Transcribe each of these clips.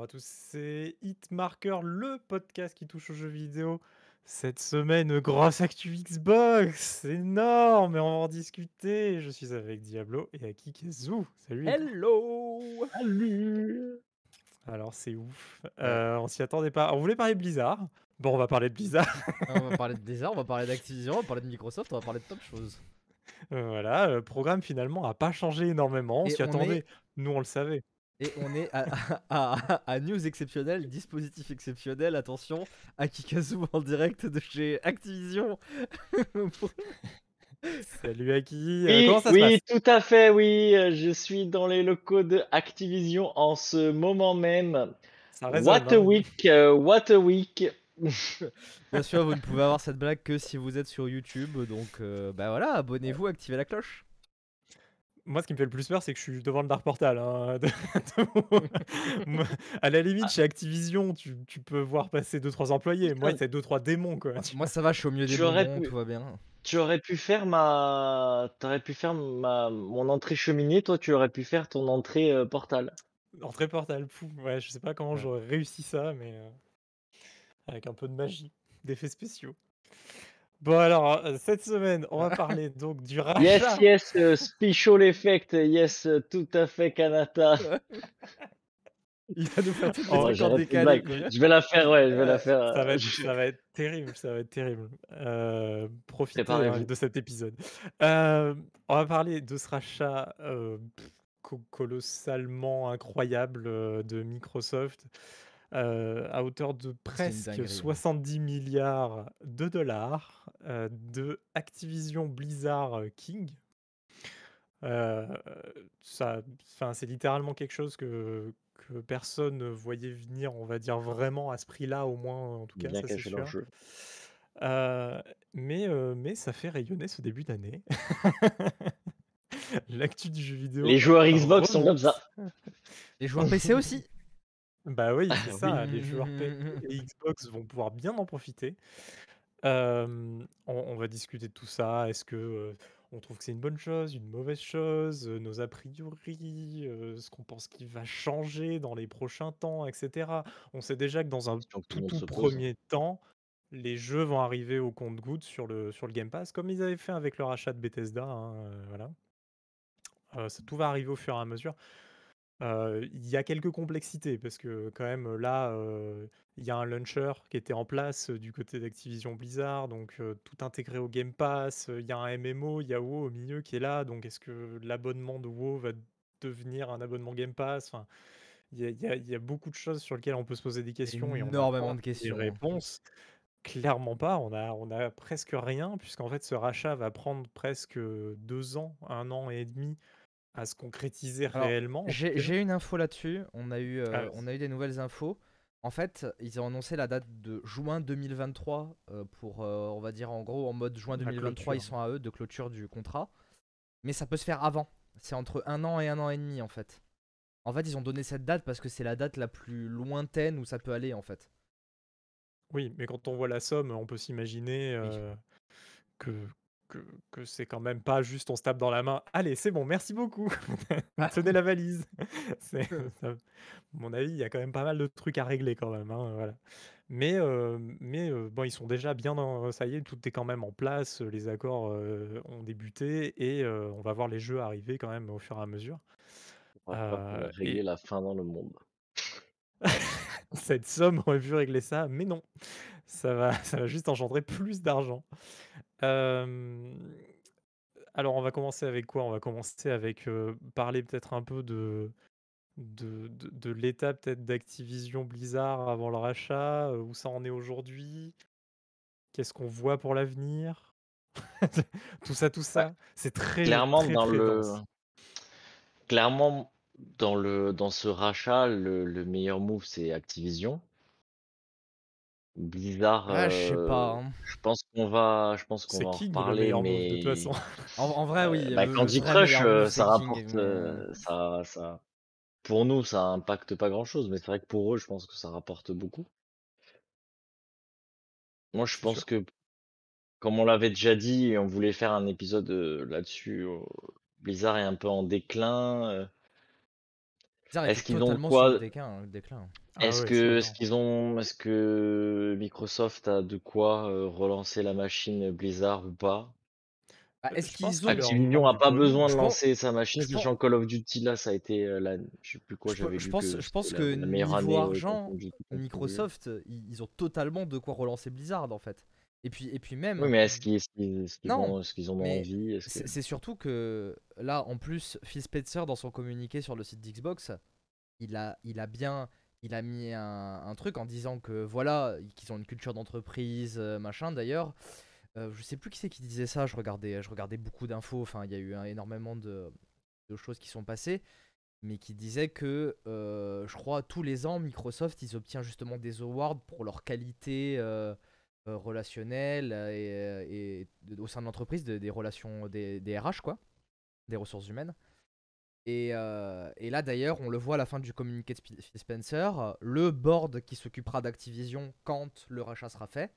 Bonjour à tous, c'est Hitmarker, le podcast qui touche aux jeux vidéo. Cette semaine, grosse actu Xbox, énorme, et on va en discuter. Je suis avec Diablo et Akikezu. Salut. Hello Salut Alors c'est ouf, euh, on s'y attendait pas. On voulait parler de Blizzard. Bon, on va parler de Blizzard. On va parler de Blizzard, on va parler d'Activision, on va parler de Microsoft, on va parler de top choses. Euh, voilà, le programme finalement a pas changé énormément. On s'y attendait. est- Nous, on le savait. Et on est à, à- à- à news exceptionnel, dispositif exceptionnel, attention, Akikazu en direct de chez Activision. Salut Aki. Euh, Oui, comment ça se oui, passe? tout à fait, oui. euh, Je suis dans les locaux de Activision en ce moment même. Ça résonne. What a hein. week, euh, what a week. Bien sûr, vous ne pouvez avoir cette blague que si vous êtes sur YouTube, donc euh, bah voilà, abonnez-vous, activez la cloche. Moi, ce qui me fait le plus peur, c'est que je suis devant le Dark Portal. hein, de- de- Moi, à la limite, chez Activision, tu, tu peux voir passer 2-3 employés. Moi, c'est 2-3 démons, quoi. Moi ça va, je suis au milieu des aurais pu- tout va bien. Tu aurais pu faire ma, t'aurais pu faire ma, mon entrée cheminée. Toi, tu aurais pu faire ton entrée euh, portal. Entrée Portal, fou. Ouais, je sais pas comment Ouais. j'aurais réussi ça, mais euh, avec un peu de magie, d'effets spéciaux. Bon, alors, euh, cette semaine, on va parler donc du rachat. Yes, yes, euh, special effect. Yes, euh, tout à fait, Kanata. Il va nous faire tout Oh, décalé. Je vais la faire, ouais, je vais la faire. Ça va, euh, être, je- ça va être terrible, ça va être terrible. Euh, profitez hein, de cet épisode. Euh, on va parler de ce rachat euh, colossalement incroyable euh, de Microsoft euh, à hauteur de presque dinguerie, ouais. 70 milliards de dollars euh, de Activision Blizzard euh, King. Euh, ça, enfin, c'est littéralement quelque chose que, que personne ne voyait venir, on va dire vraiment à ce prix-là, au moins en tout cas, bien ça c'est sûr. jeu. Euh, mais, euh, mais ça fait rayonner ce début d'année. L'actu du jeu vidéo. Les joueurs Xbox sont comme ça. Les joueurs PC aussi. Bah oui, c'est ça, les joueurs PC et Xbox vont pouvoir bien en profiter. Euh, on, on va discuter de tout ça. Est-ce que euh, on trouve que c'est une bonne chose, une mauvaise chose, euh, nos a priori, ce qu'on pense qui va changer dans les prochains temps, etc. On sait déjà que dans un tout premier temps, les jeux vont arriver au compte-gouttes sur le, sur le Game Pass, comme ils avaient fait avec le rachat de Bethesda. hein, voilà. Ça, tout va arriver au fur et à mesure. Euh, Il y a quelques complexités parce que quand même là, euh, il y a un launcher qui était en place euh, du côté d'Activision Blizzard, donc euh, tout intégré au Game Pass. euh, Il y a un MMO, il y a WoW au milieu qui est là, donc est-ce que l'abonnement de WoW va devenir un abonnement Game Pass? Enfin, il y a, il y a- il y a beaucoup de choses sur lesquelles on peut se poser des questions et on Énormément pas de des questions, réponses. Clairement pas, on a, on a presque rien, puisqu'en fait ce rachat va prendre presque deux ans, un an et demi à se concrétiser Alors, réellement. J'ai une info là-dessus. On a eu, euh, Ah, on a eu des nouvelles infos. En fait, ils ont annoncé la date de juin 2023 euh, pour, euh, on va dire en gros, en mode juin La 2023, ils sont à eux de clôture du contrat. Mais ça peut se faire avant. C'est entre un an et un an et demi en fait. En fait, ils ont donné cette date parce que c'est la date la plus lointaine où ça peut aller en fait. Oui, mais quand on voit la somme, on peut s'imaginer euh, que, que, que c'est quand même pas juste on se tape dans la main. Allez, c'est bon, merci beaucoup. Tenez la valise. C'est- ça- à mon avis, il y a quand même pas mal de trucs à régler quand même. hein, voilà. Mais, euh, mais euh, bon, ils sont déjà bien dans. Ça y est, tout est quand même en place. Les accords euh, ont débuté et euh, on va voir les jeux arriver quand même au fur et à mesure. On va pas Euh, régler et- la fin dans le monde. Cette somme aurait pu régler ça, mais non. Ça va, ça va juste engendrer plus d'argent. Euh, alors, on va commencer avec quoi? On va commencer avec euh, parler peut-être un peu de, de, de, de l'état peut-être d'Activision Blizzard avant le rachat, où ça en est aujourd'hui, qu'est-ce qu'on voit pour l'avenir, tout ça, tout ça. C'est très Clairement, très, dans très le, dense. clairement, dans le, dans ce rachat, le, le meilleur move, c'est Activision. Blizzard, Ah, je sais euh, pas. hein. je pense qu'on va, je pense qu'on C'est va en mais de toute façon? En, en vrai, oui. euh, bah, le- le Candy Crush, euh, ça rapporte, mais- euh, ça, ça, pour nous, ça impacte pas grand-chose, mais c'est vrai que pour eux, je pense que ça rapporte beaucoup. Moi, je pense sûr. que, comme on l'avait déjà dit, et on voulait faire un épisode euh, là-dessus, euh, Blizzard est un peu en déclin. Est-ce qu'ils ont quoi déclin. le déclin. Ah Est-ce ouais, que, est-ce énorme. qu'ils ont, est-ce que Microsoft a de quoi euh, relancer la machine Blizzard ou pas? Bah, Euh, Est-ce qu'ils qu'il ont. leur Activision manque a du pas besoin de Je pense- lancer sa machine, je pense- sachant Call of Duty là, ça a été euh, la, je sais plus quoi, j'avais je lu pense- que je pense que la, la année niveau euh, argent. Microsoft, ils, ils ont totalement de quoi relancer Blizzard en fait. Et puis, et puis même. Oui, mais est-ce qu'ils, qu'ils Non, ont, ont envie? C'est que... surtout que là, en plus, Phil Spencer, dans son communiqué sur le site d'Xbox, il a, il a bien il a mis un, un truc en disant que voilà, qu'ils ont une culture d'entreprise, machin. D'ailleurs, euh, je sais plus qui c'est qui disait ça, je regardais, je regardais beaucoup d'infos, enfin, il y a eu énormément de, de choses qui sont passées, mais qui disait que, euh, je crois, tous les ans, Microsoft, ils obtiennent justement des awards pour leur qualité euh, euh, relationnelle euh, et, de- au sein de l'entreprise, de- des relations, des, RH, quoi, des ressources humaines. Et, euh, et là d'ailleurs, on le voit à la fin du communiqué de Spencer, le board qui s'occupera d'Activision quand le rachat sera fait,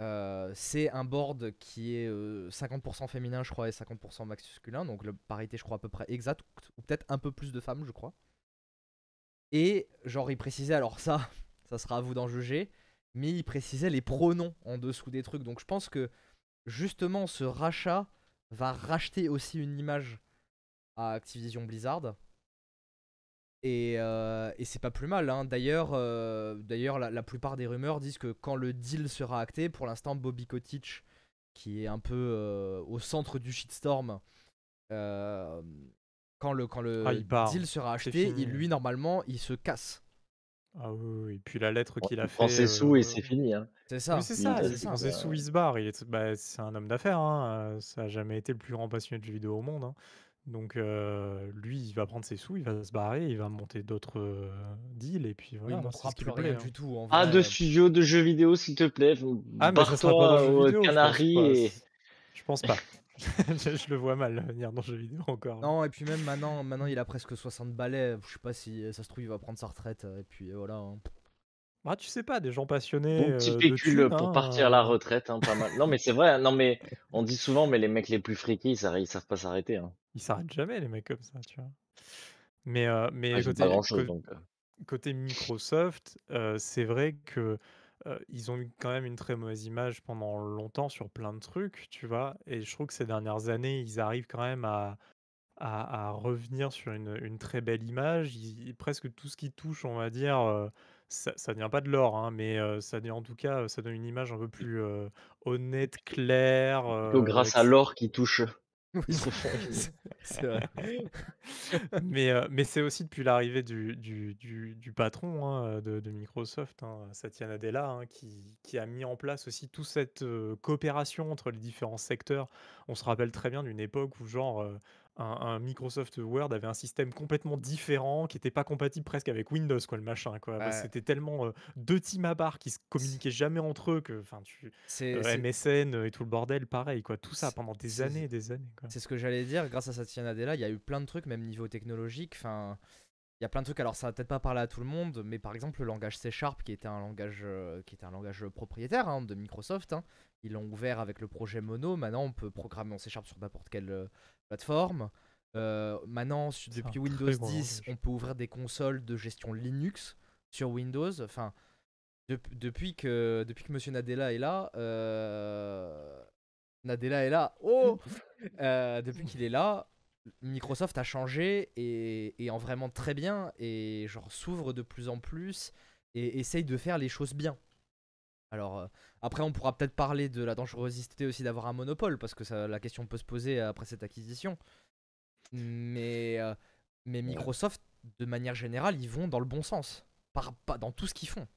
euh, c'est un board qui est euh, 50% féminin, je crois, et 50% masculin, donc la parité, je crois, à peu près exacte, ou peut-être un peu plus de femmes, je crois. Et genre, il précisait, alors ça, ça sera à vous d'en juger, mais il précisait les pronoms en dessous des trucs. Donc je pense que justement, ce rachat va racheter aussi une image à Activision Blizzard. Et, euh, et c'est pas plus mal. hein. D'ailleurs, euh, d'ailleurs la, la plupart des rumeurs disent que quand le deal sera acté, pour l'instant, Bobby Kotick, qui est un peu euh, au centre du shitstorm, quand le, quand le Ah, deal sera acheté, il, lui, normalement, il se casse. Ah oui, oui, oui. Et puis la lettre qu'il a Il fait. prend ses sous euh, et c'est fini. Hein. C'est ça. Oui, c'est Il ça, prend ses sous, euh, il se barre. Il est, bah, c'est un homme d'affaires, hein, euh, Ça a jamais été le plus grand passionné de jeux vidéo au monde. hein. Donc euh, lui, il va prendre ses sous, il va se barrer, il va monter d'autres euh, deals et puis Oui, voilà. ce qui plus me plaît. rien hein. du tout. En vrai. de studio de jeux vidéo, s'il te plaît. Ah, mais ça sera pas dans je pense Canaries pas. et. Je pense pas. je, je le vois mal venir dans le jeu vidéo encore. Non, et puis même maintenant, maintenant il a presque 60 balais. Je sais pas si ça se trouve, il va prendre sa retraite. Et puis euh, voilà. hein. Ah, tu sais pas, des gens passionnés Bon petit euh, de pécule thunes, pour hein, partir à la euh, retraite, hein, pas mal. Non, mais c'est vrai, hein, non, mais on dit souvent, mais les mecs les plus frikis, ils, ils savent pas s'arrêter. Hein. Ils s'arrêtent jamais, les mecs comme ça, tu vois. Mais, euh, mais Ah, côté, donc. euh. Microsoft, euh, c'est vrai que euh, ils ont eu quand même une très mauvaise image pendant longtemps sur plein de trucs, tu vois. Et je trouve que ces dernières années, ils arrivent quand même à, à, à revenir sur une, une très belle image. Ils- presque tout ce qui touche, on va dire, euh, ça, ça vient pas de l'or, hein, mais euh, ça en tout cas, ça donne une image un peu plus euh, honnête, claire, grâce à l'or qui touche. Oui, c'est c'est vrai. mais euh, mais c'est aussi depuis l'arrivée du, du, du, du patron hein, de, de Microsoft, hein, Satya Nadella, hein, qui, qui a mis en place aussi toute cette euh, coopération entre les différents secteurs. On se rappelle très bien d'une époque où genre euh, un, un Microsoft Word avait un système complètement différent, qui n'était pas compatible presque avec Windows, quoi, le machin. Quoi. Ouais. C'était tellement euh, deux teams à part qui se communiquaient jamais entre eux que, enfin, tu euh, MSN euh, et tout le bordel, pareil, quoi. Tout ça pendant des années et des années, c'est ce que j'allais dire. Grâce à Satya Nadella, il y a eu plein de trucs, même niveau technologique. Enfin, il y a plein de trucs. Alors, ça va peut-être pas parler à tout le monde, mais par exemple, le langage C Sharp, qui était un langage, euh, qui était un langage propriétaire hein, de Microsoft, hein, ils l'ont ouvert avec le projet Mono. Maintenant, on peut programmer en C Sharp sur n'importe quelle euh, plateforme. Euh, maintenant, depuis Windows gros 10, langage. on peut ouvrir des consoles de gestion Linux sur Windows. Enfin, dep- depuis que depuis que Monsieur Nadella est là, euh, Nadella est là. Oh, Euh, depuis qu'il est là, Microsoft a changé et, et en vraiment très bien et genre s'ouvre de plus en plus et essaye de faire les choses bien. Alors euh, après on pourra peut-être parler de la dangerosité aussi d'avoir un monopole parce que ça, la question peut se poser après cette acquisition. Mais euh, mais Microsoft de manière générale ils vont dans le bon sens, par, pas dans tout ce qu'ils font.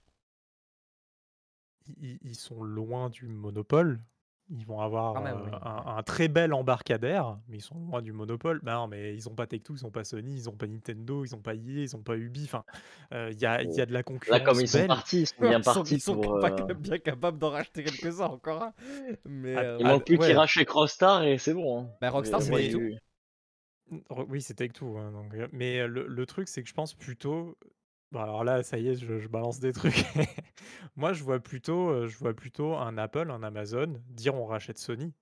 ils, ils sont loin du monopole. Ils vont avoir même, euh, oui. un, un très bel embarcadère, mais ils sont loin du monopole. Bah non, mais ils ont pas Tech2, ils ont pas Sony, ils ont pas Nintendo, ils ont pas EA, ils ont pas Ubi. Enfin, euh, il y, a, il y a de la Là, concurrence comme ils sont partis, ils sont bien ils sont, partis ils sont pour. pas- euh, bien capables d'en racheter quelques-uns encore. hein. Mais Ah, euh, Il Ah, manque plus ouais. qu'ils rachètent Rockstar et c'est bon. hein. bah, Rockstar Mais c'est Re- Oui, c'est Tech2. hein, donc, mais le, le truc, c'est que je pense plutôt. Bon, alors là, ça y est, je, je balance des trucs. Moi, je vois plutôt, euh, je vois plutôt un Apple, un Amazon dire on rachète Sony.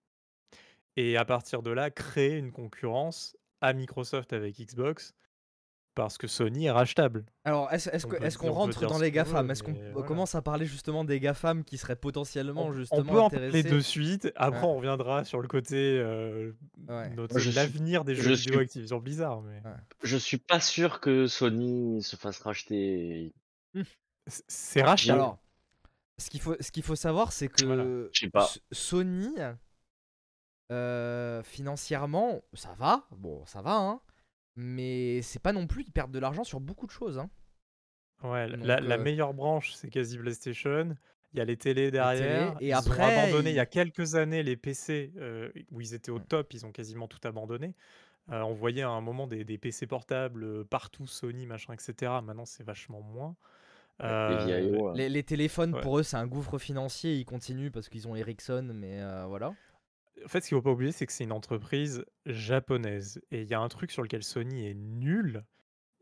Et à partir de là, créer une concurrence à Microsoft avec Xbox parce que Sony est rachetable. Alors, est-ce On qu'on on rentre dire dans les GAFAM? Est-ce qu'on voilà. commence à parler justement des GAFAM qui seraient potentiellement On, on justement peut en parler de suite. Après, Ouais. on reviendra sur le côté euh, Ouais. l'avenir des je jeux vidéo suis- Activision Blizzard. Mais Ouais. Je suis pas sûr que Sony se fasse racheter. c'est rachetable. Alors, ce qu'il faut, ce qu'il faut savoir, c'est que Voilà. Pas. Sony, euh, financièrement, ça va. Bon, ça va, hein. Mais c'est pas non plus, ils perdent de l'argent sur beaucoup de choses. Hein. Ouais, Donc, la, la euh, meilleure branche, c'est quasi PlayStation. Il y a les télés derrière. et ils après, ont abandonné il y a quelques années les PC euh, où ils étaient au top. Ils ont quasiment tout abandonné. Euh, on voyait à un moment des, des PC portables partout, Sony, machin, etc. Maintenant, c'est vachement moins. Les Euh, vieillots. Les, les téléphones, Ouais. pour eux, c'est un gouffre financier. Ils continuent parce qu'ils ont Ericsson, mais euh, voilà. En fait, ce qu'il ne faut pas oublier, c'est que c'est une entreprise japonaise. Et il y a un truc sur lequel Sony est nul.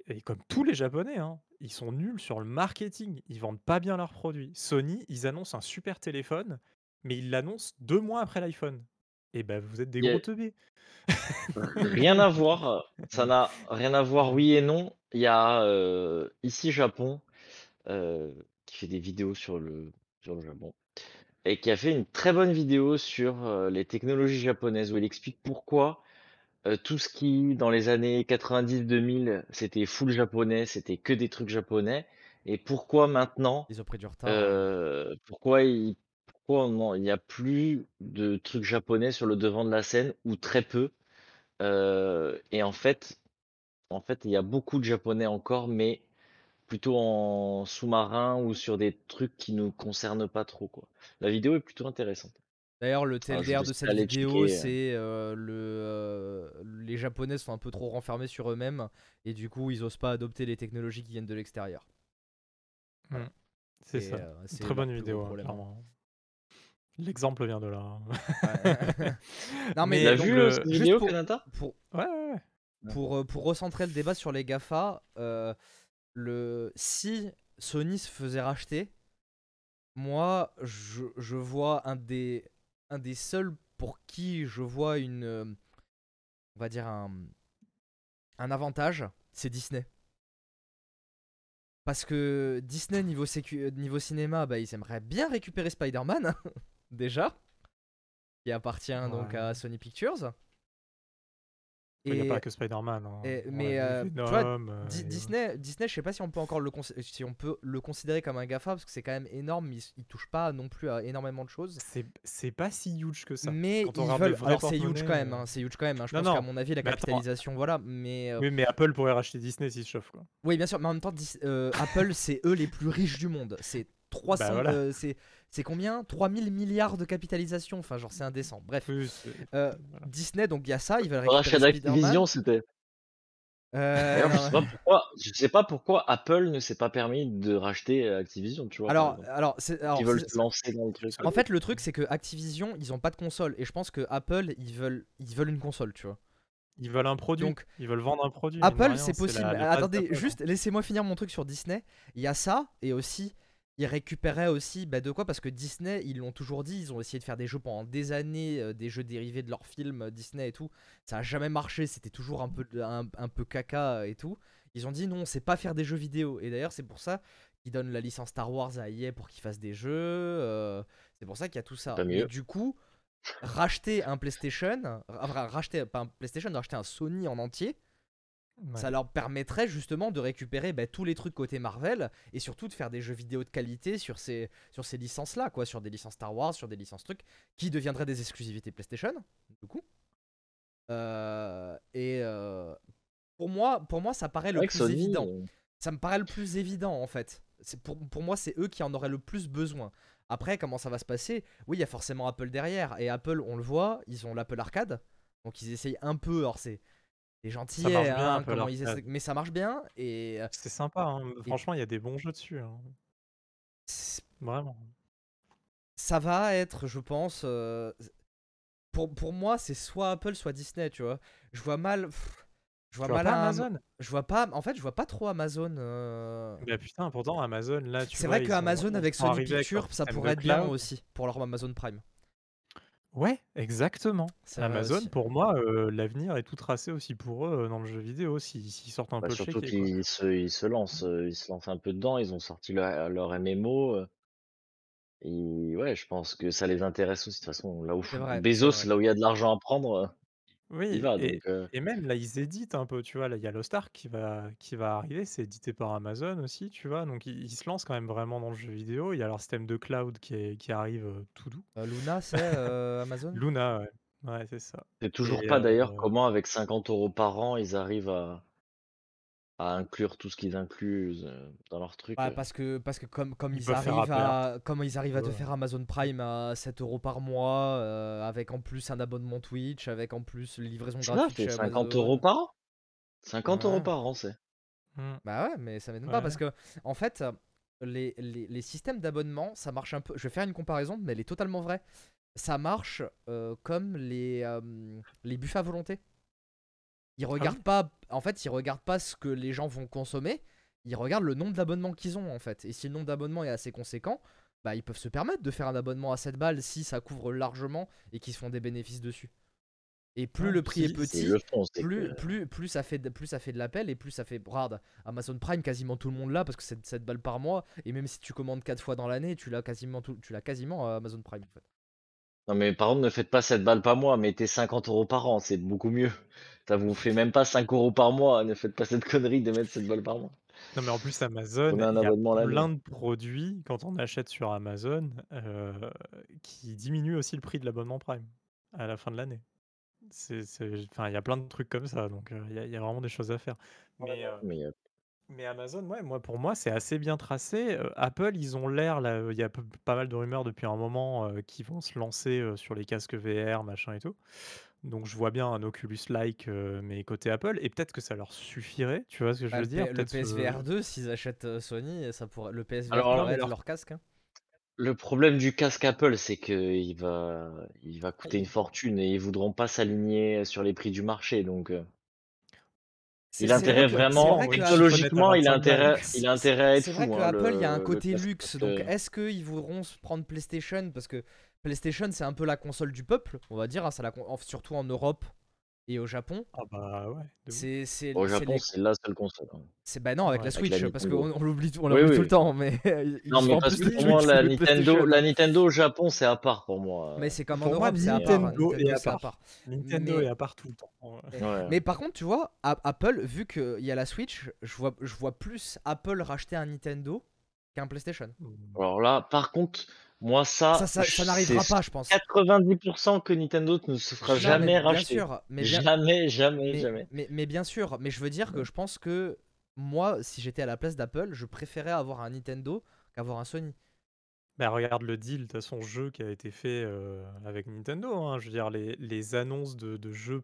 Et comme tous les Japonais, hein, ils sont nuls sur le marketing. Ils vendent pas bien leurs produits. Sony, ils annoncent un super téléphone, mais ils l'annoncent deux mois après l'iPhone. Et ben, vous êtes des gros teubés. Rien à voir. Ça n'a rien à voir, oui et non. Il y a euh, ici Japon euh, qui fait des vidéos sur le, sur le Japon et qui a fait une très bonne vidéo sur euh, les technologies japonaises où il explique pourquoi euh, tout ce qui, dans les années 90-2000, c'était full japonais, c'était que des trucs japonais, et pourquoi maintenant, Ils ont pris du retard. hein. euh, pourquoi il, pourquoi il n'y a plus de trucs japonais sur le devant de la scène, ou très peu. Euh, et en fait, en fait, il y a beaucoup de japonais encore, mais plutôt en sous-marin ou sur des trucs qui nous concernent pas trop, quoi. La vidéo est plutôt intéressante. D'ailleurs, le TLDR de cette vidéo, euh. c'est euh, le, euh, les Japonais sont un peu trop renfermés sur eux-mêmes et du coup, ils osent pas adopter les technologies qui viennent de l'extérieur. C'est Et, ça. euh, c'est Très bonne vidéo, hein, clairement. L'exemple vient de là. hein. Ouais. non, mais donc vu le- vidéo, pour- Kanata? Pour, Ouais, ouais, ouais. pour, pour recentrer le débat sur les GAFA, euh, le, si Sony se faisait racheter, moi, je, je vois un des, un des seuls pour qui je vois une. euh, On va dire un, un avantage, c'est Disney. Parce que Disney, niveau, sécu- niveau cinéma, bah, ils aimeraient bien récupérer Spider-Man, déjà, qui appartient donc à Sony Pictures. Il n'y a pas que Spider-Man. hein. mais, euh, tu vois, euh, Di- Disney, Disney, je sais pas si on peut encore le si on peut le considérer comme un Gafa parce que c'est quand même énorme. Il, s- il touche pas non plus à énormément de choses. C'est pas si huge que ça. Mais Quand ils veulent. Alors c'est huge quand même. euh, hein, c'est huge quand même. hein, Je Non, pense qu'à mon avis la mais capitalisation, voilà. Mais euh, Oui, mais Apple pourrait racheter Disney s'il se chauffe. Quoi. oui, bien sûr. Mais en même temps, Dis- euh, Apple, c'est eux les plus riches du monde. C'est 300. Bah, voilà. euh, c'est c'est combien? 3000 milliards de capitalisation. Enfin, genre c'est indécent. Bref. Oui, c'est- Euh, voilà. Disney, donc il y a ça. Ils veulent récupérer Spider-Man. d'Activision, c'était. Euh, D'ailleurs, je sais pas pourquoi, je sais pas pourquoi Apple ne s'est pas permis de racheter Activision, tu vois. alors, alors, c'est- alors, Ils veulent c'est- se lancer dans le truc. En fait, le truc, c'est que Activision, ils ont pas de console. Et je pense que Apple, ils veulent, ils veulent une console, tu vois. Ils veulent un produit. Donc, ils veulent vendre un produit. Apple, rien, c'est possible. la- la base Attendez, hein. juste laissez-moi finir mon truc sur Disney. Il y a ça, et aussi, ils récupéraient aussi bah, de quoi? Parce que Disney, ils l'ont toujours dit, ils ont essayé de faire des jeux pendant des années, euh, des jeux dérivés de leurs films euh, Disney et tout. Ça a jamais marché, c'était toujours un peu, un, un peu caca et tout. Ils ont dit non, c'est pas faire des jeux vidéo. Et d'ailleurs, c'est pour ça qu'ils donnent la licence Star Wars à EA pour qu'ils fassent des jeux. euh, c'est pour ça qu'il y a tout ça. Du coup, racheter un PlayStation, enfin, racheter, pas un PlayStation, racheter un Sony en entier, Ouais. ça leur permettrait justement de récupérer bah, tous les trucs côté Marvel et surtout de faire des jeux vidéo de qualité sur ces, sur ces licences-là, quoi, sur des licences Star Wars, sur des licences trucs, qui deviendraient des exclusivités PlayStation, du coup. Euh, et euh, pour, moi, pour moi, ça paraît le plus Sony, évident. euh, Ça me paraît le plus évident en fait. C'est pour, pour moi, c'est eux qui en auraient le plus besoin. Après, comment ça va se passer? Oui, il y a forcément Apple derrière. Et Apple, on le voit, ils ont l'Apple Arcade. Donc ils essayent un peu. Alors c'est c'est gentil, hein, mais ça marche bien. Et euh, C'est sympa. hein. Franchement, il y a des bons jeux dessus. hein. Vraiment. ça va être, je pense. euh, pour, pour moi, c'est soit Apple, soit Disney, tu vois. Je vois mal. pff, je vois Tu vois mal pas un- Amazon? Je vois pas. En fait, je vois pas trop Amazon. euh, Bah putain, pourtant Amazon, là, tu C'est vrai que Amazon avec Sony arrivés avec Pictures, ça pourrait être bien aussi pour leur Amazon Prime. Ouais, exactement. C'est vrai Amazon, aussi. pour moi, heu, l'avenir est tout tracé aussi pour eux, heu, dans le jeu vidéo s'ils s'ils sortent un Bah, peu le surtout chéquier, quoi. qu'ils se ils se lancent, heu, ils se lancent un peu dedans. Ils ont sorti leur leur MMO, heu et ouais, je pense que ça les intéresse aussi. De toute façon, là où C'est vrai, c'est Bezos, vrai. là où il y a de l'argent à prendre, heu, il Oui va et donc heu et même là, ils éditent un peu, tu vois? Là, il y a Lost Ark qui va qui va arriver, c'est édité par Amazon aussi, tu vois? Donc ils ils se lancent quand même vraiment dans le jeu vidéo. Il y a leur système de cloud qui est qui arrive, tout doux. Heu, Luna, c'est, Amazon? Luna, ouais. Ouais, c'est ça sais toujours et pas d'ailleurs comment avec 50 € par an, ils arrivent à à inclure tout ce qu'ils inclusent, heu, dans leur truc, heu. parce que parce que comme comme Ils arrivent à comme ils arrivent à te faire Amazon Prime à 7 € par mois, heu, avec en plus un abonnement Twitch, avec en plus livraison Ça gratuite fait chez 50 € Amazon. par an? 50 € Ouais. par an, c'est Mmh. Bah ouais, mais ça m'étonne pas parce que en fait, les les les systèmes d'abonnement, ça marche un peu je vais faire une comparaison, mais elle est totalement vraie. Ça marche, comme les, hem, les buffets à volonté. Ils Ah regardent oui? pas en fait, ils regardent pas ce que les gens vont consommer, ils regardent le nombre d'abonnements qu'ils ont, en fait et si le nombre d'abonnements est assez conséquent, bah, ils peuvent se permettre de faire un abonnement à 7 balles si ça couvre largement et qu'ils se font des bénéfices dessus et plus Ah, le prix est si, petit, plus que plus plus ça fait de plus ça fait de l'appel et plus ça fait regarde, Amazon Prime, quasiment tout le monde l'a parce que c'est 7 balles par mois et même si tu commandes 4 fois dans l'année, tu l'as quasiment tout tu l'as quasiment, heu, Amazon Prime, en fait. Non mais par contre, ne faites pas 7 balles par mois, mettez 50 € par an, c'est beaucoup mieux. Ça vous fait même pas 5 € par mois, ne faites pas cette connerie de mettre 7 balles par mois. Non, mais en plus Amazon, un il y a plein de produits quand on achète sur Amazon, heu, qui diminuent aussi le prix de l'abonnement Prime, à la fin de l'année. Enfin, il y a plein de trucs comme ça, donc heu, il y a y a vraiment des choses à faire. Mais heu mais Amazon, ouais, moi, pour moi, c'est assez bien tracé. Heu, Apple, ils ont l'air là, il y a pas mal de rumeurs depuis un moment, heu, qu'ils vont se lancer, heu, sur les casques VR, machin et tout. Donc je vois bien un Oculus-like, heu, mais côté Apple et peut-être que ça leur suffirait, tu vois ce que je Bah, veux dire? Le PSVR 2 s'ils achètent, Sony, ça pourrait le PSVR Alors non, pourrait mais être leur leur casque, hein. le problème du casque Apple, c'est qu'il va il va coûter une fortune et ils voudront pas s'aligner sur les prix du marché donc il vrai intérêt vraiment vrai technologiquement, il a 25 balles. intérêt il a intérêt à être c'est vrai que hein, Apple, il y a un côté luxe, donc que est-ce qu'ils voudront se prendre PlayStation? Parce que PlayStation, c'est un peu la console du peuple, on va dire, hein, la surtout en Europe et au Japon. Ah bah, ouais. C'est c'est au Japon, les c'est la seule console, hein. c'est bah, non, avec la Ouais. Avec la Switch, parce qu'on on l'oublie on Oui, l'oublie tout le temps, mais Non, mais parce que pour moi la Nintendo la Nintendo au Japon, c'est à part pour moi, Mais c'est comme en Pour moi, Europe, c'est à part, Nintendo est Nintendo, à c'est à part. Nintendo Mais est à part tout le temps, ouais. mais Ouais. mais par contre, tu vois, Apple, vu qu'il y a la Switch, je vois je vois plus Apple racheter un Nintendo qu'un PlayStation. Mmh. Alors là, par contre, moi Ça ça, n'arrivera pas, je pense. 90% que Nintendo ne se fera Non, mais jamais bien racheter. sûr, mais bien Jamais, jamais, mais jamais. mais mais bien sûr, mais je veux dire que je pense que moi, si j'étais à la place d'Apple, je préférais avoir un Nintendo qu'avoir un Sony. Bah, regarde le deal de son jeu qui a été fait, heu, avec Nintendo, hein. Je veux dire les les annonces de de jeux,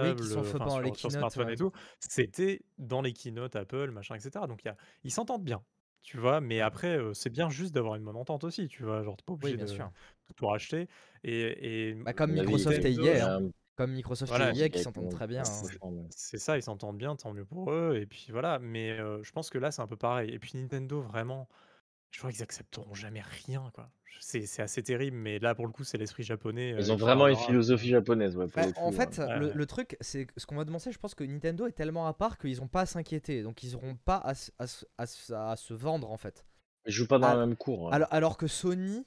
Oui, qui portables, sont les sur keynotes, smartphone ouais. et tout, c'était dans les keynotes Apple, machin et cetera. Donc il y a ils s'entendent bien, tu vois? Mais après, c'est bien juste d'avoir une bonne entente aussi, tu vois? Genre tu es pas Oui, obligé bien de sûr. de tout racheter et et Bah, comme Microsoft et Nintendo EA, hein. Comme Microsoft et voilà, EA qui s'entendent très bien, hein. c'est ça, ils s'entendent bien, tant mieux pour eux et puis voilà. Mais je pense que là, c'est un peu pareil et puis Nintendo vraiment, je crois qu'ils accepteront jamais rien, quoi. C'est c'est assez terrible, mais là, pour le coup, c'est l'esprit japonais, ils heu, ont vraiment une philosophie japonaise, ouais, pour Bah, le en fait, Ouais, le truc, c'est ce qu'on va devancer, je pense que Nintendo est tellement à part qu'ils ont pas à s'inquiéter, donc ils auront pas à se à se à se à se vendre, en fait. Ils jouent pas dans la même cour, ouais. alors alors que Sony,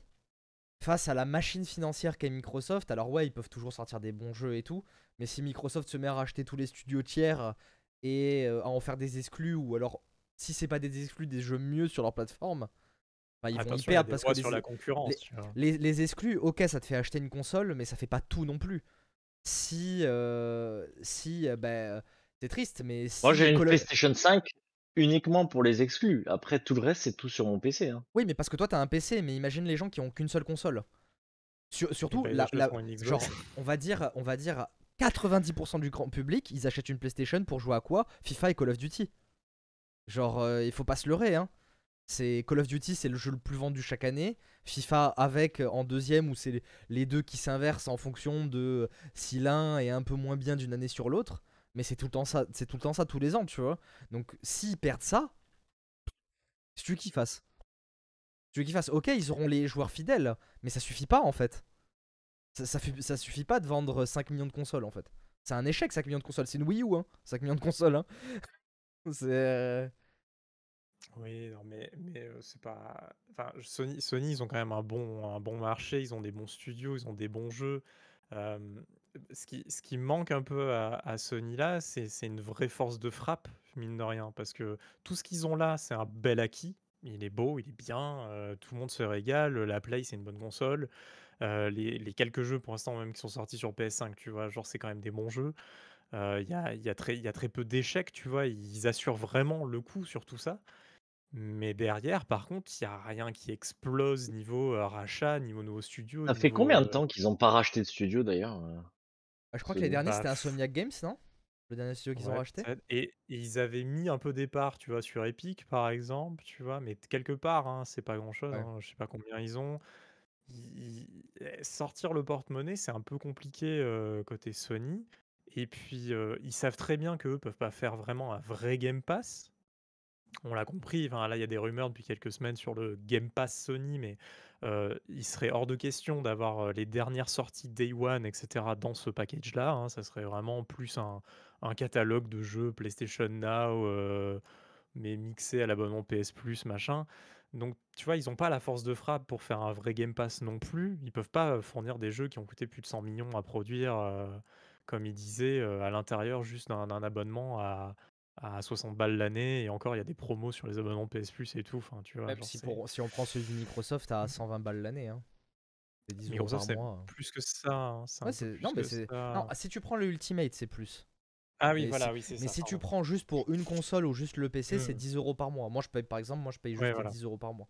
face à la machine financière qu'est Microsoft, alors ouais, ils peuvent toujours sortir des bons jeux et tout, mais si Microsoft se met à racheter tous les studios tiers et heu, à en faire des exclus ou alors si c'est pas des exclus, des jeux mieux sur leur plateforme, ils vont y Attention, il y a perdre parce que sur les la concurrence, les les les exclus, OK, ça te fait acheter une console, mais ça fait pas tout non plus. Si, heu, si, heu, bah, c'est triste, mais Moi, si j'ai une PlayStation 5 uniquement pour les exclus. Après tout le reste, c'est tout sur mon PC, hein. oui, mais parce que toi, tu as un PC, mais imagine les gens qui ont qu'une seule console. Sur surtout bah, ils la genre, on va dire on va dire 90% du grand public, ils achètent une PlayStation pour jouer à quoi? FIFA et Call of Duty. Genre, heu, il faut pas se leurrer, hein. C'est Call of Duty, c'est le jeu le plus vendu chaque année. FIFA avec, en 2e où c'est les 2 qui s'inversent en fonction de si l'un est un peu moins bien d'une année sur l'autre, mais c'est tout le temps ça c'est tout le temps ça tous les ans, tu vois? Donc s'ils perdent ça que tu veux qu'ils fassent? Tu veux qu'ils fassent OK, ils auront les joueurs fidèles, mais ça suffit pas, en fait. Ça, suffit pas de vendre 5 millions de consoles en fait. C'est un échec 5 millions de consoles. C'est une Wii U, hein. 5 millions de consoles. Hein. c'est. Oui, non, mais, mais c'est pas. Enfin, Sony, Sony, ils ont quand même un bon, un bon marché, ils ont des bons studios, ils ont des bons jeux. Ce qui, ce qui manque un peu à, à Sony là, c'est c'est une vraie force de frappe, mine de rien, parce que tout ce qu'ils ont là, c'est un bel acquis. Il est beau, il est bien, tout le monde se régale. La Play, c'est une bonne console. Les, les quelques jeux pour l'instant même qui sont sortis sur PS5, tu vois, genre c'est quand même des bons jeux. Il y a, y a très, il y a très peu d'échecs, tu vois, ils assurent vraiment le coup sur tout ça. Mais derrière, par contre, il y a rien qui explose niveau, rachat, niveau nouveau studio, Ça fait niveau, combien de temps qu'ils ont pas racheté de studio d'ailleurs euh, Ah, je crois que Sony les derniers Bah, c'était. Insomniac Games, non? Le dernier studio qu'ils ont Ouais, racheté? et et ils avaient mis un peu des parts, tu vois, sur Epic, par exemple, tu vois? Mais quelque part, hein, c'est pas grand-chose, Ouais. hein, je sais pas combien ils ont. Ils eh, sortir le porte-monnaie, c'est un peu compliqué, côté Sony et puis, ils savent très bien qu'eux peuvent pas faire vraiment un vrai Game Pass. On l'a compris, là, il y a des rumeurs depuis quelques semaines sur le Game Pass Sony, mais heu, il serait hors de question d'avoir, heu, les dernières sorties Day One et cetera dans ce package-là, hein. Ça serait vraiment plus un catalogue de jeux PlayStation Now, heu, mais mixé à l'abonnement PS Plus, machin. Donc, tu vois, ils ont pas la force de frappe pour faire un vrai Game Pass non plus. Ils peuvent pas, fournir des jeux qui ont coûté plus de 100 millions à produire, comme ils disaient, heu, à l'intérieur juste d'un abonnement à à 60 balles l'année et encore, il y a des promos sur les abonnements PS Plus et tout, enfin, tu vois? Même Genre, si, pour, si on prend celui de Microsoft à 120 balles l'année, hein. C'est 10 euros Microsoft, par c'est plus que ça, hein, Ouais, plus Non, mais que ça. Non, si tu prends le Ultimate, c'est plus. Ah oui, Mais voilà, si, oui, c'est mais ça, si tu prends juste pour une console ou juste le PC, c'est Mmh. 10 euros par mois. Moi, je paye, par exemple, moi, je paye juste Ouais, les voilà. 10 euros par mois.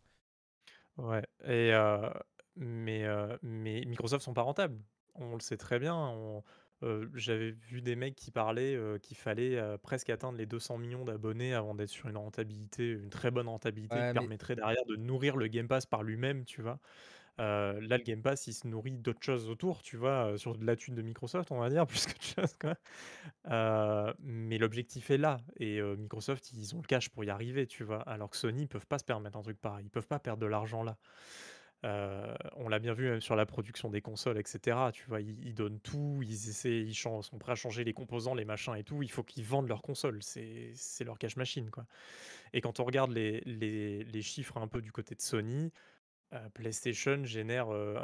Ouais et heu, mais heu, mais Microsoft sont pas rentables. On le sait très bien, on heu, j'avais vu des mecs qui parlaient, heu, qu'il fallait, heu, presque atteindre les 200 millions d'abonnés avant d'être sur une rentabilité, une très bonne rentabilité qui Ouais, mais permettrait derrière de nourrir le Game Pass par lui-même, tu vois? Heu, là, le Game Pass, il se nourrit d'autres choses autour, tu vois? Heu, sur de la thune de Microsoft, on va dire, plus qu'autre chose, quoi. Heu, mais l'objectif est là et heu, Microsoft, ils ont le cash pour y arriver, tu vois? Alors que Sony, ils peuvent pas se permettre un truc pareil. Ils peuvent pas perdre de l'argent là. Heu, on l'a bien vu même sur la production des consoles et cetera, tu vois? Ils donnent tout, ils essaient ils sont prêts à changer les composants, les machins et tout. Il faut qu'ils vendent leurs consoles, c'est leur cash machine, quoi et quand on regarde les les les chiffres un peu du côté de Sony, heu, PlayStation génère, heu,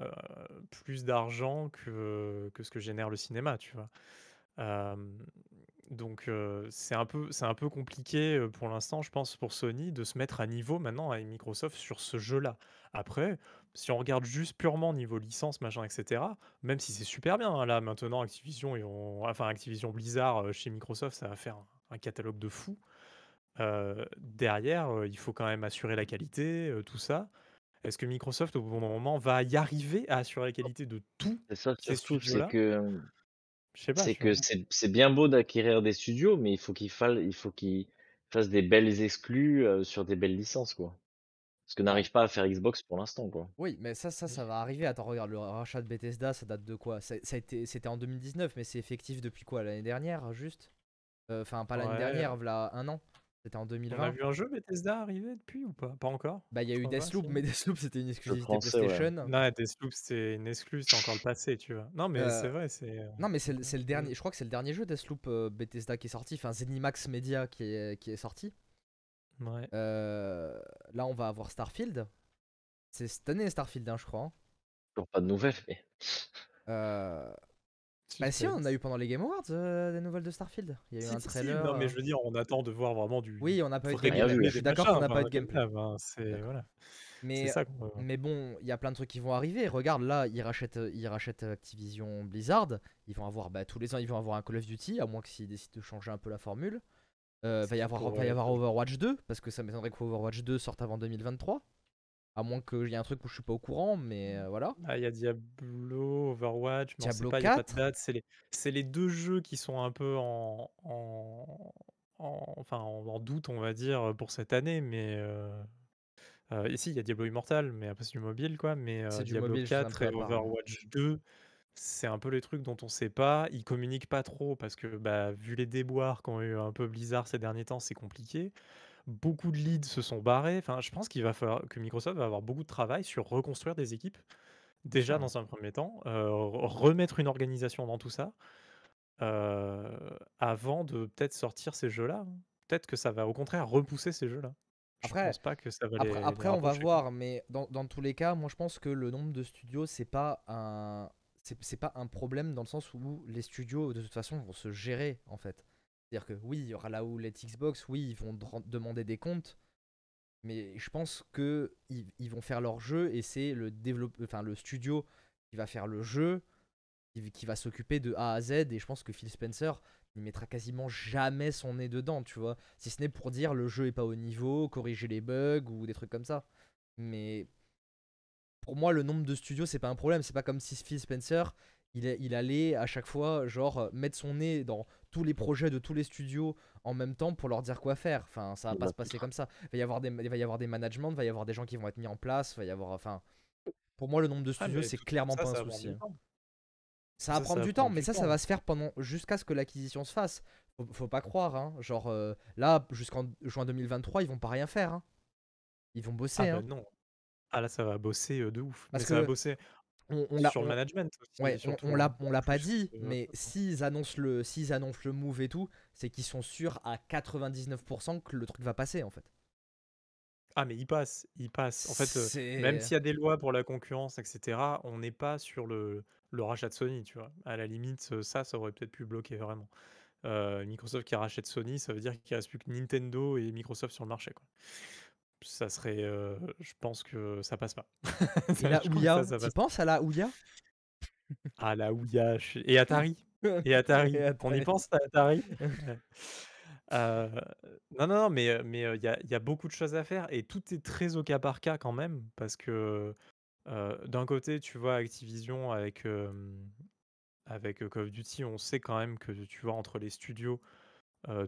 plus d'argent que que ce que génère le cinéma, tu vois? Donc c'est un peu un peu compliqué, pour l'instant, je pense, pour Sony de se mettre à niveau maintenant avec Microsoft sur ce jeu-là. Après, si on regarde juste purement niveau licence, machin et cetera, même si c'est super bien, hein, là, maintenant, Activision, ont enfin, Activision Blizzard, heu, chez Microsoft, ça va faire un un catalogue de fou. Heu, derrière, heu, il faut quand même assurer la qualité, tout ça. Est-ce que Microsoft, au bon moment, va y arriver à assurer la qualité de tous C'est ça surtout, c'est que Je sais pas, c'est que c'est bien beau d'acquérir des studios, mais il faut il faut qu'ils fassent des belles exclus, sur des belles licences, quoi. Ce que n'arrive pas à faire Xbox pour l'instant, quoi. oui, mais ça, ça, ça va arriver. Attends, regarde, le rachat de Bethesda, ça date de quoi? Ça, ça a été, C'était en 2019, mais c'est effectif depuis quoi? L'année dernière, juste? Euh, Enfin, pas l'année Ouais. dernière, voilà un an. C'était en On a 2020. vu un jeu Bethesda arriver depuis ou pas? Pas encore? Bah, il y a eu Deathloop, mais Deathloop, c'était une exclusivité français, ouais. PlayStation. Non, Deathloop, c'est une exclue, c'est encore le passé, tu vois? Non, mais c'est Euh, vrai, c'est, heu, Non, mais c'est le, c'est le mmh. dernier. Je crois que c'est le dernier jeu Deathloop euh, Bethesda qui est sorti. Enfin, Zenimax Media qui est, qui est sorti. Ouais. Euh, là, on va avoir Starfield. C'est cette année Starfield, hein, je crois. hein. Toujours pas de nouvelles, mais Euh, Bah, si, on a eu pendant les Game Awards euh, des nouvelles de Starfield. Il y a eu si, un si, si, trailer. non, mais je veux dire, on attend de voir vraiment du Oui, on n'a pas eu de gameplay. Je suis d'accord qu'on n'a pas eu de gameplay. hein, c'est voilà. C'est Mais, ça mais bon, il y a plein de trucs qui vont arriver. Regarde, là, ils rachètent, ils rachètent Activision Blizzard. Ils vont avoir, bah, tous les ans, ils vont avoir un Call of Duty, à moins que s'ils décident de changer un peu la formule. Euh, va y avoir, va y avoir être Overwatch 2, parce que ça m'étonnerait que Overwatch 2 sorte avant 2023. À moins qu'il y ait un truc où je suis pas au courant, mais euh, voilà. Ah, il y a Diablo, Overwatch, mais on sait Diablo pas, il y a pas de 4, date. C'est les c'est les 2 jeux qui sont un peu en en en enfin, en en doute, on va dire, pour cette année, mais heu, et si, il y a Diablo Immortal, mais après c'est du mobile, quoi, mais c'est heu, du Diablo mobile, c'est un 4 peu et hein. Overwatch 2, c'est un peu les trucs dont on sait pas. Ils communiquent pas trop parce que, bah, vu les déboires qu'ont eu un peu Blizzard ces derniers temps, c'est compliqué. Beaucoup de leads se sont barrés. Enfin, je pense qu'il va falloir que Microsoft va avoir beaucoup de travail sur reconstruire des équipes déjà dans un premier temps, re remettre une organisation dans tout ça, heu, avant de peut-être sortir ces jeux-là. Peut-être que ça va au contraire repousser ces jeux-là. Je Après pense pas que ça va après les les après on va voir, mais dans dans tous les cas, moi je pense que le nombre de studios, c'est pas un c'est pas un problème dans le sens où les studios, de toute façon, vont se gérer, en fait. C'est-à-dire que oui, il y aura la houlette Xbox, oui, ils vont demander des comptes, mais je pense qu'ils ils vont faire leur jeu et c'est le studio qui va faire le jeu, qui qui va s'occuper de A à Z et je pense que Phil Spencer, il mettra quasiment jamais son nez dedans, tu vois? Si ce n'est pour dire: «Le jeu est pas au niveau, corriger les bugs» ou des trucs comme ça. Mais pour moi, le nombre de studios, c'est pas un problème. C'est pas comme si Phil Spencer, il, est- il allait à chaque fois, genre, euh, mettre son nez dans tous les projets de tous les studios en même temps pour leur dire quoi faire. Enfin, ça va Il pas se passer comme ça. Il va y avoir des, il va y avoir des managements, il va y avoir des gens qui vont être mis en place, il va y avoir, enfin. Pour moi, le nombre de Ah, studios, c'est clairement ça, pas ça un souci. hein. Ça va Ça, ça prendre va du temps, mais ça, ça va se faire pendant jusqu'à ce que l'acquisition se fasse. Faut, faut pas croire, hein. Genre, euh, là, jusqu'en juin 2023, ils vont pas rien faire. hein. Ils vont bosser, Ah hein. bah non. Ah là, ça va bosser, de ouf. Parce Mais ça va que bosser on, sur le management aussi, Ouais, on, on l'a, hein, on l'a pas plus dit, que mais hein. s'ils annoncent le, s'ils annoncent le move et tout, c'est qu'ils sont sûrs à 99% que le truc va passer en fait. Ah mais il passe, il passe. En fait, même s'il y a des lois pour la concurrence et cetera, on n'est pas sur le le rachat de Sony, tu vois? À la limite, ça, ça aurait peut-être pu bloquer vraiment. Microsoft qui rachète Sony, ça veut dire qu'il reste plus que Nintendo et Microsoft sur le marché, quoi. Ça serait, heu, je pense que ça passe pas. Et la ça, Ouya, ça passe penses à la Ouya? Ah la Ouya, et Atari et Atari. Et On y pense à Atari? Heu, non, non, non, mais mais heu, il y a y a beaucoup de choses à faire et tout est très au cas par cas quand même parce que, d'un côté, tu vois, Activision avec, avec, Call of Duty, on sait quand même que, tu vois, entre les studios,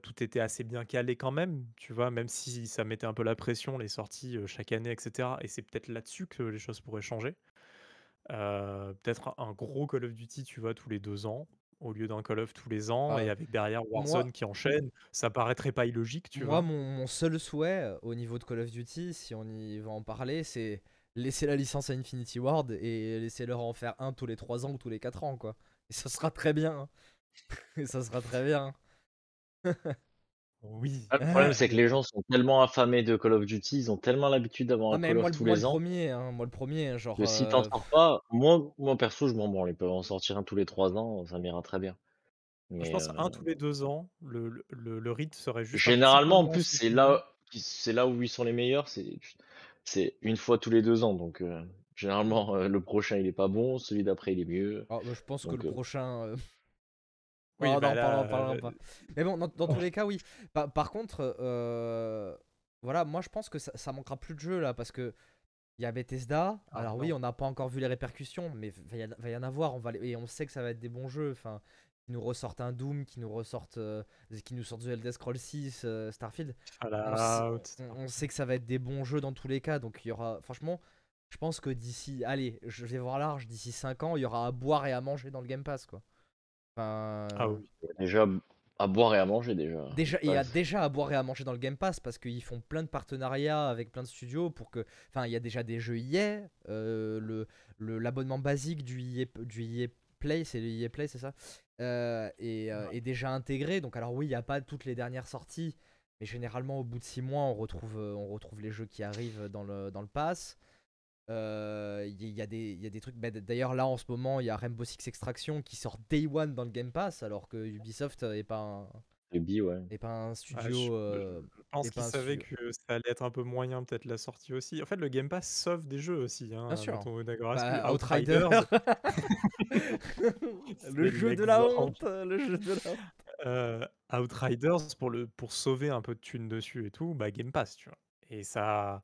tout était assez bien calé quand même, tu vois? Même si ça mettait un peu la pression, les sorties, chaque année et cetera et c'est peut-être là-dessus que les choses pourraient changer. Peut-être un gros Call of Duty, tu vois, tous les 2 ans, au lieu d'un Call of tous les ans et avec derrière moi, Warzone qui enchaîne. Ça paraîtrait pas illogique, tu moi vois? mon, mon seul souhait au niveau de Call of Duty, si on y va en parler, c'est laisser la licence à Infinity Ward et laisser leur en faire un tous les 3 ans ou tous les 4 ans, quoi. Et ça sera très bien. hein. et ça sera très bien. Oui. Ah, le problème, c'est que les gens sont tellement affamés de Call of Duty, ils ont tellement l'habitude d'avoir Ah un mais Call moi, of le- tous moi le les ans, premier, hein, moi le premier, genre. que si t'en euh, sors pas, moi, moi perso, je m'en branle. Ils peuvent en sortir un tous les 3 ans, ça m'ira très bien. Je Mais pense euh, un tous les 2 ans, le le le le rythme serait juste un petit peu généralement, en moins plus, c'est soutenu. là, c'est là où ils sont les meilleurs, c'est c'est une fois tous les 2 ans. Donc euh, généralement, euh, le prochain il est pas bon, celui d'après il est mieux. ah, bah, je pense que le Donc euh, prochain. euh, Oui, Oh, bah non, là, pas. Mais bon, dans, dans tous les cas, oui. Par, par contre, euh, voilà, moi je pense que ça, ça manquera plus de jeux là parce que il y a Bethesda. Ah Alors oui, on n'a pas encore vu les répercussions, mais va y, va y en avoir. On va les- et on sait que ça va être des bons jeux. Enfin, qui nous ressortent un Doom, qui nous ressortent, euh, qui nous sortent The Elder Scrolls 6, euh, Starfield. On sait, on sait que ça va être des bons jeux dans tous les cas. Donc il y aura, franchement, je pense que d'ici, allez, je vais voir large, d'ici 5 ans, il y aura à boire et à manger dans le Game Pass, quoi. Enfin, Ah oui. il y a déjà à boire et à manger déjà. Déjà, il y a déjà à boire et à manger dans le Game Pass parce qu'ils font plein de partenariats avec plein de studios pour que. Enfin, il y a déjà des jeux EA. euh, le le- l'abonnement basique du EA, du EA Play, c'est le EA Play, c'est ça? Euh, et, euh, est déjà intégré. Donc, alors oui, il n'y a pas toutes les dernières sorties, mais généralement, au bout de 6 mois, on retrouve, on retrouve les jeux qui arrivent dans le, dans le pass. Euh, Il y, y a des- il y a des trucs. bah, D'ailleurs, là en ce moment, il y a Rainbow Six Extraction qui sort Day One dans le Game Pass, alors que Ubisoft n'est pas un, ouais. pas un Ah, studio. je euh, je pense qu'ils savaient studio. que ça allait être un peu moyen peut-être la sortie aussi. En fait, le Game Pass sauve des jeux aussi, hein, Bien sûr. Bah. Outriders, le jeu de la honte. Le jeu de la honte. Heu, Outriders pour le pour sauver un peu de thunes dessus et tout, bah, Game Pass, tu vois? Et ça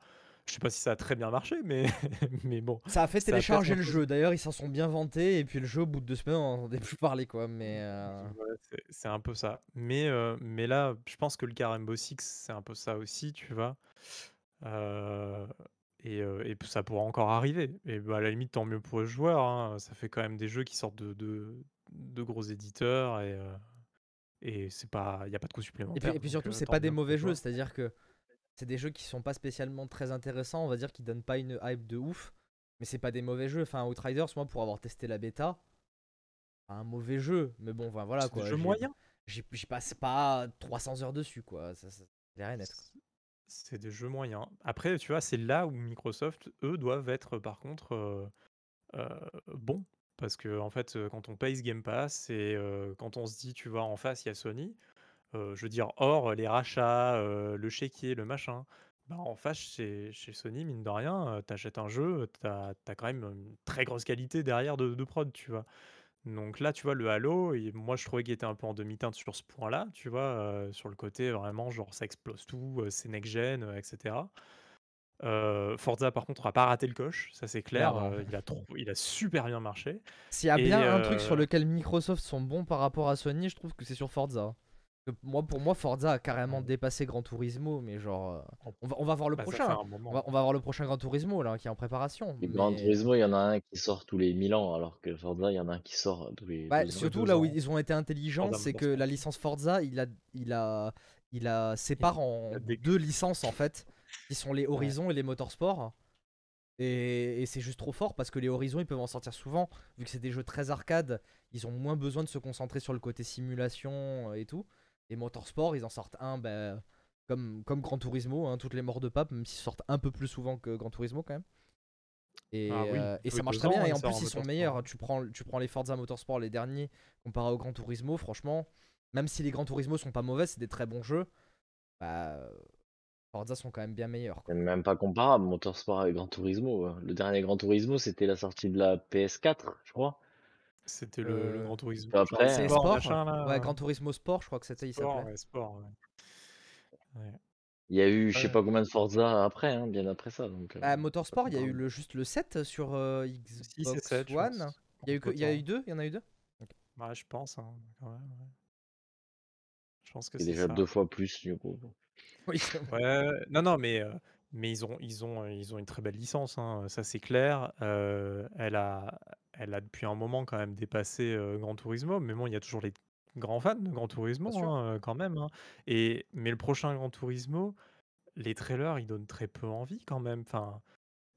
je sais pas si ça a très bien marché, mais mais bon, Ça a fait télécharger le jeu. D'ailleurs, ils s'en sont bien vantés. Et puis le jeu, au bout de deux semaines, on n'en plus parler, quoi. Mais euh, ouais, c'est un peu ça. Mais heu, mais là, je pense que le cas Rainbow Six, c'est un peu ça aussi, tu vois? Heu et et ça pourra encore arriver et bah, à la limite, tant mieux pour les joueurs, hein, ça fait quand même des jeux qui sortent de de de gros éditeurs et et c'est pas il y a pas de coût et puis, supplémentaire et puis surtout, c'est pas des mauvais jeux. C'est-à-dire que c'est des jeux qui sont pas spécialement très intéressants. On va dire qu'ils donnent pas une hype de ouf. Mais c'est pas des mauvais jeux. Enfin, Outriders, moi, pour avoir testé la bêta, un mauvais jeu. Mais bon, enfin, voilà C'est quoi. des jeux j'y- passe pas 300 heures dessus, quoi. Ça, ça, c'est net, des jeux moyens. Après, tu vois, c'est là où Microsoft, eux, doivent être par contre euh, euh, bons. Parce que en fait, euh, quand on paye ce Game Pass et euh, quand on se dit, tu vois, en face, il y a Sony, euh, je veux dire, hors les rachats, euh, le chéquier, le machin, bah, en face, chez, chez Sony, mine de rien, euh, t'achètes un jeu, t'as as quand même une très grosse qualité derrière de, de prod, tu vois. Donc là, tu vois, le Halo, et moi je trouvais qu'il était un peu en demi-teinte sur ce point-là, tu vois, sur le côté vraiment, genre ça explose tout, c'est next-gen, etc. Euh, Forza, par contre, a pas raté le coche, ça c'est clair, Clairement. euh, il, a trop- il a super bien marché. S'il y a Et, bien un truc sur lequel Microsoft sont bons par rapport à Sony, je trouve que c'est sur Forza. Moi, pour moi, Forza a carrément Ouais. dépassé Gran Turismo, mais genre, euh, on va, on va voir le Bah, prochain. On va, on va voir le prochain Gran Turismo là, qui est en préparation. Le Gran mais- Turismo, il y en a un qui sort tous les 1000 ans, alors que Forza, il y en a un qui sort tous les Bah, surtout là où ils ont été intelligents, c'est que la licence Forza, il a, il a, il a sépare en deux licences en fait, qui sont les Horizon et les Motorsport. Et, et c'est juste trop fort parce que les Horizon, ils peuvent en sortir souvent, vu que c'est des jeux très arcade, ils ont moins besoin de se concentrer sur le côté simulation euh, et tout. Et Motorsport, ils en sortent un, bah, comme, comme Gran Turismo, hein, toutes les morts de pape, même s'ils sortent un peu plus souvent que Gran Turismo quand même. Et, Ah oui, euh, et ça marche très bien. Et en plus, ils sont meilleurs. Tu prends, tu prends les Forza Motorsport, les derniers, comparé au Gran Turismo, franchement, même si les Gran Turismo sont pas mauvais, c'est des très bons jeux. Bah, Forza sont quand même bien meilleurs. quoi. Même pas comparable, Motorsport avec Gran Turismo. hein. Le dernier Gran Turismo, c'était la sortie de la PS4, je crois. C'était le, le Euh, Grand genre après, C'est euh, Sport, machin, là. Ouais, Gran Turismo Sport, je crois que c'était, il s'appelait. ouais, sport, ouais. Ouais. Il y a eu, je sais pas combien de Forza après, hein, bien après ça. Donc, euh, Bah, Motorsport, il y a eu le, juste le 7 sur euh, Xbox One. Il y a eu, il y a eu deux? Il y en a eu deux? Ouais, je pense, hein, quand même. ouais. Je pense que C'est c'est déjà ça. deux fois plus, du coup. Oui. Ouais, non, non, mais, euh, mais ils ont, ils ont, ils ont une très belle licence, hein, ça c'est clair. Euh, elle a, elle a depuis un moment quand même dépassé euh, Gran Turismo, mais bon, il y a toujours les grands fans de Gran Turismo hein, quand même. hein. Et, mais le prochain Gran Turismo, les trailers, ils donnent très peu envie quand même. Enfin,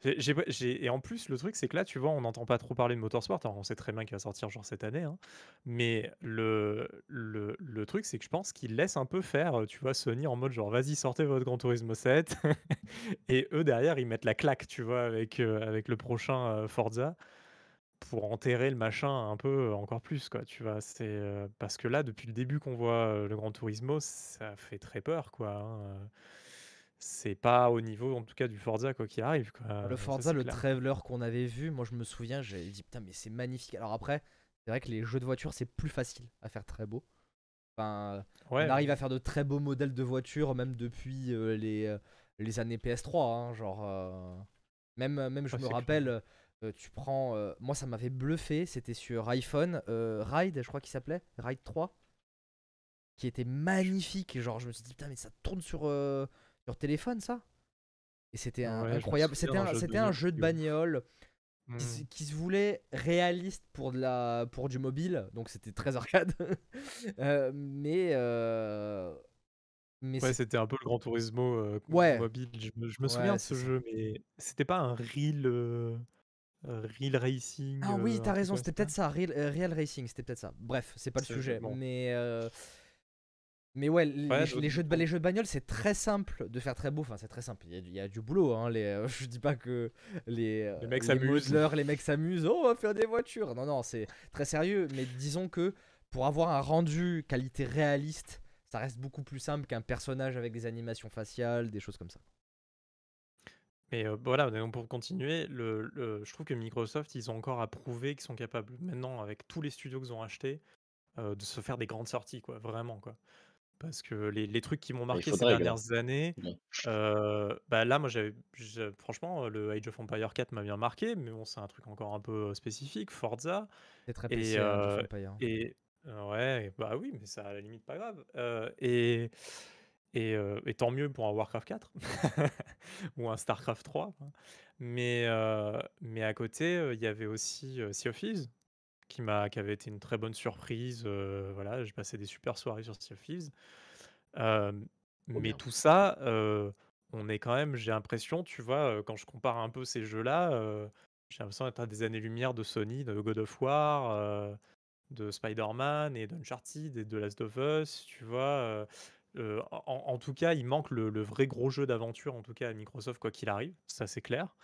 j'ai- et en plus, le truc, c'est que là, tu vois, on n'entend pas trop parler de Motorsport. Alors, on sait très bien qu'il va sortir genre cette année. hein. Mais le, le, le truc, c'est que je pense qu'ils laissent un peu faire, tu vois, Sony en mode genre, vas-y, sortez votre Gran Turismo 7. et eux, derrière, ils mettent la claque, tu vois, avec, euh, avec le prochain euh, Forza pour enterrer le machin un peu euh, encore plus, quoi, tu vois. C'est euh, parce que là, depuis le début qu'on voit euh, le Gran Turismo, ça fait très peur, quoi. hein. C'est pas au niveau, en tout cas, du Forza, quoi, qui arrive, quoi. Le Ah, ça, Forza, le clair. trailer qu'on avait vu, moi je me souviens, j'ai dit putain, mais c'est magnifique. Alors après, c'est vrai que les jeux de voiture, c'est plus facile à faire très beau. Enfin, Ouais, on arrive à faire de très beaux modèles de voitures, même depuis les, les années PS3. hein, genre, même, même je Ouais, me clair. Euh, tu prends. euh, moi, ça m'avait bluffé, c'était sur iPhone, euh, Ride, je crois qu'il s'appelait, Ride 3, qui était magnifique. Genre, je me suis dit, putain, mais ça tourne sur, euh, sur téléphone, ça? Et c'était un- Ouais, je me incroyable. souviens C'était d'un un, jeu de c'était un jeu de bagnole. bagnole Hmm. qui, se- qui se voulait réaliste pour, de la, pour du mobile, donc c'était très arcade. Euh, mais euh, mais Ouais, c'est- c'était un peu le Gran Turismo euh, Ouais. mobile. Je me, je me Ouais, souviens de c'est ce ça. jeu, mais c'était pas un euh, un real racing. Ah euh, oui, t'as truc raison, c'était peut-être ça, Real, euh, Real Racing, c'était peut-être ça. Bref, c'est pas le sujet. bon. Mais, euh, mais ouais, les, jeux de, les jeux de bagnole, c'est très simple de faire très beau. Enfin, c'est très simple. Il y a, du- il y a du boulot. Hein, les, euh, je dis pas que les, euh, Les mecs s'amusent. les mecs s'amusent. Oh, on va faire des voitures. Non, non, c'est très sérieux. Mais disons que pour avoir un rendu qualité réaliste, ça reste beaucoup plus simple qu'un personnage avec des animations faciales, des choses comme ça. Mais euh, voilà, donc pour continuer, le, le- je trouve que Microsoft, ils ont encore à prouver qu'ils sont capables, maintenant, avec tous les studios qu'ils ont achetés, euh, de se faire des grandes sorties, quoi, vraiment, quoi. Parce que les, les trucs qui m'ont marqué ces faudrait, dernières années, euh, bah là, moi, j'avais, j'ai- franchement, le Age of Empire 4 m'a bien marqué, mais bon, c'est un truc encore un peu euh, spécifique, Forza. C'est très Et, PC, hein, Age of euh, Empire. Et euh, ouais, bah oui, mais ça à la limite pas grave. Euh, et, et, euh, et tant mieux pour un Warcraft 4 ou un Starcraft 3. hein. Mais, euh, mais à côté, euh, il y avait aussi Sea of Thieves qui m'a qui avait été une très bonne surprise. voilà, j'ai passé des super soirées sur Sea of Thieves. Mais bien. tout ça, on est quand même, j'ai l'impression, tu vois, quand je compare un peu ces jeux-là, j'ai l'impression d'être à des années-lumière de Sony, de God of War, de Spider-Man et d'Uncharted et de Last of Us, tu vois? Heu, en en tout cas, il manque le le vrai gros jeu d'aventure, en tout cas à Microsoft, quoi qu'il arrive, ça c'est clair.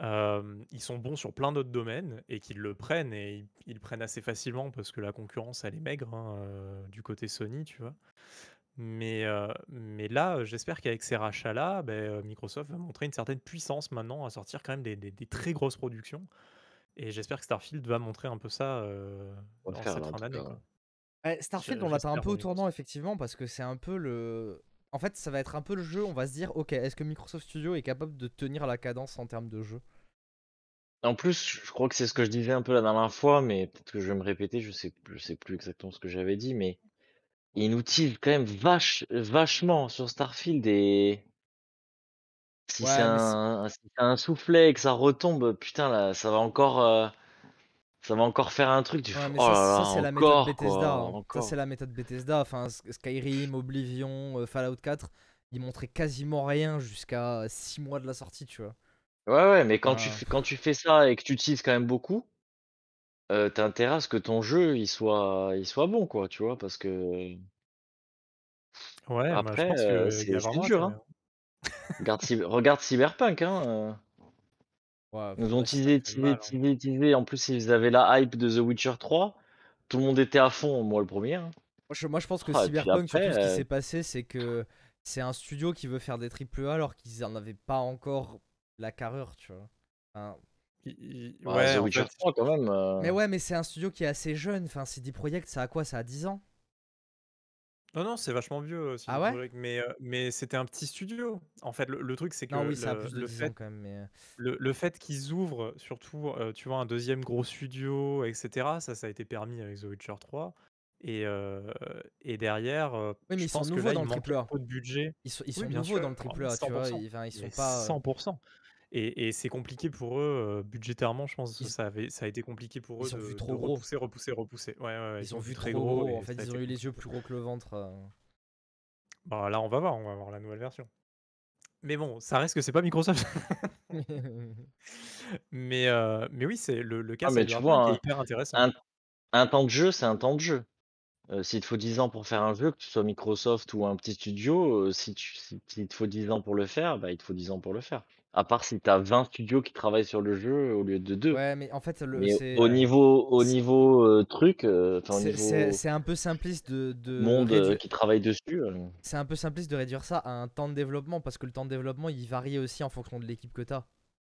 Hem, ils sont bons sur plein d'autres domaines et qu'ils le prennent et ils ils le prennent assez facilement parce que la concurrence, elle est maigre, hein, heu, du côté Sony, tu vois? Mais là, j'espère qu'avec ces rachats-là, heu, Microsoft va montrer une certaine puissance maintenant à sortir quand même des des des très grosses productions et j'espère que Starfield va montrer un peu ça, faire cette fin d'année. Ouais. Ouais, Starfield, on l'attend un j'espère peu au tournant, effectivement, parce que c'est un peu le en fait, ça va être un peu le jeu, on va se dire: «OK, est-ce que Microsoft Studio est capable de tenir la cadence en termes de jeu?» En plus, je crois que c'est ce que je disais un peu la dernière fois, mais peut-être que je vais me répéter, je sais je sais plus exactement ce que j'avais dit, mais ils nous teasent quand même vache vachement sur Starfield et si c'est Ouais, un si un soufflet et que ça retombe, putain là, ça va encore, heu, ça va encore faire un truc, tu ouais, oh ça, là là, ça c'est la méthode encore Bethesda, quoi, hein. Ça, c'est la méthode Bethesda. Enfin, Skyrim, Oblivion, heu, Fallout 4, ils montraient quasiment rien jusqu'à 6 mois de la sortie, tu vois? Ouais, ouais, mais quand tu fais quand tu fais ça et que tu utilises quand même beaucoup, intérêt à ce que ton jeu, il soit il soit bon quoi, tu vois? Parce que Ouais, bah, je après, pense heu, qu'il y c'est dur, hein. Regarde regarde Cyberpunk, hein, heu ouais, ils nous ont teasé, teasé, hein. teasé, teasé, en plus ils avaient la hype de The Witcher 3. Tout le monde était à fond, moi le 1er, hein. Moi je moi je pense que Ah et puis Cyberpunk, surtout ce qui s'est heu passé, c'est que c'est un studio qui veut faire des triple A alors qu'ils en avaient pas encore la carrure, tu vois? Enfin bah, ouais, The en Witcher fait, 3 quand même, mais heu ouais, mais c'est un studio qui est assez jeune, enfin CD Projekt ça a quoi? Ça a 10 ans? Non, non, c'est vachement vieux, heu, Ah ouais? Mais mais c'était un petit studio. En fait, le le truc, c'est Non que oui, ça a le plus de le 10 ans fait quand même, mais heu le le fait qu'ils ouvrent surtout, heu, tu vois, un deuxième gros studio et cetera, ça, ça a été permis avec The Witcher 3 et heu et derrière, heu, oui, mais je ils sont pense que nouveaux là, dans il le triple A. de budget. Ils sont ils Oui, sont bien nouveaux sûr, dans le ah triple A, tu vois? 100 Ils enfin, ils sont mais pas, heu 100 et et c'est compliqué pour eux, budgétairement, je pense que ils ça avait ça a été compliqué pour eux ils ont vu de de trop gros. repousser, repousser, repousser. Ouais, ouais, ouais, Ils ils ont ont vu vu très trop gros gros, en fait, ils ont eu les yeux plus gros que le ventre, heu Bah, là, on va voir, on va voir la nouvelle version. Mais bon, ça reste que c'est pas Microsoft. Mais mais oui, c'est le le cas ah mais tu est vois, hyper intéressant. un un un temps de jeu, c'est un temps de jeu. S'il te faut 10 ans pour faire un jeu, que tu sois Microsoft ou un petit studio, si tu si s'il te faut 10 ans pour le faire, bah, il te faut 10 ans pour le faire. À part si tu as 20 studios qui travaillent sur le jeu au lieu de 2. Ouais, mais en fait, le Mais c'est au niveau au truc, c'est un peu simpliste de de monde, réduire qui travaille dessus, heu c'est un peu simpliste de réduire ça à un temps de développement parce que le temps de développement, il varie aussi en fonction de l'équipe que tu as.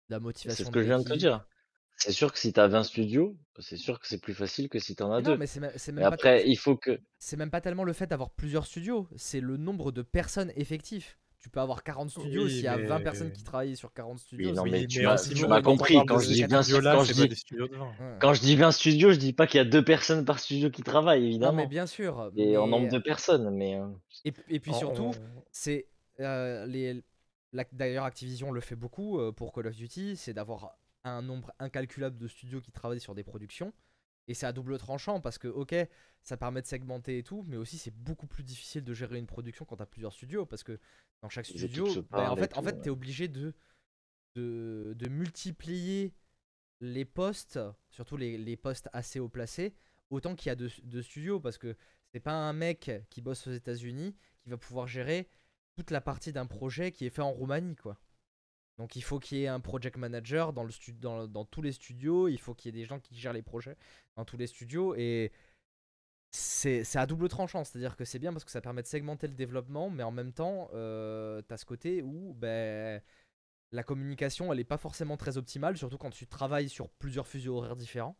La c'est ce motivation de que je viens de te dire. C'est sûr que si tu as 20 studios, c'est sûr que c'est plus facile que si tu en as Mais non, 2. mais c'est même c'est Mais après, il faut que c'est même pas tellement le fait d'avoir plusieurs studios, c'est le nombre de personnes effectifs. Tu peux avoir 40 studios, Oui, s'il y a 20 personnes qui travaillent sur 40 oui, studios, non, oui, tu mais tu studio m'as compris. Quand je dis 20 stu studios-là, quand je dis des studios de 20. ouais. quand je dis 20 studios, je dis pas qu'il y a 2 personnes par studio qui travaillent, Non, mais évidemment. bien sûr, Et en nombre de personnes, mais heu et puis surtout, c'est, heu, les d'ailleurs Activision le fait beaucoup, heu, pour Call of Duty, c'est d'avoir un nombre incalculable de studios qui travaillent sur des productions et c'est à double tranchant parce que, OK, ça permet de segmenter et tout, mais aussi c'est beaucoup plus difficile de gérer une production quand tu as plusieurs studios parce que dans chaque studio, bah, en fait en fait, ouais. tu es obligé de de de multiplier les postes, surtout les les postes assez haut placés, autant qu'il y a de de studios parce que c'est pas un mec qui bosse aux États-Unis qui va pouvoir gérer toute la partie d'un projet qui est fait en Roumanie, quoi. Donc il faut qu'il y ait un project manager dans, le stu- dans, dans tous les studios, il faut qu'il y ait des gens qui gèrent les projets dans tous les studios. Et c'est à double tranchant, c'est-à-dire que c'est bien parce que ça permet de segmenter le développement, mais en même temps, euh, tu as ce côté où ben, la communication elle est pas forcément très optimale, surtout quand tu travailles sur plusieurs fuseaux horaires différents.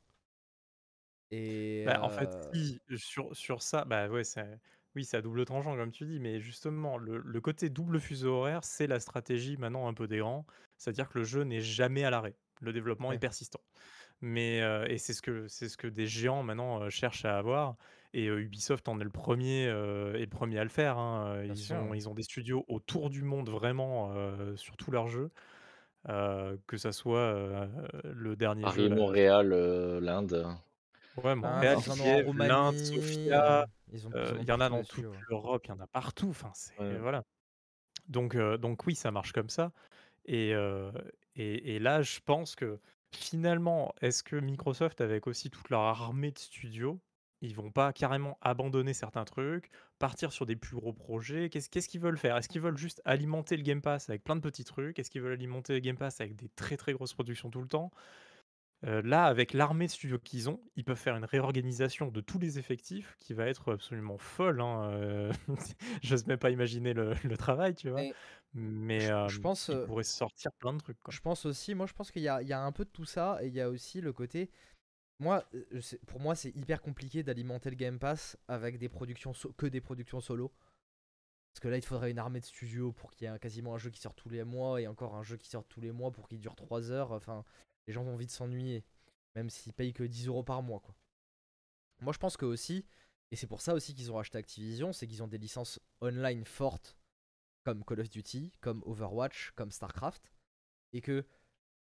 Et Bah, en fait, euh, si, sur sur ça, bah, ouais, c'est oui, c'est à double tranchant comme tu dis, mais justement le le côté double fuseau horaire, c'est la stratégie maintenant un peu des grands. C'est-à-dire que le jeu n'est jamais à l'arrêt. Le développement est ouais, persistant. Mais, heu et c'est ce que c'est ce que des géants maintenant, heu, cherchent à avoir et heu, Ubisoft en est le premier er est le premier à le faire, hein, bien ils sûr. ont ouais. ils ont des studios autour du monde vraiment, sur tous leurs jeux, que ça soit, le dernier jeu Paris, là, Montréal, l'Inde. Ouais, Ah, Montréal, Kiev, l'Inde, Roumanie, euh, Sofia, en il y en a dans toute l'Europe, il y en a partout, enfin voilà. Donc heu, donc oui, ça marche comme ça et heu et et là, je pense que finalement, est-ce que Microsoft, avec aussi toute leur armée de studios, ils vont pas carrément abandonner certains trucs, partir sur des plus gros projets? Qu'est-ce qu'est-ce qu'ils veulent faire? Est-ce qu'ils veulent juste alimenter le Game Pass avec plein de petits trucs? Est-ce qu'ils veulent alimenter le Game Pass avec des très, très grosses productions tout le temps? Là, avec l'armée de studios qu'ils ont, ils peuvent faire une réorganisation de tous les effectifs qui va être absolument folle, hein, heu, j'ose même pas imaginer le le travail, tu vois? Mais Mais, je pense, ils pourraient sortir plein de trucs, quoi. Je pense aussi, moi je pense qu'il y a, il y a un peu de tout ça et il y a aussi le côté. Moi, euh, pour moi, c'est hyper compliqué d'alimenter le Game Pass avec des productions so- que des productions solo. Parce que là, il faudrait une armée de studios pour qu'il y ait quasiment un jeu qui sort tous les mois et encore un jeu qui sort tous les mois pour qu'il dure 3 heures. Enfin, les gens vont vite s'ennuyer, même s'ils payent que 10 euros par mois, quoi. Moi, je pense que aussi, et c'est pour ça aussi qu'ils ont acheté Activision, c'est qu'ils ont des licences online fortes comme Call of Duty, comme Overwatch, comme StarCraft, et que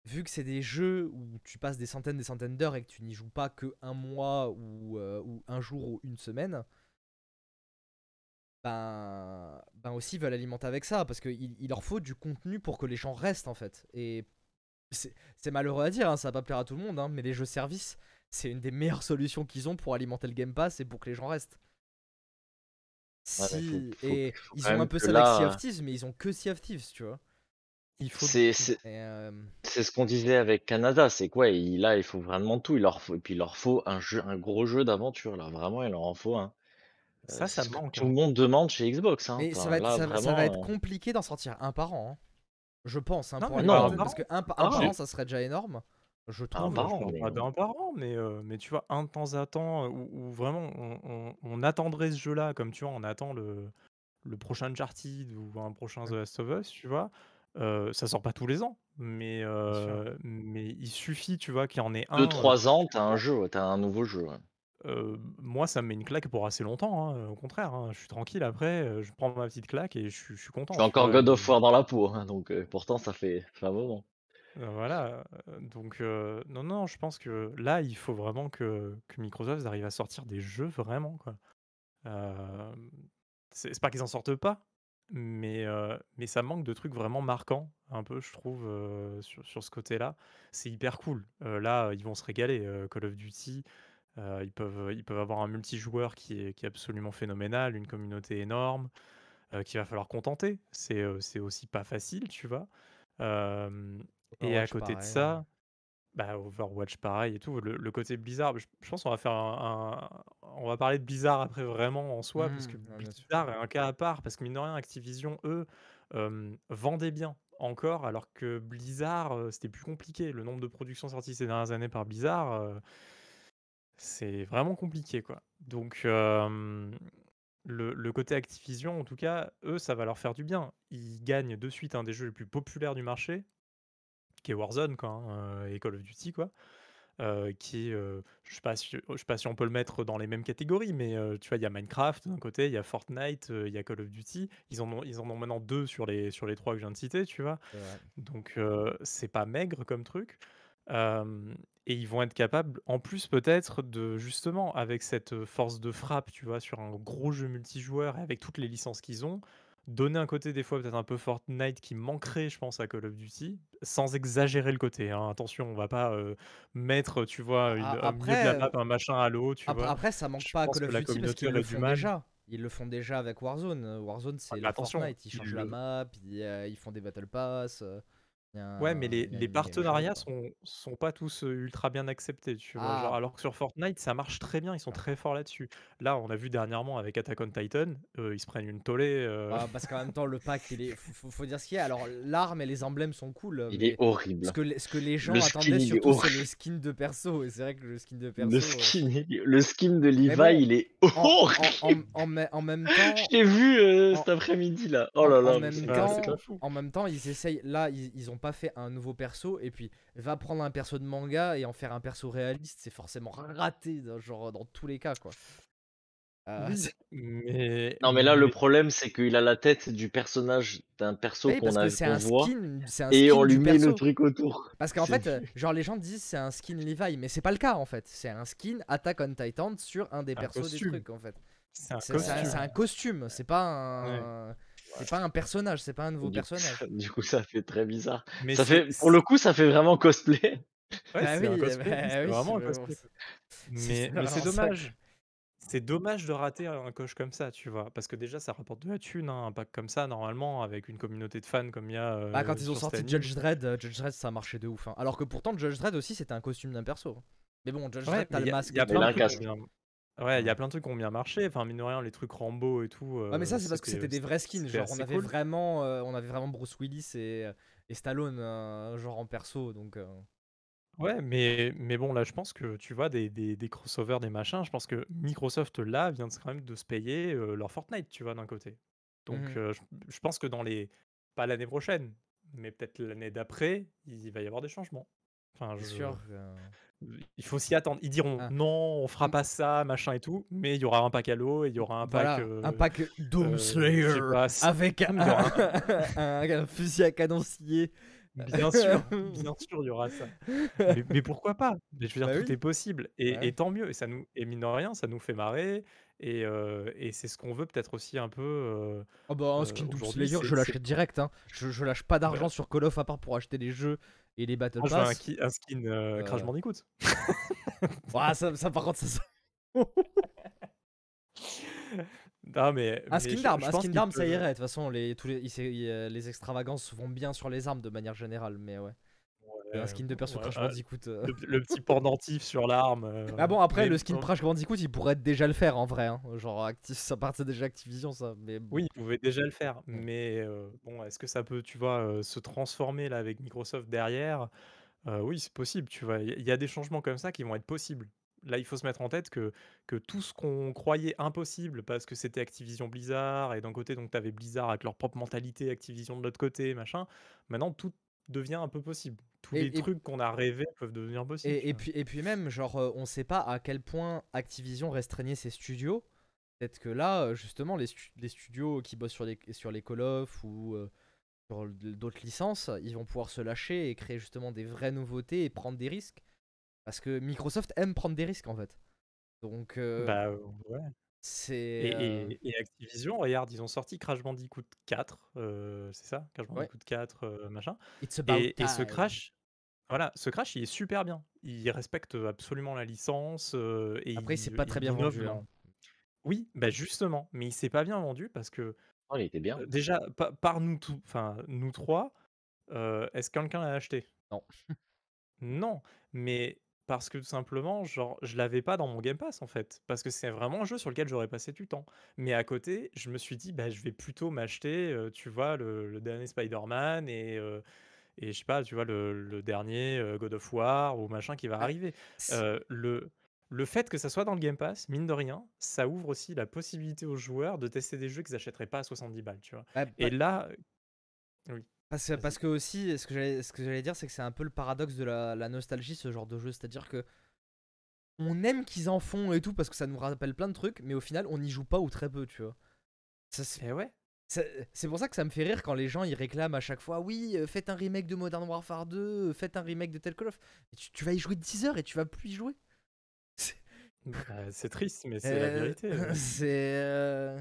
vu que c'est des jeux où tu passes des centaines des centaines d'heures et que tu n'y joues pas que un mois ou, euh, un jour ou une semaine, ben, ben aussi ils veulent alimenter avec ça parce qu'il il leur faut du contenu pour que les gens restent en fait. Et c'est malheureux à dire, hein, ça va pas plaire à tout le monde, hein, mais les jeux services, c'est une des meilleures solutions qu'ils ont pour alimenter le Game Pass et pour que les gens restent. Si, faut- et faut ils ont un peu ça là, avec Sea euh, of Thieves, mais ils ont que Sea of Thieves, tu vois. Il faut C'est c'est- Et, euh, c'est ce qu'on disait avec Canada, c'est quoi? Il, là, il faut vraiment tout. Il leur faut, et puis il leur faut un jeu, un gros jeu d'aventure. Là, vraiment, il leur en faut un. Euh, ça, ça manque, tout hein. le monde demande chez Xbox. Hein. Mais ça va être, là, ça, va- ça vraiment, va être euh, compliqué d'en sortir un par an. hein. Je pense, hein, Non, pour mais un par parce que an. un, pa- un par an, ça serait déjà énorme. Je un trouve. par Je an, mais pas d'un par an, mais, heu, mais tu vois, un de temps à temps, où où vraiment on on on attendrait ce jeu-là, comme tu vois, on attend le le prochain Uncharted ou un prochain The. Last of Us, tu vois? Heu, ça sort pas tous les ans, mais, mais il suffit, tu vois, qu'il y en ait un, heu, 2-3 ans, t'as un jeu, tu un nouveau jeu. ouais. Heu, moi, ça me met une claque pour assez longtemps, hein, au contraire, hein. Je suis tranquille après, heu, je prends ma petite claque et je suis je suis content, J'ai encore? God of Et War dans la peau, hein, donc euh, pourtant ça fait, ça fait un moment. Voilà, donc non, non, je pense que là, il faut vraiment que que Microsoft arrive à sortir des jeux vraiment, quoi. C'est pas qu'ils en sortent pas, mais mais ça manque de trucs vraiment marquants, un peu, je trouve, sur sur ce côté-là. C'est hyper cool. Là, ils vont se régaler, Call of Duty, heu, ils peuvent, ils peuvent avoir un multijoueur qui est qui est absolument phénoménal, une communauté énorme, heu, qu'il va falloir contenter. C'est, c'est aussi pas facile, tu vois? Et à côté de pareil. ça, bah, Overwatch pareil et tout. Le le côté Blizzard, je je pense qu'on va faire un un on va parler de Blizzard après vraiment en soi, parce que Mm, ouais, sûr. Blizzard est un cas à part, parce que mine de rien, Activision, eux, vendaient bien encore, alors que Blizzard, heu, c'était plus compliqué. Le nombre de productions sorties ces dernières années par Blizzard, c'est vraiment compliqué, quoi. Donc le le côté Activision, en tout cas, eux, ça va leur faire du bien. Ils gagnent de suite un des jeux les plus populaires du marché, qui est Warzone, quoi, hein, et Call of Duty, quoi. Qui je sais pas si je sais pas si on peut le mettre dans les mêmes catégories, mais tu vois, il y a Minecraft d'un côté, il y a Fortnite, il y a Call of Duty. Ils en ont ils en ont maintenant 2 sur les sur les 3 que je viens de citer, tu vois? Donc c'est pas maigre comme truc. Et ils vont être capables, en plus peut-être de justement avec cette, heu, force de frappe, tu vois, sur un gros jeu multijoueur et avec toutes les licences qu'ils ont, donner un côté des fois peut-être un peu Fortnite qui manquerait, je pense, à Call of Duty, sans exagérer le côté, hein. Attention, on va pas, heu, mettre, tu vois, une milieu de la map euh, un machin Halo, tu après, vois? après, ça manque Je pas à Call of Duty parce qu'ils le font déjà. Ils le font déjà avec Warzone. Euh, Warzone, Ah c'est attention, Fortnite. Ils changent la map, ils, euh, ils font des Battle Pass. euh, Ouais, mais les partenariats sont sont pas tous, ultra bien acceptés, tu vois? Genre Ah, alors que sur Fortnite, ça marche très bien, ils sont très forts là-dessus. Là, on a vu dernièrement avec Attack on Titan, ils se prennent une tollée, bah, parce qu'en même temps, le pack, il est. Faut, faut- faut dire ce qu'il y a. Alors, l'arme et les emblèmes sont cool, Il est mais horrible. ce que, les- ce que les gens skin, attendaient il est surtout, c'est le horrible. skin de perso. Et c'est vrai que le skin de perso. Le euh, skin, il- le skin de Mais Levi, bon, il est en, en, horrible. en, en, même temps, Je l'ai vu euh, en, cet après-midi là. Oh en, là en là, mais même c'est c'est temps, pas fou. en même temps, ils essayent. Là, ils, ils ont pas fait un nouveau perso. Et puis, va prendre un perso de manga et en faire un perso réaliste, c'est forcément raté, dans- genre dans tous les cas, quoi. Euh, mais Non mais là le problème c'est qu'il a la tête du personnage d'un perso oui, qu'on a qu'on un voit skin, un et on lui met le truc autour. Parce qu'en fait, euh, genre les gens disent c'est un skin Levi, mais c'est pas le cas en fait. C'est un skin Attack on Titan sur un des un persos des trucs en fait. C'est un un, costume. c'est un pas Ouais. C'est pas un personnage, c'est pas un nouveau Du coup, personnage. ça, du coup ça fait très bizarre. Mais Ça fait pour le coup ça fait vraiment cosplay. Ouais, Bah oui, cosplay, bah oui, vraiment un cosplay. c'est- Mais c'est mais c'est vraiment ça, dommage. C'est dommage de rater un coche comme ça, tu vois? Parce que déjà, ça rapporte de la thune, hein, un pack comme ça, normalement, avec une communauté de fans comme il y a, Bah, quand heu, ils ont sorti Stanley. Judge Dredd, euh, Judge Dredd ça a marché de ouf. hein. Alors que pourtant, Judge Dredd aussi c'était un costume d'un perso. hein. Mais bon, Judge Ouais, Dredd, t'as le masque. il y a plein de ouais, il y a Ouais. plein de trucs qui ont bien marché. Enfin, mine de rien, les trucs Rambo et tout, Ouais, mais ça, heu, c'est parce que c'était des vrais skins. Genre, on avait, cool. vraiment, euh, on avait vraiment Bruce Willis et, et Stallone, euh, genre en perso. Donc, euh, Ouais, mais mais bon, là, je pense que, tu vois, des des des crossovers, des machins, je pense que Microsoft, là, vient de quand même de se payer, leur Fortnite, tu vois, d'un côté. Donc, heu, je je pense que dans les pas l'année prochaine, mais peut-être l'année d'après, il va y avoir des changements. Enfin, je sûr. Il faut s'y attendre. Ils diront: Ah. «Non, on fera pas ça, machin et tout», mais il y aura un pack Halo et il y aura un pack, Voilà, un pack Doom heu, je sais Slayer pas, ça avec un, fusil à cadencier. Bien sûr, bien sûr, il y aura ça. Mais mais pourquoi pas? Mais je veux dire, Bah tout oui. est possible et Ouais. et tant mieux et ça nous et mine de rien, ça nous fait marrer et heu et c'est ce qu'on veut peut-être aussi un peu, Oh bah un heu, skin Doom aujourd'hui, Slayer, c'est je l'achète direct. Hein. Je, je lâche pas d'argent bah sur Call of à part pour acheter les jeux et les Battle moi, je veux un Pass. un skin, heu, Crash Euh, Bandicoot. ça, ça, par contre, ça. Non, mais Un mais skin d'arme, un skin d'arme, ça irait. De toute façon, les, tous les, euh, les extravagances vont bien sur les armes de manière générale, mais ouais. Et un skin de perso Crash heu, Bandicoot. euh. le le petit pendentif sur l'arme, heu, Ah bon, après, le skin bon Crash Bandicoot, il pourrait déjà le faire en vrai. Hein. Genre, Acti- ça partait déjà Activision, ça. Mais bon. Oui, ils pouvaient déjà le faire, mais bon, est-ce que ça peut, tu vois, se transformer là avec Microsoft derrière? Oui, c'est possible, tu vois? Il y a il y a des changements comme ça qui vont être possibles. Là, il faut se mettre en tête que que tout ce qu'on croyait impossible parce que c'était Activision Blizzard et d'un côté, donc tu avais Blizzard avec leur propre mentalité, Activision de l'autre côté, machin. Maintenant, tout devient un peu possible. Tous les Et, trucs qu'on a rêvés peuvent devenir possibles, et, puis, et puis même, genre, euh, on sait pas à quel point Activision restreignait ses studios. Peut-être que là, euh, justement, les, stu- les studios qui bossent sur les, sur les Call of ou euh, sur d'autres licences, ils vont pouvoir se lâcher et créer justement des vraies nouveautés et prendre des risques. Parce que Microsoft aime prendre des risques en fait. Donc, euh, Bah, ouais. C'est. Et euh, et et Activision, regarde, ils ont sorti Crash Bandicoot 4, heu, c'est ça? Crash Ouais, Bandicoot 4, heu, machin it's about et et ce. Crash voilà, ce Crash, il est super bien. Il respecte, absolument la licence, et Après, il s'est pas très bien vendu. Hein. oui, bah, justement, mais il s'est pas bien vendu parce que, Oh, il était bien. déjà, pa par nous tous enfin, nous 3, heu, est-ce que quelqu'un l'a acheté? Non. Non, mais parce que tout simplement, genre, je l'avais pas dans mon Game Pass en fait, parce que c'est vraiment un jeu sur lequel j'aurais passé du temps. Mais à côté, je me suis dit, bah, je vais plutôt m'acheter, tu vois, le le dernier Spider-Man et heu et je sais pas, tu vois, le le dernier, God of War ou machin qui va Ah, arriver. le le fait que ça soit dans le Game Pass, mine de rien, ça ouvre aussi la possibilité aux joueurs de tester des jeux qu'ils achèteraient pas à 70 balles, tu vois? bah, Et là oui, parce, parce que aussi, ce que j'allais dire, c'est que c'est un peu le paradoxe de la, la nostalgie, ce genre de jeu. C'est-à-dire que on aime qu'ils en font et tout parce que ça nous rappelle plein de trucs, mais au final, on n'y joue pas ou très peu, tu vois. Ça, c'est Et ouais. c'est- pour ça que ça me fait rire quand les gens ils réclament à chaque fois oui euh, faites un remake de Modern Warfare 2 euh, faites un remake de tel Call of tu, tu vas y jouer 10 heures et tu vas plus y jouer C'est- Bah, c'est triste, mais c'est la Euh, vérité, c'est euh,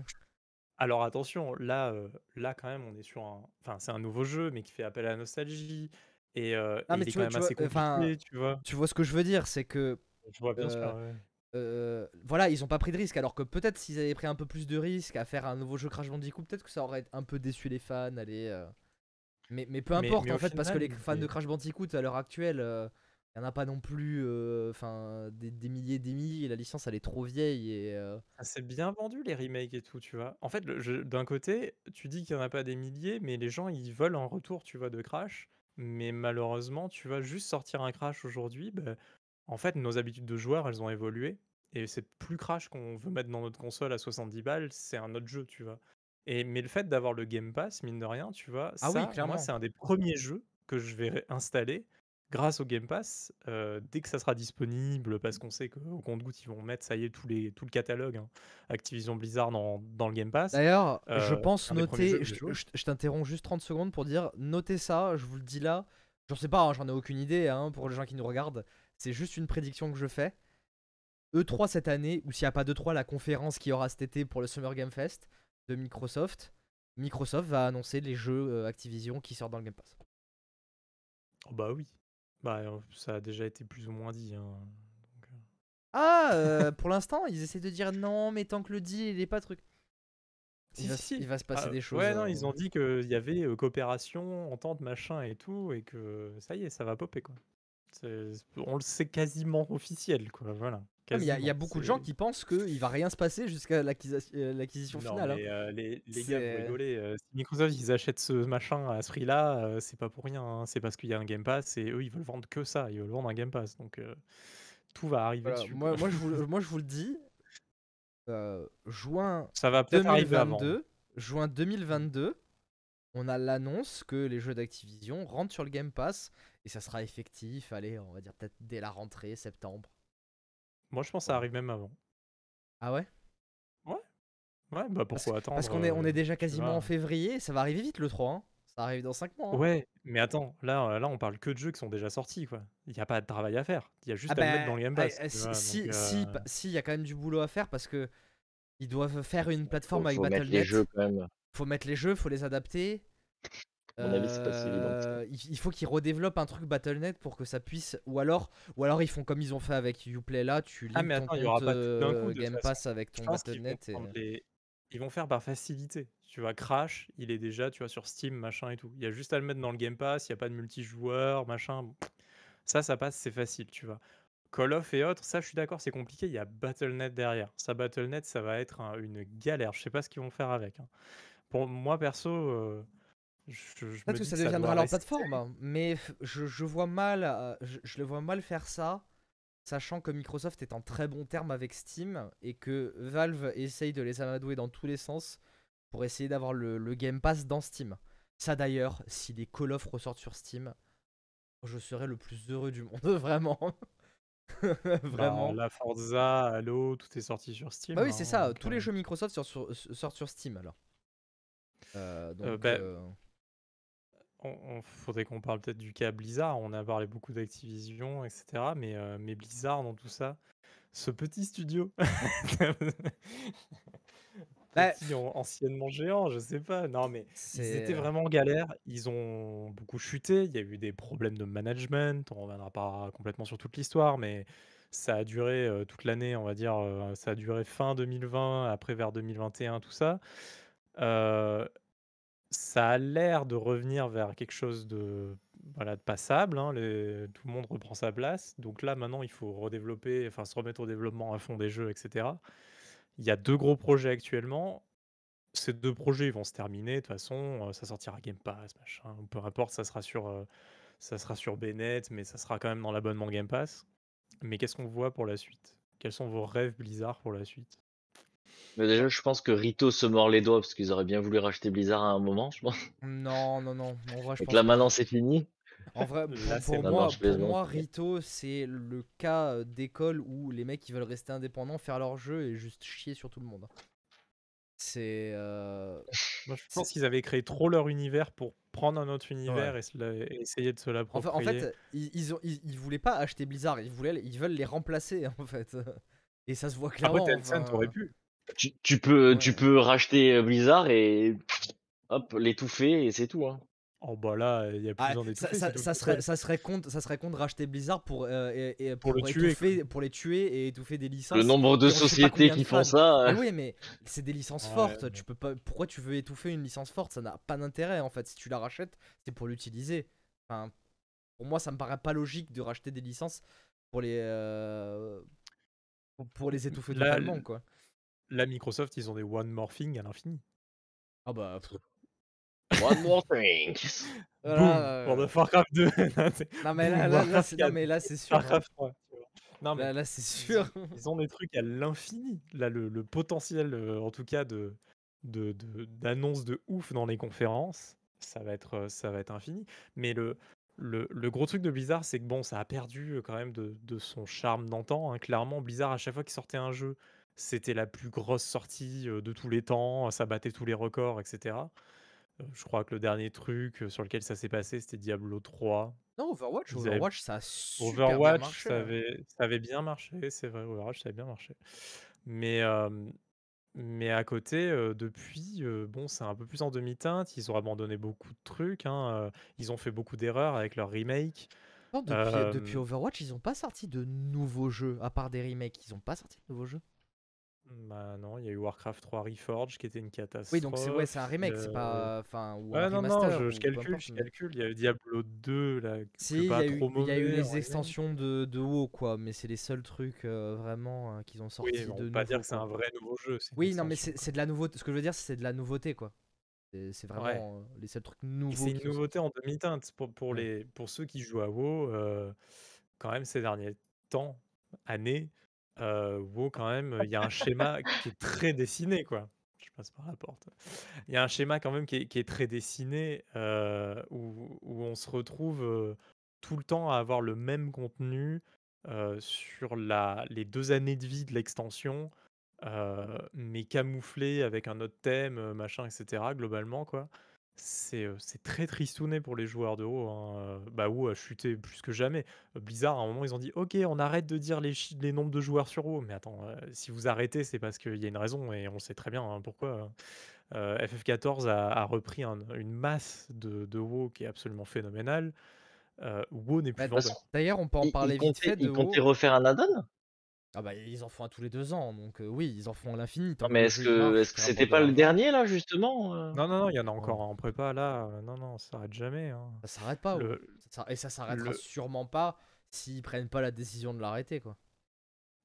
Alors attention, là, là quand même on est sur un enfin c'est un nouveau jeu, mais qui fait appel à la nostalgie et non et mais il est tu quand vois même tu vois assez enfin compliqué, tu vois? tu vois ce que je veux dire c'est que Je vois bien sûr, euh, ouais. euh, voilà ils ont pas pris de risque alors que peut-être s'ils avaient pris un peu plus de risques à faire un nouveau jeu Crash Bandicoot peut-être que ça aurait un peu déçu les fans allez euh. mais, mais peu Mais importe mais en au fait parce que final, les fans de c'est Crash Bandicoot à l'heure actuelle euh, il y en a pas non plus euh, enfin des, des milliers des milliers la licence elle est trop vieille et euh, ça s'est bien vendu les remakes et tout, tu vois? En fait, d'un côté, tu dis qu'il y en a pas des milliers, mais les gens ils veulent un retour, tu vois, de Crash, mais malheureusement, tu vois, juste sortir un Crash aujourd'hui, bah, en fait, nos habitudes de joueurs, elles ont évolué et c'est plus Crash qu'on veut mettre dans notre console à 70 balles, c'est un autre jeu, tu vois? Et mais le fait d'avoir le Game Pass, mine de rien, tu vois, ah oui ça, moi, clairement c'est un des premiers jeux que je vais installer grâce au Game Pass, heu, dès que ça sera disponible, parce qu'on sait qu'au compte-gouttes, ils vont mettre, ça y est, les tout le catalogue, hein, Activision Blizzard dans dans le Game Pass. D'ailleurs, je Heu, pense noter, je, je je- je t'interromps juste 30 secondes pour dire, notez ça, je vous le dis là, j'en sais pas, hein, j'en ai aucune idée hein, pour les gens qui nous regardent, c'est juste une prédiction que je fais. E3 cette année, ou s'il n'y a pas d'E3, la conférence qui aura cet été pour le Summer Game Fest de Microsoft, Microsoft va annoncer les jeux euh, Activision qui sortent dans le Game Pass. Oh bah oui. Bah, heu, ça a déjà été plus ou moins dit, hein, donc heu Ah, heu, pour l'instant, ils essaient de dire: «Non, mais tant que le deal il est pas truc». Il Si, va si, se si. il va se passer Ah, des choses, ouais, non, heu ils ont dit qu'il y avait, coopération, entente, machin et tout et que ça y est, ça va popper, quoi. C'est on le sait quasiment officiel, quoi, voilà, il y a y beaucoup de gens qui pensent qu'il va rien se passer jusqu'à heu, l'acquisition finale, hein. heu, les les gars, vous rigolez, heu, si Microsoft, ils achètent ce machin à ce prix-là, heu, c'est pas pour rien, hein. C'est parce qu'il y a un Game Pass et eux, ils veulent vendre que ça. Ils veulent vendre un Game Pass, donc tout va arriver voilà, dessus, moi moi je vous le moi je vous le dis, heu, juin Ça va peut-être arriver avant. 2022 juin 2022, on a l'annonce que les jeux d'Activision rentrent sur le Game Pass et ça sera effectif, allez, on va dire peut-être dès la rentrée, septembre. Moi, je pense que ça arrive même avant. Ah ouais? Ouais, ouais, bah, Parce pourquoi attendre, parce qu'on est on est heu, déjà quasiment en février, ça va arriver vite le 3, hein. Ça arrive dans 5 mois, hein. Ouais, mais attends, là, heu, là, on parle que de jeux qui sont déjà sortis, quoi. Il y a pas de travail à faire. Il y a Ah juste à le mettre dans bah, le Game Pass, ah, tu si vois? si Donc si y a quand même du boulot à faire parce qu'ils doivent faire une Faut plateforme avec faut mettre les Battle.net. jeux quand même. Faut mettre les jeux, faut les adapter. À mon avis, c'est pas si évident que ça. Heu, il faut qu'ils redéveloppent un truc Battle.net pour que ça puisse ou alors ou alors ils font comme ils ont fait avec Uplay là, tu Ah links mais ton attends, il y aura pas coup, toute Game façon. Pass avec ton Battle.net et prendre les ils vont faire par facilité. Tu vois? Crash, il est déjà, tu vois, sur Steam, machin et tout. Il y a juste à le mettre dans le Game Pass, il y a pas de multijoueur, machin. Ça, ça passe, c'est facile, tu vois? Call of et autres, ça, je suis d'accord, c'est compliqué, il y a Battle.net derrière. Ça, Battle.net, ça va être un une galère. Je sais pas ce qu'ils vont faire avec, hein. Pour moi, perso, me Peut-être que ça que ça deviendra leur plateforme, hein, mais je je vois mal, heu, je je le vois mal faire ça, sachant que Microsoft est en très bons termes avec Steam et que Valve essaye de les amadouer dans tous les sens pour essayer d'avoir le le Game Pass dans Steam. Ça d'ailleurs, si les Call of ressortent sur Steam, je serais le plus heureux du monde, vraiment. Bah, Vraiment. la Forza, Halo, tout est sorti sur Steam, Bah oui, c'est hein, ça, donc tous les jeux Microsoft sortent sur s sortent sur Steam alors. Heu, donc bah heu on on faudrait qu'on parle peut-être du cas Blizzard. On a parlé beaucoup d'Activision et cetera, mais Blizzard dans tout ça, ce petit studio, Bah petit an anciennement géant, je sais pas. Non, mais ils étaient C'est vraiment en galère. Ils ont beaucoup chuté. Il y a eu des problèmes de management. On reviendra pas complètement sur toute l'histoire, mais ça a duré, heu, toute l'année, on va dire, ça a duré fin 2020, après vers 2021, tout ça. Ça a l'air de revenir vers quelque chose de, voilà, passable, hein. Tout le monde reprend sa place. Donc là, maintenant, il faut redévelopper, enfin, se remettre au développement à fond des jeux et cetera. Il y a 2 gros projets actuellement. Ces 2 projets, ils vont se terminer de toute façon, heu, ça sortira Game Pass, machin, ou peu importe, ça sera sur, heu, ça sera sur Bnet, mais ça sera quand même dans l'abonnement Game Pass. Mais qu'est-ce qu'on voit pour la suite? Quels sont vos rêves Blizzard pour la suite? Bah, déjà, je pense que Rito se mord les doigts parce qu'ils auraient bien voulu racheter Blizzard à un moment, je pense. Non, non, non, en vrai, je Donc pense là, maintenant, c'est fini. En vrai, Là, pour moi pour mais Rito, c'est le cas, heu, d'école où les mecs, ils veulent rester indépendants, faire leur jeu et juste chier sur tout le monde. C'est, heu, Moi, je pense qu'ils avaient créé trop leur univers pour prendre un autre Ouais. univers et se la et essayer de se En fait en l'approprier. fait, ils ils ont ils ils voulaient pas acheter Blizzard, ils voulaient ils veulent les remplacer, en fait, et ça se voit Après clairement, Tencent aurait enfin pu. Tu tu peux tu peux racheter, Blizzard et hop, l'étouffer et c'est tout, hein. Oh bah là, il y a plus Ah, besoin ça d'étouffer, ça le ça serait ça serait con ça serait con de racheter Blizzard pour, heu, et et Pour le pour tuer, pour les tuer et étouffer des Le licences nombre de sociétés de qui font ça, Mais heu oui, mais c'est des licences Ouais, fortes, tu peux pas pourquoi tu veux étouffer une licence forte? Ça n'a pas d'intérêt, en fait. Si tu la rachètes, c'est pour l'utiliser. Enfin, pour moi, ça me paraît pas logique de racheter des licences pour les, pour les étouffer totalement, quoi. Là, Microsoft, ils ont des one more thing à l'infini. Ah bah One more thing. Boom! Voilà, World of Warcraft 2, non, c'est Non mais là boum, là là Warcraft c'est non 4, mais là c'est sûr, hein. Warcraft 3, tu vois? Non mais Là là c'est sûr. ils ont des trucs à l'infini. Là, le le potentiel, heu, en tout cas de de de d'annonces de ouf dans les conférences, ça va être, heu, ça va être infini. Mais le le le gros truc de Blizzard, c'est que bon, ça a perdu, heu, quand même de de son charme d'antan, hein. Clairement, Blizzard, à chaque fois qu'il sortait un jeu, c'était la plus grosse sortie, de tous les temps, ça battait tous les records et cetera. Heu, je crois que le dernier truc, sur lequel ça s'est passé, c'était Diablo 3. Non, Overwatch Overwatch ça a super bien Overwatch, marché, ça hein. avait ça avait bien marché, c'est vrai, Overwatch, ça avait bien marché. Mais mais à côté, depuis, bon, c'est un peu plus en demi-teinte. Ils ont abandonné beaucoup de trucs, hein, ils ont fait beaucoup d'erreurs avec leurs remakes. Non, depuis, depuis Overwatch, ils ont pas sorti de nouveaux jeux, à part des remakes. Ils ont pas sorti de nouveaux jeux. Bah non, il y a eu Warcraft 3 Reforged qui était une Oui, donc c'est ouais, catastrophe. c'est un remake, c'est pas. Enfin, ou un ouais, non, non, remaster, je ou je peu calcule, importe. je mais- calcule. Il y a eu Diablo 2 là, Si, il y, a eu- y a eu les extensions de, de WoW, quoi, mais c'est les seuls trucs euh, vraiment euh, qu'ils ont Oui, mais on de peut pas dire que c'est un vrai nouveau jeu. Oui, non, mais c'est de la nouveauté. Ce que je veux dire, c'est de la nouveauté, quoi. C'est Ouais. vraiment euh, les seuls trucs nouveaux c'est une sont nouveauté en demi-teinte pour, pour, Ouais. les, pour ceux qui jouent à WoW. euh, quand même, ces derniers temps, années, euh, WoW, quand même, il y a un schéma qui est très dessiné, quoi. Je passe par la porte. Il y a un schéma quand même qui est, qui est très dessiné euh, où, où on se retrouve euh, tout le temps à avoir le même contenu euh, sur la, les deux années de vie de l'extension, euh, mais camouflé avec un autre thème, machin, etc. Globalement, quoi. C'est euh, c'est très tristouné pour les joueurs de WoW. hein, Bah WoW a chuté plus que jamais. Blizzard, à un moment, ils ont dit OK, on arrête de dire les, chi- les nombres de joueurs sur WoW. Mais attends, euh, si vous arrêtez, c'est parce qu'il y a une raison et on sait très bien hein, pourquoi. hein. Euh, FF14 a, a repris un- une masse de, de WoW qui est absolument phénoménale. Euh, WoW n'est plus Bah, façon, vendeur. D'ailleurs, on peut en parler ils vite fait de ils comptaient WoW. refaire un add-on? Ah bah ils en font un tous les deux ans, donc euh, oui, ils en font à l'infini. Tant Non, que mais le est-ce jeu il que marche, est-ce que c'était pas le dernier là justement euh? Non, non, non, il y en a Ouais. encore en prépa là. euh, Non, non, ça s'arrête jamais. hein. ça s'arrête pas. Le, Ça- Et ça s'arrêtera le- sûrement pas s'ils prennent pas la décision de l'arrêter, quoi.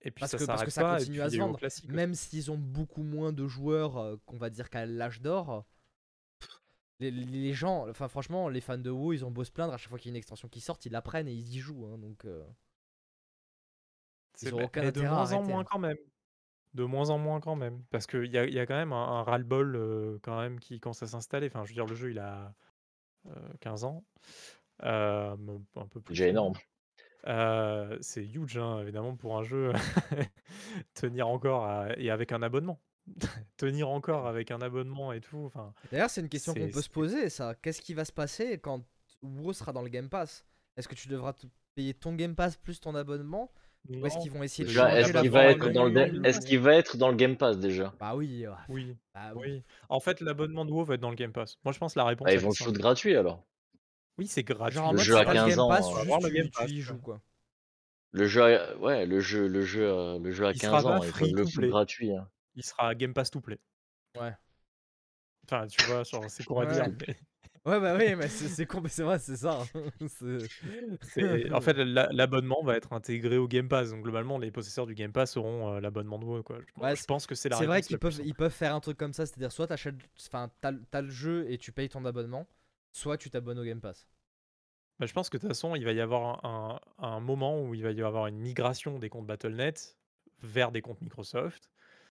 Et puis Parce ça que, parce que s'arrête ça pas. Et continue puis à il se y a eu au vendre. classique aussi. Même s'ils ont beaucoup moins de joueurs euh, qu'on va dire qu'à l'âge d'or, les, les gens, enfin franchement, les fans de WoW, ils ont beau se plaindre à chaque fois qu'il y a une extension qui sort, ils la prennent et ils y jouent. hein, donc, euh, ils ont aucun mais de à moins en arrêter. moins hein. quand même. De moins en moins quand même. Parce qu'il y a, il y a quand même un, un ras-le-bol euh, quand même qui commence à s'installer. Enfin, je veux dire, le jeu, il a euh, 15 ans. Euh, un peu plus. déjà énorme. Euh, c'est huge, hein, évidemment, pour un jeu. Tenir encore à- et avec un abonnement. Tenir encore avec un abonnement et tout. Enfin, D'ailleurs, c'est une question qu'on c'est peut se poser, ça. Qu'est-ce qui va se passer quand WoW sera dans le Game Pass? Est-ce que tu devras te payer ton Game Pass plus ton abonnement? Ou est-ce qu'ils vont essayer de Déjà, changer est-ce la qu'il va être dans le qu'il va être dans le Game Pass déjà? Bah oui, ouais, Oui, bah oui. oui. En fait, l'abonnement de WoW va être dans le Game Pass. Moi, je pense que la réponse Bah, ils vont le simple. gratuit alors. Oui, c'est gratuit. Genre en Le mode, jeu à t'as le 15 Game ans, Pass, On va juste voir le tu, Game tu Pass, y quoi. joues, quoi. Le jeu, à- ouais, le jeu, le jeu, euh, le jeu à Il 15 sera ans, free peuvent le play. gratuit. hein. Il sera Game Pass to play. Ouais. Enfin, tu vois, c'est dire. Ouais. mais Ouais, bah oui, mais c'est c'est con, mais c'est vrai, c'est ça. hein. C'est- c'est- En fait, la- l'abonnement va être intégré au Game Pass. Donc, globalement, les possesseurs du Game Pass auront euh, l'abonnement de WoW. Quoi. Je, Ouais, je pense que c'est la C'est vrai réponse qu'ils la plus peuvent, simple. peuvent faire un truc comme ça, c'est-à-dire soit t'achètes, enfin t'as t'as le jeu et tu payes ton abonnement, soit tu t'abonnes au Game Pass. Bah, je pense que de toute façon, il va y avoir un, un- un moment où il va y avoir une migration des comptes Battle.net vers des comptes Microsoft.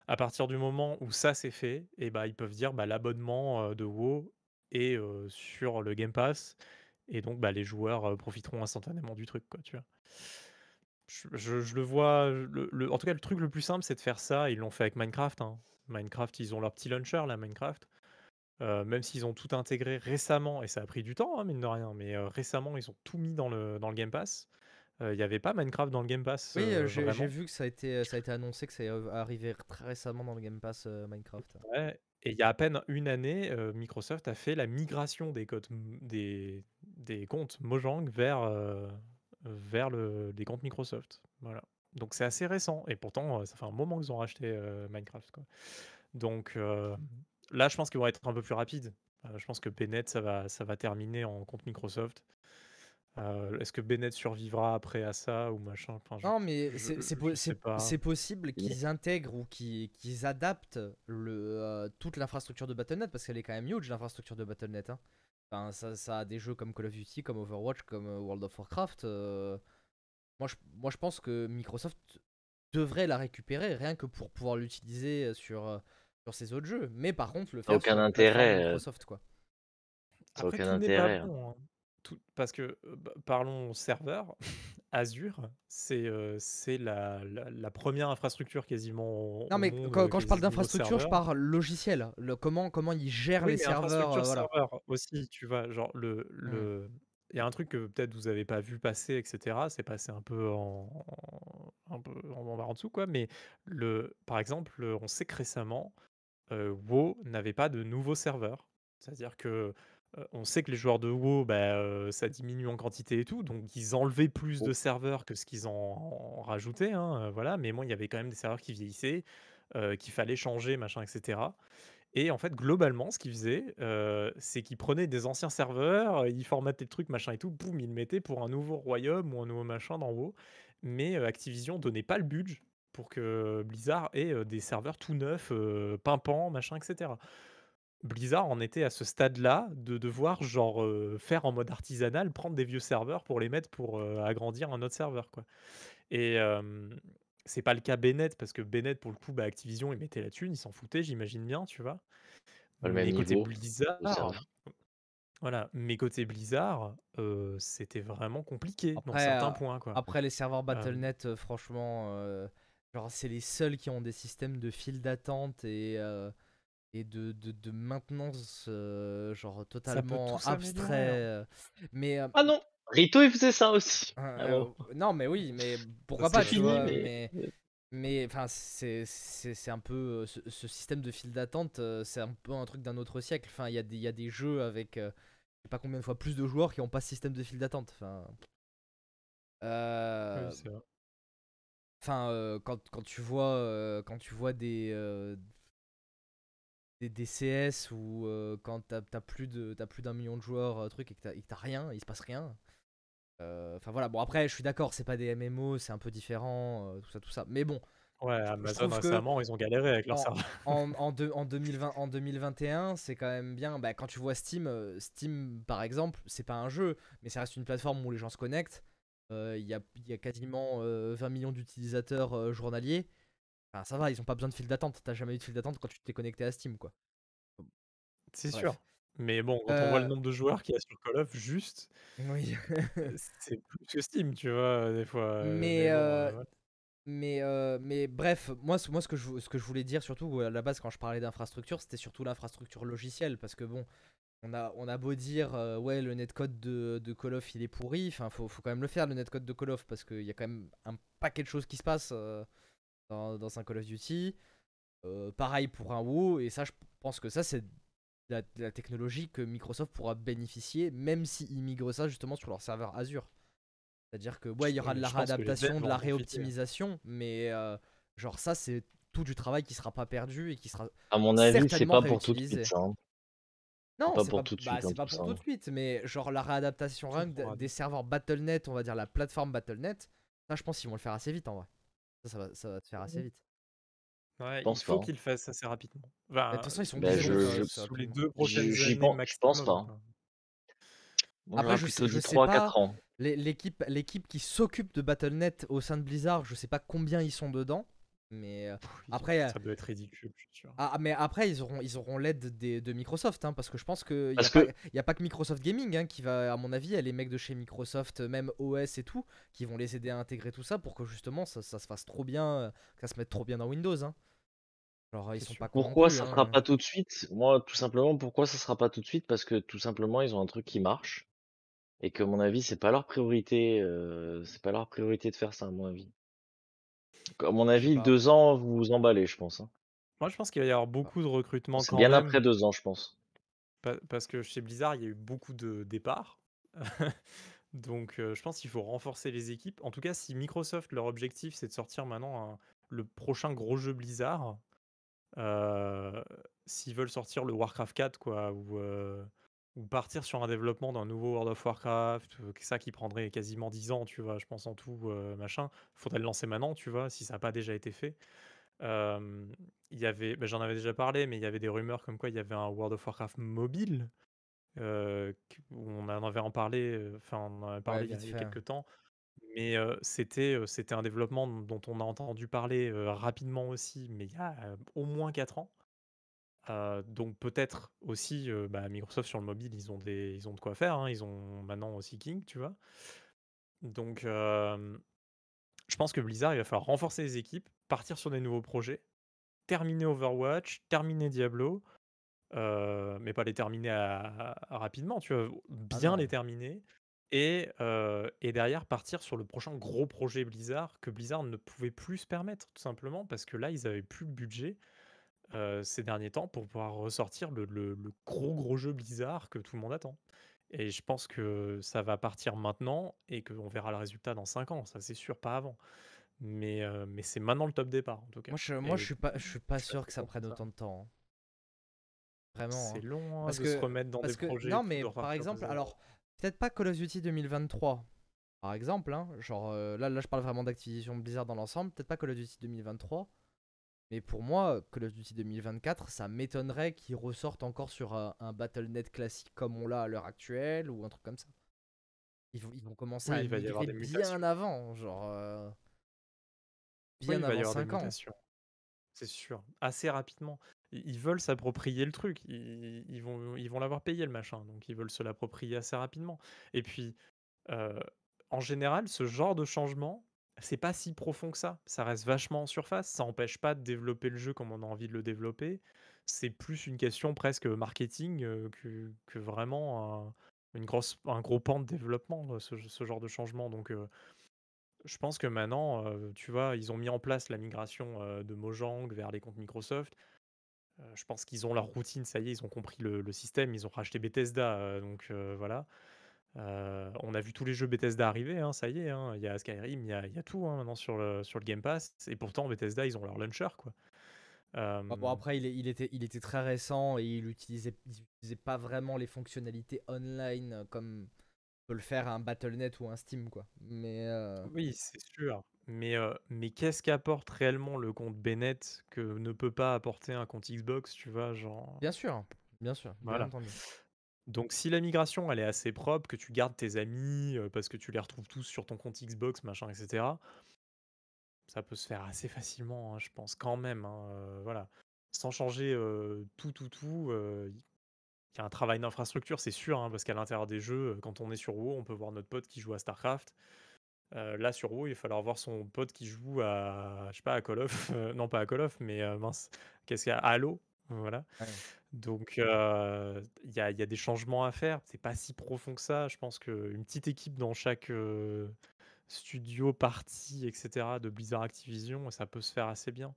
À partir du moment où ça c'est fait, et bah, ils peuvent dire bah, l'abonnement euh, de WoW euh, sur le Game Pass. Et donc bah, les joueurs euh, profiteront instantanément du truc. Quoi, tu vois? Je, je- je le vois. le- le- en tout cas, le truc le plus simple, c'est de faire ça. Ils l'ont fait avec Minecraft. hein. Minecraft, ils ont leur petit launcher, là, Minecraft. Euh, même s'ils ont tout intégré récemment, et ça a pris du temps, hein, mine de rien, mais euh, récemment, ils ont tout mis dans le, dans le Game Pass. Euh, Il n'y avait pas Minecraft dans le Game Pass, Oui, euh, euh, j'ai vu que ça a été, ça a été annoncé que ça est arrivé très récemment dans le Game Pass euh, Minecraft. Ouais. Et il y a à peine une année, Microsoft a fait la migration des, codes, des, des comptes Mojang vers, vers le, les comptes Microsoft. Voilà. Donc c'est assez récent. Et pourtant, ça fait un moment qu'ils ont racheté Minecraft. quoi. Donc euh, là, je pense qu'ils vont être un peu plus rapides. Je pense que Bennett, ça va, ça va terminer en compte Microsoft. Euh, Est-ce que Bennett survivra après à ça ou machin? Enfin, je, Non, mais c'est po- possible qu'ils intègrent ou qu'ils adaptent le, euh, toute l'infrastructure de Battle.net parce qu'elle est quand même huge l'infrastructure de Battle.net. hein. Enfin, ça, ça a des jeux comme Call of Duty, comme Overwatch, comme euh, World of Warcraft. euh, Moi, je, moi, je pense que Microsoft devrait la récupérer rien que pour pouvoir l'utiliser sur, sur ses autres jeux. Mais par contre, le faire sur aucun plateforme intérêt. Microsoft, quoi. Après, aucun intérêt. hein. bon. hein. Tout- parce que, bah, parlons serveur, Azure, c'est euh, c'est la, la- la première infrastructure quasiment Non, mais monde quand, quand je parle d'infrastructure, je parle logiciel. Le, comment, comment ils gèrent Oui, les serveurs. euh, voilà. serveur aussi, tu vois, genre le, Mm. le... Il y a un truc que peut-être vous avez pas vu passer, etc. C'est passé un peu en, en- un peu en, en bas en dessous, quoi. Mais le, par exemple, on sait que récemment, euh, WoW n'avait pas de nouveau serveur. C'est-à-dire que on sait que les joueurs de WoW, bah, ça diminue en quantité et tout, donc ils enlevaient plus Oh. de serveurs que ce qu'ils en rajoutaient, hein, voilà, mais bon, il y avait quand même des serveurs qui vieillissaient, qu'il fallait changer, machin et cetera et en fait, globalement, ce qu'ils faisaient, c'est qu'ils prenaient des anciens serveurs, ils formataient le truc, machin et tout, boum, ils le mettaient pour un nouveau royaume ou un nouveau machin dans WoW, mais Activision donnait pas le budget pour que Blizzard ait, des serveurs tout neufs, pimpants, machin et cetera. Blizzard en était à ce stade-là de devoir genre, faire en mode artisanal, prendre des vieux serveurs pour les mettre pour, agrandir un autre serveur, quoi et c'est pas le cas Bennett parce que Bennett pour le coup, bah, Activision, ils mettaient la thune, ils s'en foutaient, j'imagine bien, tu vois? Pas le même Mais côté niveau de Blizzard serveur. voilà, mais côté Blizzard, heu, c'était vraiment compliqué dans Après, certains heu, points, quoi. après les serveurs Hem Battle.net, heu, franchement, heu, genre c'est les seuls qui ont des systèmes de file d'attente et heu et de de de maintenance, heu, genre totalement s'améliorer, hein. abstrait, heu, mais heu Ah non! Rito, il faisait ça aussi. Ah bon. non, mais oui, mais pourquoi pas, tu fini, vois? mais Mais enfin, c'est c'est c'est un peu, ce ce système de file d'attente, c'est un peu un truc d'un autre siècle. Enfin, il y a des il y a des jeux avec, je sais pas combien de fois plus de joueurs qui ont pas ce système de file d'attente. Enfin, Oui, enfin, heu, quand quand tu vois, quand tu vois des, des des CS ou heu, quand tu as plus de tu as plus d'1 000 000 de joueurs, heu, truc et que tu as et que tu as rien, il se passe rien. Heu, enfin voilà, bon après je suis d'accord, c'est pas des MMO, c'est un peu différent, heu, tout ça, tout ça. Mais bon, Ouais, Amazon que récemment, ils ont galéré avec leurs en serveurs. en en deux en 2020 en 2021, c'est quand même bien, bah, quand tu vois Steam, Steam par exemple, c'est pas un jeu, mais ça reste une plateforme où les gens se connectent. Il y a y a quasiment, heu, 20 000 000 d'utilisateurs, journaliers. Enfin ça va, ils ont pas besoin de file d'attente. Tu as jamais eu de file d'attente quand tu t'es connecté à Steam, quoi. C'est sûr, mais bon, quand on voit le Heu nombre de joueurs qu'il y a sur Call of juste, Oui. c'est plus que Steam, tu vois? Des fois, heu, Mais mais bon, voilà. mais bref, moi ce moi ce que je vou ce que je voulais dire surtout à la base quand je parlais d'infrastructure, c'était surtout l'infrastructure logicielle parce que bon, on a on a beau dire, ouais le netcode de de Call of il est pourri, enfin faut faut quand même le faire le netcode de Call of parce qu'il y a quand même un paquet de choses qui se passent, dans dans un Call of Duty. Heu, pareil pour un WoW et ça je pense que ça c'est la la technologie que Microsoft pourra bénéficier même s'ils migrent ça justement sur leur serveur Azure. C'est-à-dire que ouais, il y aura de la réadaptation, de la réoptimisation, mais heu, genre ça c'est tout du travail qui sera pas perdu et qui sera À mon avis, c'est certainement pas pour tout de réutilisé. suite hein. C'est Non, pas c'est pour pas tout de bah, suite, hein, pas tout pour tout de suite, mais genre la réadaptation rien des serveurs Battle.net, on va dire la plateforme Battle.net, ça je pense qu'ils vont le faire assez vite en vrai. Ça ça va ça va se faire assez vite. Ouais, Je il pense pas, faut hein. qu'ils le fassent assez rapidement. Bah, de toute Enfin, façon, ils sont Bah, obligés de le je sous les rapidement. 2 j'y prochaines j'y années pen je pense pas, hein. Après je sais je sais 3-4 pas, l'équipe l'équipe qui s'occupe de Battle.net au sein de Blizzard, je sais pas combien ils sont dedans, mais après, ça doit être ridicule, je suis sûr. Ah, mais après ils auront ils auront l'aide des de Microsoft, hein, parce que je pense qu'il y a que il y a pas que Microsoft Gaming, hein, qui va à mon avis, il y a les mecs de chez Microsoft, même OS et tout, qui vont les aider à intégrer tout ça pour que justement ça ça se fasse trop bien, que ça se mette trop bien dans Windows, hein. Genre ils sont pas Pourquoi ça sera hein. pas tout de suite? Moi, tout simplement, pourquoi ça sera pas tout de suite? Parce que tout simplement, ils ont un truc qui marche et que, à mon avis, c'est pas leur priorité, c'est pas leur priorité de faire ça, à mon avis. À mon avis. 2 ans, vous vous emballez, je pense, hein. Moi, je pense qu'il va y avoir beaucoup de recrutements C'est quand bien après même 2 ans, je pense. pa parce que chez Blizzard, il y a eu beaucoup de départs. Donc je pense qu'il faut renforcer les équipes. En tout cas, si Microsoft, leur objectif, c'est de sortir maintenant un le prochain gros jeu Blizzard, s'ils veulent sortir le Warcraft 4 quoi ou ou partir sur un développement d'un nouveau World of Warcraft, heu, ça qui prendrait quasiment 10 ans, tu vois? Je pense en tout, heu, machin. Faudrait le lancer maintenant, tu vois? Si ça a pas déjà été fait. Il y avait bah, j'en avais déjà parlé, mais il y avait des rumeurs comme quoi il y avait un World of Warcraft mobile, heu, q on en avait en parlé, heu, enfin, on en avait parlé il y a vite il y a fait, hein. quelque temps, mais c'était, c'était un développement dont on a entendu parler, rapidement aussi, mais il y a, au moins 4 ans. Heu, donc peut-être aussi, heu, bah, Microsoft sur le mobile, ils ont des ils ont de quoi faire, hein. Ils ont maintenant aussi King, tu vois? Donc hem, je pense que Blizzard, il va falloir renforcer les équipes, partir sur des nouveaux projets, terminer Overwatch, terminer Diablo, mais pas les terminer à à rapidement, tu vois? Ah Bien les terminer et et derrière partir sur le prochain gros projet Blizzard que Blizzard ne pouvait plus se permettre, tout simplement parce que là, ils avaient plus le budget. Euh, ces derniers temps pour pouvoir ressortir le, le- le gros gros jeu Blizzard que tout le monde attend. Et je pense que ça va partir maintenant et qu'on verra le résultat dans 5 ans, ça c'est sûr, pas avant. Mais, euh, mais c'est maintenant le top départ en tout cas. Moi, je, moi, je suis pas, je suis pas je sûr que ça prenne autant de temps. hein. Vraiment. C'est hein. long hein, Parce de que- se remettre dans Parce des que, projets. non, mais par exemple, alors, peut-être pas Call of Duty 2023, par exemple, hein, genre, euh, là, là, je parle vraiment d'Activision Blizzard dans l'ensemble, peut-être pas Call of Duty 2023, mais pour moi, Call of Duty 2024, ça m'étonnerait qu'ils ressortent encore sur un, un Battle.net classique comme on l'a à l'heure actuelle, ou un truc comme ça. Ils vont, ils vont commencer Oui, à il va y avoir mutations. bien avant, genre, euh, Oui, bien il va y avant avoir des 5 ans. mutations. C'est sûr, assez rapidement. Ils ils veulent s'approprier le truc. Ils, ils vont, ils vont l'avoir payé le machin, donc ils veulent se l'approprier assez rapidement. Et puis, euh, en général, ce genre de changement, c'est pas si profond que ça. Ça reste vachement en surface. Ça empêche pas de développer le jeu comme on a envie de le développer. C'est plus une question presque marketing que, vraiment un, une grosse, un gros pan de développement, euh, ce, genre de changement. Donc, je pense que maintenant, tu vois, ils ont mis en place la migration de Mojang vers les comptes Microsoft. Je pense qu'ils ont leur routine, ça y est, ils ont compris le, le système, ils ont racheté Bethesda, donc voilà. Euh, on a vu tous les jeux Bethesda arriver, hein, ça y est, hein, il y a Skyrim, il y a, il y a tout hein, maintenant sur le, sur le Game Pass, et pourtant Bethesda, ils ont leur launcher, quoi. Ah bon, Euh, après, il, était, il était très récent et il utilisait, il utilisait pas vraiment les fonctionnalités online euh, comme peut le faire un Battle.net ou un Steam, quoi. Mais euh, Oui, c'est sûr. Mais, euh, mais qu'est-ce qu'apporte réellement le compte Bennett que ne peut pas apporter un compte Xbox, tu vois, genre... bien sûr, bien sûr, bien Voilà. entendu. Donc si la migration elle est assez propre, que tu gardes tes amis parce que tu les retrouves tous sur ton compte Xbox, machin, etc. Ça peut se faire assez facilement, hein, je pense quand même. hein, voilà, sans changer tout, tout, tout. Il y a un travail d'infrastructure, c'est sûr, hein, parce qu'à l'intérieur des jeux, quand on est sur WoW, on peut voir notre pote qui joue à StarCraft. Là sur WoW, il va falloir voir son pote qui joue à, je sais pas, à Call of, non pas à Call of, mais mince, qu'est-ce qu'il y a, à Halo, voilà. Donc, euh, il y a, il y a des changements à faire. C'est pas si profond que ça. Je pense qu'une petite équipe dans chaque euh, studio, partie, etc. de Blizzard Activision, ça peut se faire assez bien.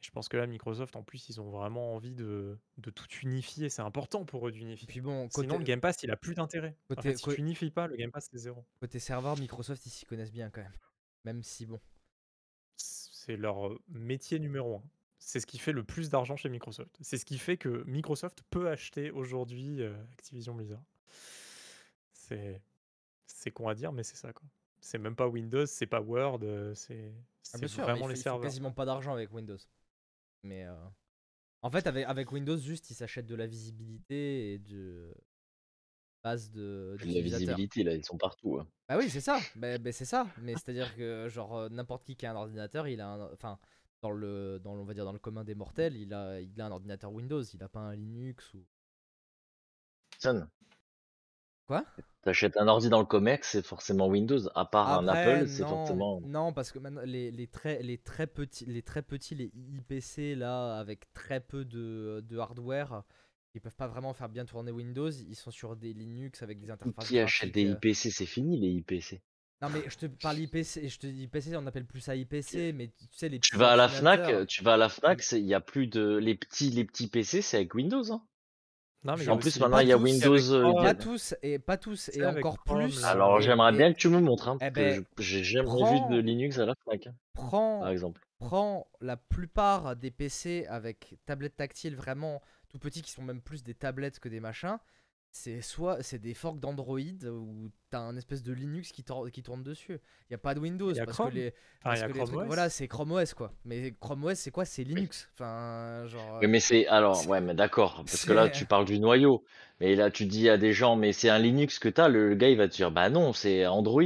Et je pense que là, Microsoft, en plus, ils ont vraiment envie de, de tout unifier. C'est important pour eux d'unifier. puis bon, Sinon, le Game Pass, il a plus d'intérêt. En côté- fait, si tu unifies pas, le Game Pass, c'est zéro. côté serveur, Microsoft, ils s'y connaissent bien quand même. Même si bon. C'est leur métier numéro un. C'est ce qui fait le plus d'argent chez Microsoft. C'est ce qui fait que Microsoft peut acheter aujourd'hui euh, Activision Blizzard. C'est c'est con à dire, mais c'est ça quoi. C'est même pas Windows, c'est pas Word, euh, c'est Ah, c'est sûr, vraiment les font serveurs. quasiment pas d'argent avec Windows. Mais euh, en fait, avec, avec Windows, juste, ils s'achètent de la visibilité et de base de la visibilité, là, ils sont partout. hein. Bah oui, c'est ça. Bah, bah, c'est ça. Mais c'est-à-dire que genre n'importe qui qui a un ordinateur, il a un, enfin dans le dans on va dire dans le commun des mortels, il a il a un ordinateur Windows, il a pas un Linux ou Son. Quoi? T'achètes un ordi dans le comex, c'est forcément Windows. À part un Apple, c'est non, forcément. non parce que maintenant les, les très les très petits les très petits les IPC là avec très peu de, de hardware, ils peuvent pas vraiment faire bien tourner Windows, ils sont sur des Linux avec des interfaces Qui achète des graphiques, euh, IPC C'est fini les IPC. Non mais je te parle IPC, je te dis IPC, on appelle plus ça IPC, mais tu sais les Tu petits vas à la. Fnac, tu vas à la Fnac, il y a plus de les petits les petits PC, c'est avec Windows. hein. Non, mais En plus, maintenant, il y a tous, Windows. avec euh, Pas tous et pas tous et encore Chrome, plus. Alors et- j'aimerais et bien que tu me montres, hein, Eh parce ben, j'ai jamais prends- vu de Linux à la Fnac, hein, prends par exemple. prends la plupart des PC avec tablette tactile vraiment tout petits qui sont même plus des tablettes que des machins. C'est soit c'est des forks d'Android où t'as un espèce de Linux qui, tourne- qui tourne dessus. Il y a pas de Windows Il y a parce Chrome. que les, Enfin, parce il y a que les Chrome trucs- OS. voilà c'est Chrome OS quoi. Mais Chrome OS c'est quoi? C'est Linux. Enfin genre. Oui, mais c'est alors ouais, mais d'accord, parce que là tu parles du noyau, mais là tu dis à des gens, mais c'est un Linux que t'as, le gars il va te dire, bah non, c'est Android,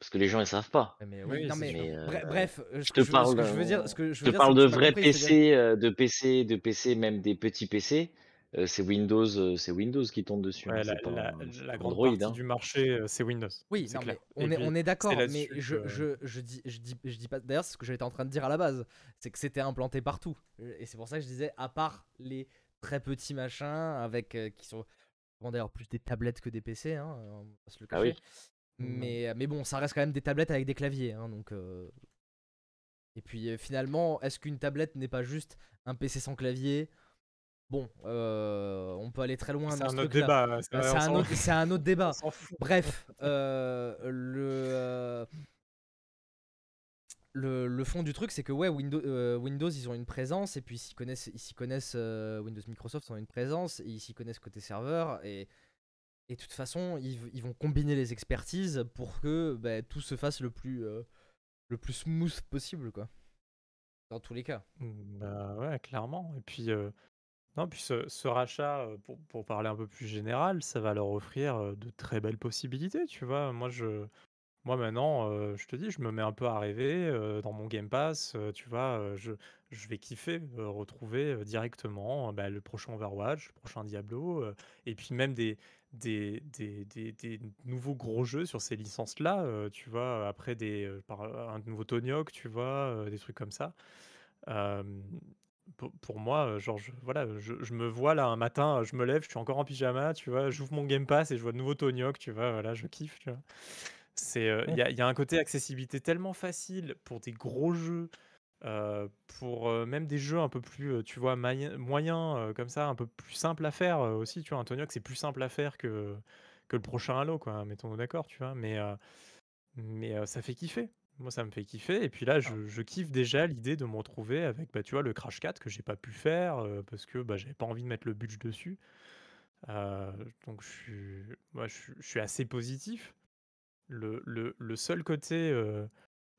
parce que les gens ils savent pas. Ouais, mais Oui, oui, non c'est mais, sûr. Mais, euh, bre- bref, Je te je, veux- ce parle, que je veux dire, euh, ce que je Je veux te dire, parle de vrais PC, euh, de PC, de PC, même des petits PC, euh, c'est Windows, c'est Windows qui tourne dessus, Ouais, hein, la, pas, grande Android. partie hein. du marché, c'est Windows. Oui, c'est non, clair. mais on est, puis, on est d'accord, mais je, que- je, je, dis, je, dis, je dis pas. D'ailleurs, c'est ce que j'étais en train de dire à la base, c'est que c'était implanté partout. Et c'est pour ça que je disais, à part les très petits machins avec euh, qui sont d'ailleurs plus des tablettes que des PC, hein, on va se le Ah cacher. oui? Mais, mais bon, ça reste quand même des tablettes avec des claviers, hein, donc. euh, Et puis finalement, est-ce qu'une tablette n'est pas juste un PC sans clavier? Bon, euh, on peut aller très loin C'est dans un ce autre débat. Bah, C'est un, autre- c'est un autre débat. Bref, euh, le, euh, le, le fond du truc, c'est que ouais, Windows, euh, Windows, ils ont une présence, et puis ils s'y connaissent, ils connaissent Windows Microsoft, ils ont une présence, et ils s'y connaissent côté serveur, et, et de toute façon, ils, vont combiner les expertises pour que bah, tout se fasse le plus, le plus smooth possible, quoi. Dans tous les cas. Mmh, Bah ouais, clairement. Et puis, non, puis ce, rachat, pour, parler un peu plus général, ça va leur offrir de très belles possibilités, tu vois? Moi, je, moi maintenant, je te dis, je me mets un peu à rêver dans mon Game Pass, tu vois. je, vais kiffer retrouver directement bah, le prochain Overwatch, le prochain Diablo, et puis même des, des, nouveaux gros jeux sur ces licences-là, tu vois? Après des, un nouveau Tony Hawk, tu vois, des trucs comme ça. Pour, pour moi, euh, genre, je, voilà, je, je me vois là un matin, je me lève, je suis encore en pyjama, tu vois, j'ouvre mon Game Pass et je vois de nouveau Tony Hawk, tu vois, voilà, je kiffe, tu vois. C'est, euh, il y a, il y a un côté accessibilité tellement facile pour des gros jeux, euh, pour euh, même des jeux un peu plus, tu vois, moyens, comme ça, un peu plus simple à faire aussi, tu vois, un Tony Hawk, c'est plus simple à faire que, que le prochain Halo, quoi, mettons-nous d'accord, tu vois, mais, mais ça fait kiffer. Moi, ça me fait kiffer. Et puis là, je, je kiffe déjà l'idée de me retrouver avec, bah, tu vois, le Crash 4 que j'ai pas pu faire euh, parce que bah, j'avais pas envie de mettre le budget dessus. Euh, donc, je suis, moi, je, suis- je suis assez positif. Le, le- le seul côté, euh,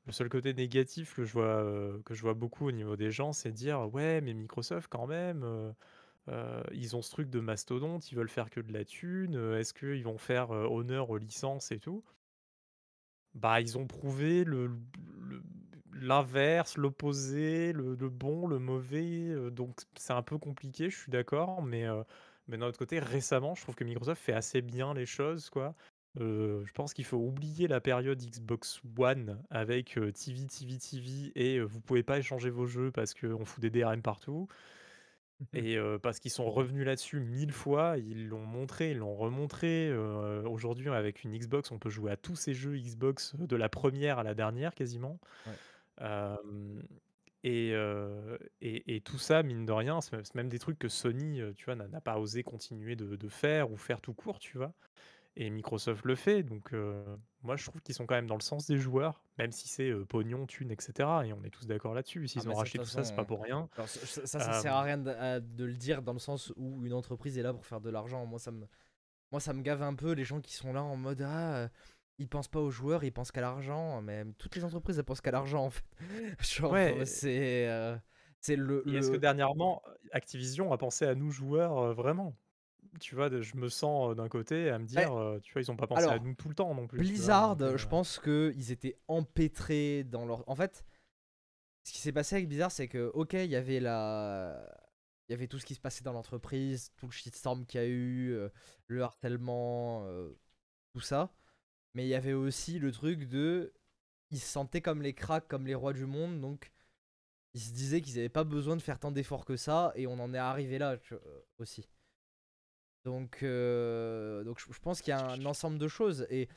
le seul côté négatif que je vois, euh, que je vois beaucoup au niveau des gens, c'est dire, ouais, mais Microsoft, quand même, euh, euh, ils ont ce truc de mastodonte, ils veulent faire que de la thune. euh, Est-ce qu'ils vont faire euh, honneur aux licences et tout? Bah, ils ont prouvé le l'inverse, l'opposé, le bon, le mauvais, heu, donc c'est un peu compliqué, je suis d'accord, mais heu, mais d'un autre côté, récemment, je trouve que Microsoft fait assez bien les choses, quoi. Heu, je pense qu'il faut oublier la période Xbox One avec, TV, TV, TV et vous pouvez pas échanger vos jeux parce qu'on fout des DRM partout. Et parce qu'ils sont revenus là-dessus 1000 fois, ils l'ont montré, ils l'ont remontré, aujourd'hui avec une Xbox, on peut jouer à tous ces jeux Xbox, de la première à la dernière quasiment. Ouais. Et heu et et tout ça, mine de rien, c'est même des trucs que Sony, tu vois, n'a pas osé continuer de de faire ou faire tout court, tu vois? Et Microsoft le fait, donc moi je trouve qu'ils sont quand même dans le sens des joueurs, même si c'est, pognon, thune et cetera et on est tous d'accord là-dessus. S'ils mais ont racheté tout ça, c'est façon, pas pour rien. Alors, ça, ça, ça, sert à Hem rien de, à- de le dire dans le sens où une entreprise est là pour faire de l'argent. Moi, ça me, moi, ça me gave un peu les gens qui sont là en mode ah, euh, ils pensent pas aux joueurs, ils pensent qu'à l'argent. Mais toutes les entreprises, elles pensent qu'à l'argent en fait. Genre, Ouais. c'est, euh, c'est le. Et est-ce que le... dernièrement, Activision a pensé à nous joueurs, vraiment? Tu vois, je me sens, heu, d'un côté à me dire, heu, tu vois, ils ont pas pensé à nous tout le temps non plus, vois? Blizzard, Donc je pense que ils étaient empêtrés dans leur. En fait, ce qui s'est passé avec Blizzard, c'est que ok, il y avait la, il y avait tout ce qui se passait dans l'entreprise, tout le shitstorm qu'il y a eu, euh, le harcèlement, euh, tout ça. Mais il y avait aussi le truc de, ils se sentaient comme les cracks, comme les rois du monde, donc ils se disaient qu'ils n'avaient pas besoin de faire tant d'efforts que ça, et on en est arrivé là tu- euh, aussi. Donc, euh, donc je, je pense qu'il y a un ensemble de choses. Et,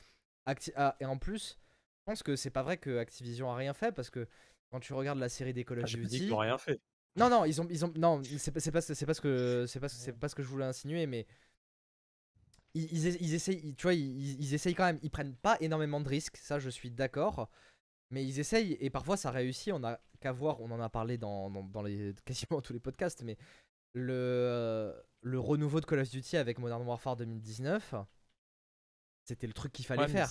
Acti- ah, et en plus, je pense que c'est pas vrai que Activision a rien fait parce que quand tu regardes la série des Call Ah, of dit Duty. qu'ils ont rien fait. Non, non, ils ont, ils ont, non, c'est pas, ce que, pas, ce que je voulais insinuer, mais ils, ils, essa- ils essayent, ils- tu vois, ils, ils essayent quand même, ils prennent pas énormément de risques, ça je suis d'accord, mais ils essayent et parfois ça réussit. On a qu'à voir, on en a parlé dans, dans, dans les quasiment tous les podcasts, mais le, le renouveau de Call of Duty avec Modern Warfare 2019, c'était le truc qu'il fallait Ouais, faire.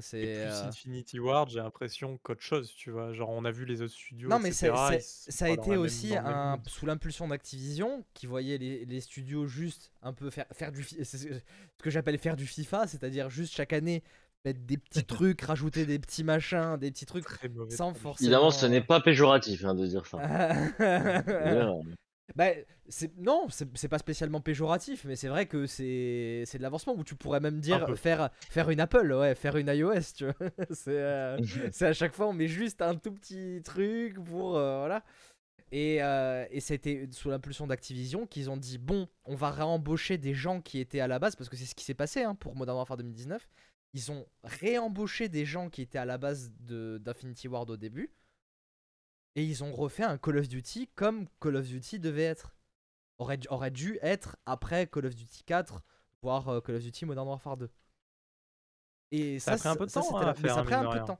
c'est plus euh, Infinity Ward, j'ai l'impression qu'autre chose, tu vois? Genre, on a vu les autres studios Non, mais ça a été aussi un, sous l'impulsion d'Activision qui voyait les, les studios juste un peu faire, faire du ce que j'appelle faire du FIFA, c'est-à-dire juste chaque année mettre des petits trucs, rajouter des petits machins, des petits trucs Très mauvais sans forcément. Évidemment, ce n'est pas péjoratif hein, de dire ça. Bah, non, c'est pas spécialement péjoratif, mais c'est vrai que c'est de l'avancement où tu pourrais même dire faire faire une Apple, ouais, faire une iOS, tu vois. c'est euh, à chaque fois on met juste un tout petit truc pour euh, voilà. Et, euh, et c'était sous l'impulsion d'Activision qu'ils ont dit bon, on va réembaucher des gens qui étaient à la base parce que c'est ce qui s'est passé hein, pour Modern Warfare 2019. Ils ont réembauché des gens qui étaient à la base d'Infinity Ward au début Et ils ont refait un Call of Duty comme Call of Duty devait être. Aurait, dû- aurait dû être après Call of Duty 4, voire euh, Call of Duty Modern Warfare 2. Et Ça a ça, pris un peu de ça, temps, c'était hein, à faire, ça a pris un peu de temps.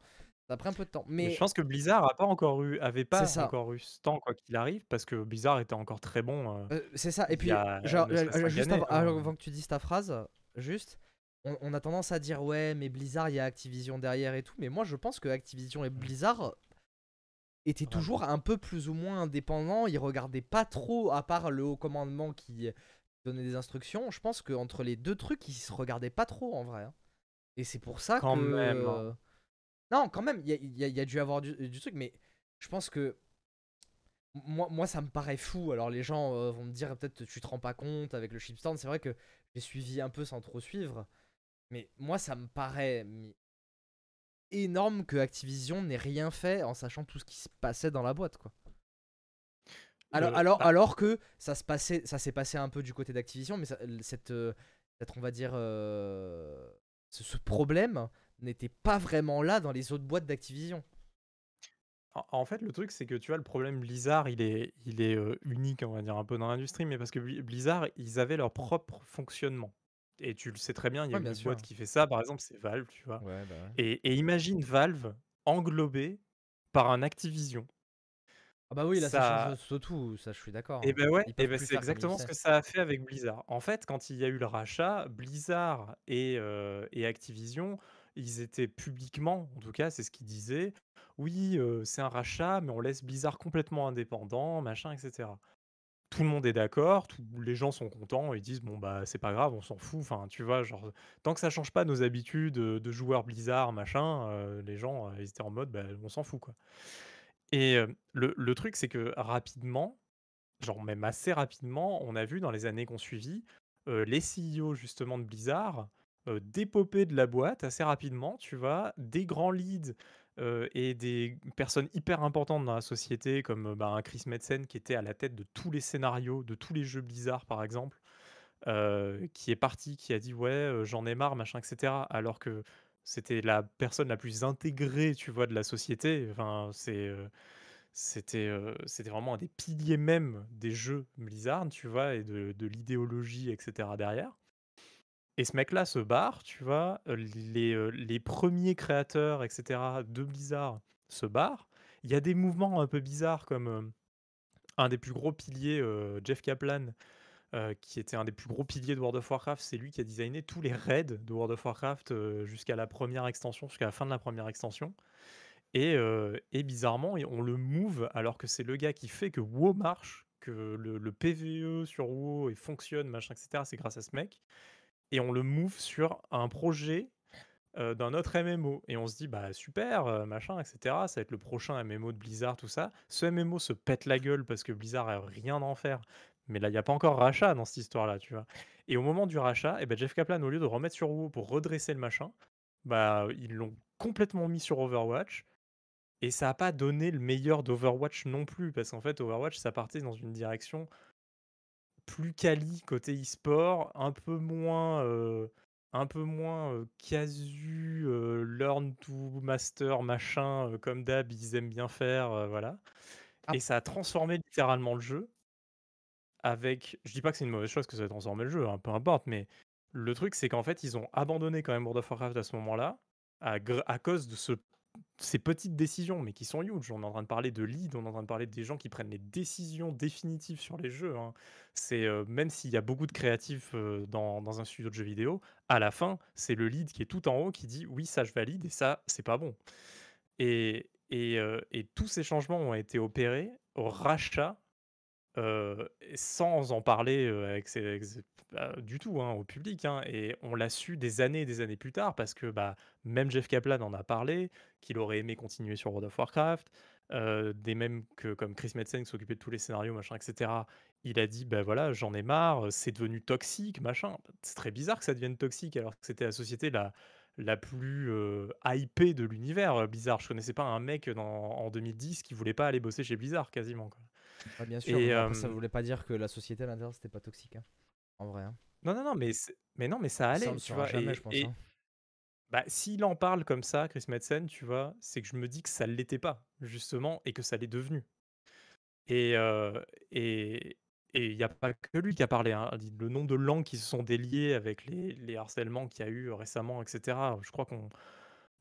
Ça a pris un peu de temps. Mais Mais je pense que Blizzard a pas encore eu, avait pas ça. encore eu ce temps quoi qu'il arrive parce que Blizzard était encore très bon. euh, Euh, c'est ça. Et puis, a genre, juste avant que tu dises ta phrase, juste, on, on a tendance à dire ouais, mais Blizzard, il y a Activision derrière et tout. Mais moi, je pense que Activision et Blizzard Ouais. toujours un peu plus ou moins indépendants. Ils regardaient pas trop, à part le haut commandement qui donnait des instructions. Je pense qu'entre les deux trucs, ils se regardaient pas trop en vrai. hein. Et c'est pour ça Quand que. même, hein. euh, Non, quand même, il y a, il y a- il y a dû avoir du, du truc, mais je pense que moi, moi, ça me paraît fou. Alors, les gens euh, vont me dire peut-être tu te rends pas compte avec le shipstand. C'est vrai que j'ai suivi un peu sans trop suivre. Mais moi, ça me paraît énorme que Activision n'ait rien fait en sachant tout ce qui se passait dans la boîte. quoi. Alors, Le- alors, bah- alors que ça se passait, ça s'est passé un peu du côté d'Activision, mais ça- cette, euh, cette, on va dire, euh, ce, ce problème n'était pas vraiment là dans les autres boîtes d'Activision. En en fait, le truc, c'est que tu vois, le problème Blizzard, il est, il est euh, unique, on va dire, un peu dans l'industrie, mais parce que Bli- Blizzard, ils avaient leur propre fonctionnement. Et tu le sais très bien, il y a Ouais, une sûr. boîte qui fait ça, par exemple, c'est Valve, tu vois. Ouais, bah Et, et imagine Valve englobé par un Activision. Ah bah oui, là ça, Ça- surtout, ça je suis d'accord. Et hein. ben ouais, Ils et peuvent plus c'est faire comme ils exactement ce que ça a fait avec Blizzard. En fait, quand il y a eu le rachat, Blizzard et, euh, et Activision, ils étaient publiquement, en tout cas, c'est ce qu'ils disaient. Oui, euh, c'est un rachat, mais on laisse Blizzard complètement indépendant, machin, etc. Tout le monde est d'accord, tous les gens sont contents, ils disent bon bah c'est pas grave, on s'en fout. Enfin, tu vois, genre tant que ça change pas nos habitudes de joueurs Blizzard, machin, euh, les gens euh, étaient en mode bah, on s'en fout quoi. Et euh, le, le truc c'est que rapidement, genre même assez rapidement, on a vu dans les années qu'on suivit euh, les CEO justement de Blizzard dépoper de la boîte assez rapidement, tu vois, des grands leads euh, et des personnes hyper importantes dans la société comme euh, bah, Chris Metzen qui était à la tête de tous les scénarios, de tous les jeux Blizzard par exemple, euh, qui est parti, qui a dit ouais j'en ai marre, machin, etc. Alors que c'était la personne la plus intégrée, tu vois, de la société. Enfin, c'est c'était c'était vraiment un des piliers même des jeux Blizzard, tu vois, et de, de l'idéologie, etc. derrière. Et ce mec-là se barre, tu vois, les, les premiers créateurs, etc. de Blizzard se barrent. Il y a des mouvements un peu bizarres comme un des plus gros piliers, Jeff Kaplan, qui était un des plus gros piliers de World of Warcraft. C'est lui qui a designé tous les raids de World of Warcraft jusqu'à la première extension, jusqu'à la fin de la première extension. Et, et bizarrement, on le move alors que c'est le gars qui fait que WoW marche, que le, le PVE sur WoW fonctionne, machin, etc. C'est grâce à ce mec. Et on le move sur un projet euh, d'un autre MMO. Et on se dit, bah super, euh, machin, etc. Ça va être le prochain MMO de Blizzard, tout ça. Ce MMO se pète la gueule parce que Blizzard a rien à en faire. Mais là, il n'y a pas encore rachat dans cette histoire-là, tu vois. Et au moment du rachat, eh ben Jeff Kaplan, au lieu de remettre sur WoW pour redresser le machin, bah ils l'ont complètement mis sur Overwatch. Et ça n'a pas donné le meilleur d'Overwatch non plus, parce qu'en fait, Overwatch, ça partait dans une direction plus quali côté e-sport, un peu moins, euh, un peu moins euh, casu, euh, learn to master, machin, comme d'hab, ils aiment bien faire, voilà. Ah. Et ça a transformé littéralement le jeu avec, je dis pas que c'est une mauvaise chose que ça ait transformé le jeu, hein, peu importe, mais le truc c'est qu'en fait ils ont abandonné quand même World of Warcraft à ce moment-là à, à cause de ce, ces petites décisions, mais qui sont huge. On est en train de parler de lead, on est en train de parler des gens qui prennent les décisions définitives sur les jeux. hein. C'est euh, même s'il y a beaucoup de créatifs euh, dans, dans un studio de jeux vidéo, à la fin c'est le lead qui est tout en haut qui dit oui ça je valide et ça c'est pas bon. Et, et, euh, et tous ces changements ont été opérés au rachat euh, sans en parler euh, bah, du tout hein, au public. hein. Et on l'a su des années et des années plus tard parce que bah, même Jeff Kaplan en a parlé, qu'il aurait aimé continuer sur World of Warcraft. euh, des mêmes que comme Chris Metzen qui s'occupait de tous les scénarios, machin, etc. Il a dit, bah voilà, j'en ai marre, c'est devenu toxique, machin. C'est très bizarre que ça devienne toxique alors que c'était la société la, la plus euh, hypée de l'univers euh, Blizzard. Je connaissais pas un mec en 2010 qui voulait pas aller bosser chez Blizzard quasiment. Ouais, bien sûr, Et, ça euh, voulait pas dire que la société à l'intérieur c'était pas toxique. hein. En vrai. hein. Non, non, non, mais, mais non, mais ça Ça, allait, le tu vois. jamais, et, je pense. et- hein. Bah, s'il en parle comme ça, Chris Metzen, tu vois, c'est que je me dis que ça l'était pas, justement, et que ça l'est devenu. Et et et il y a pas que lui qui a parlé, hein. Le nombre de langues qui se sont déliées avec les les harcèlements qu'il y a eu, récemment et cetera. Je crois qu'on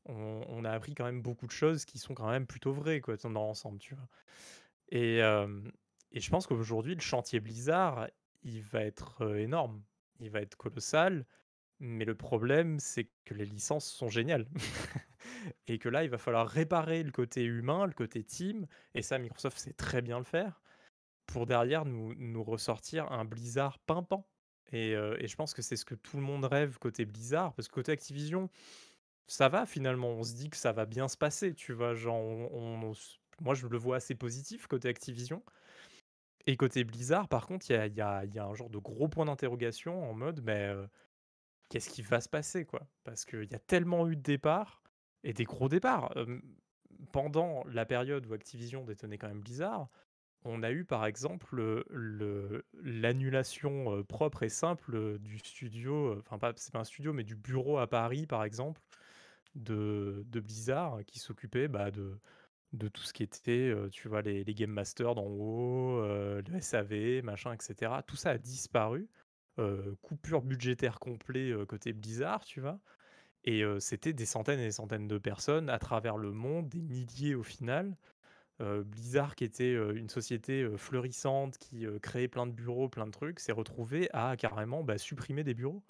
on on a appris quand même beaucoup de choses qui sont quand même plutôt vraies, quoi, dans l'ensemble, tu vois? Et je pense qu'aujourd'hui, le chantier Blizzard, il va être, énorme. Il va être colossal, mais le problème, c'est que les licences sont géniales et que là, il va falloir réparer le côté humain, le côté team et ça, Microsoft sait très bien le faire pour derrière nous nous ressortir un Blizzard pimpant et je pense que c'est ce que tout le monde rêve côté Blizzard parce que côté Activision, ça va finalement. On se dit que ça va bien se passer, tu vois? Genre on on moi je le vois assez positif côté Activision et côté Blizzard par contre, il y a un genre de gros point d'interrogation en mode, mais heu, qu'est-ce qui va se passer, quoi? Parce qu'il y a tellement eu de départs et des gros départs. Pendant la période où Activision détenait quand même Blizzard, on a eu par exemple, le l'annulation, propre et simple, du studio, enfin pas c'est pas un studio, mais du bureau à Paris par exemple, de de Blizzard qui s'occupait, bah, de de tout ce qui était, tu vois, les les game masters d'en haut, le SAV, machin et cetera. Tout ça a disparu, coupure budgétaire complet, côté Blizzard, tu vois? Et c'était des centaines et des centaines de personnes à travers le monde, des milliers au final. Blizzard qui était, une société, heu, fleurissante qui, créait plein de bureaux, plein de trucs, s'est retrouvé à carrément, bah, supprimer des bureaux.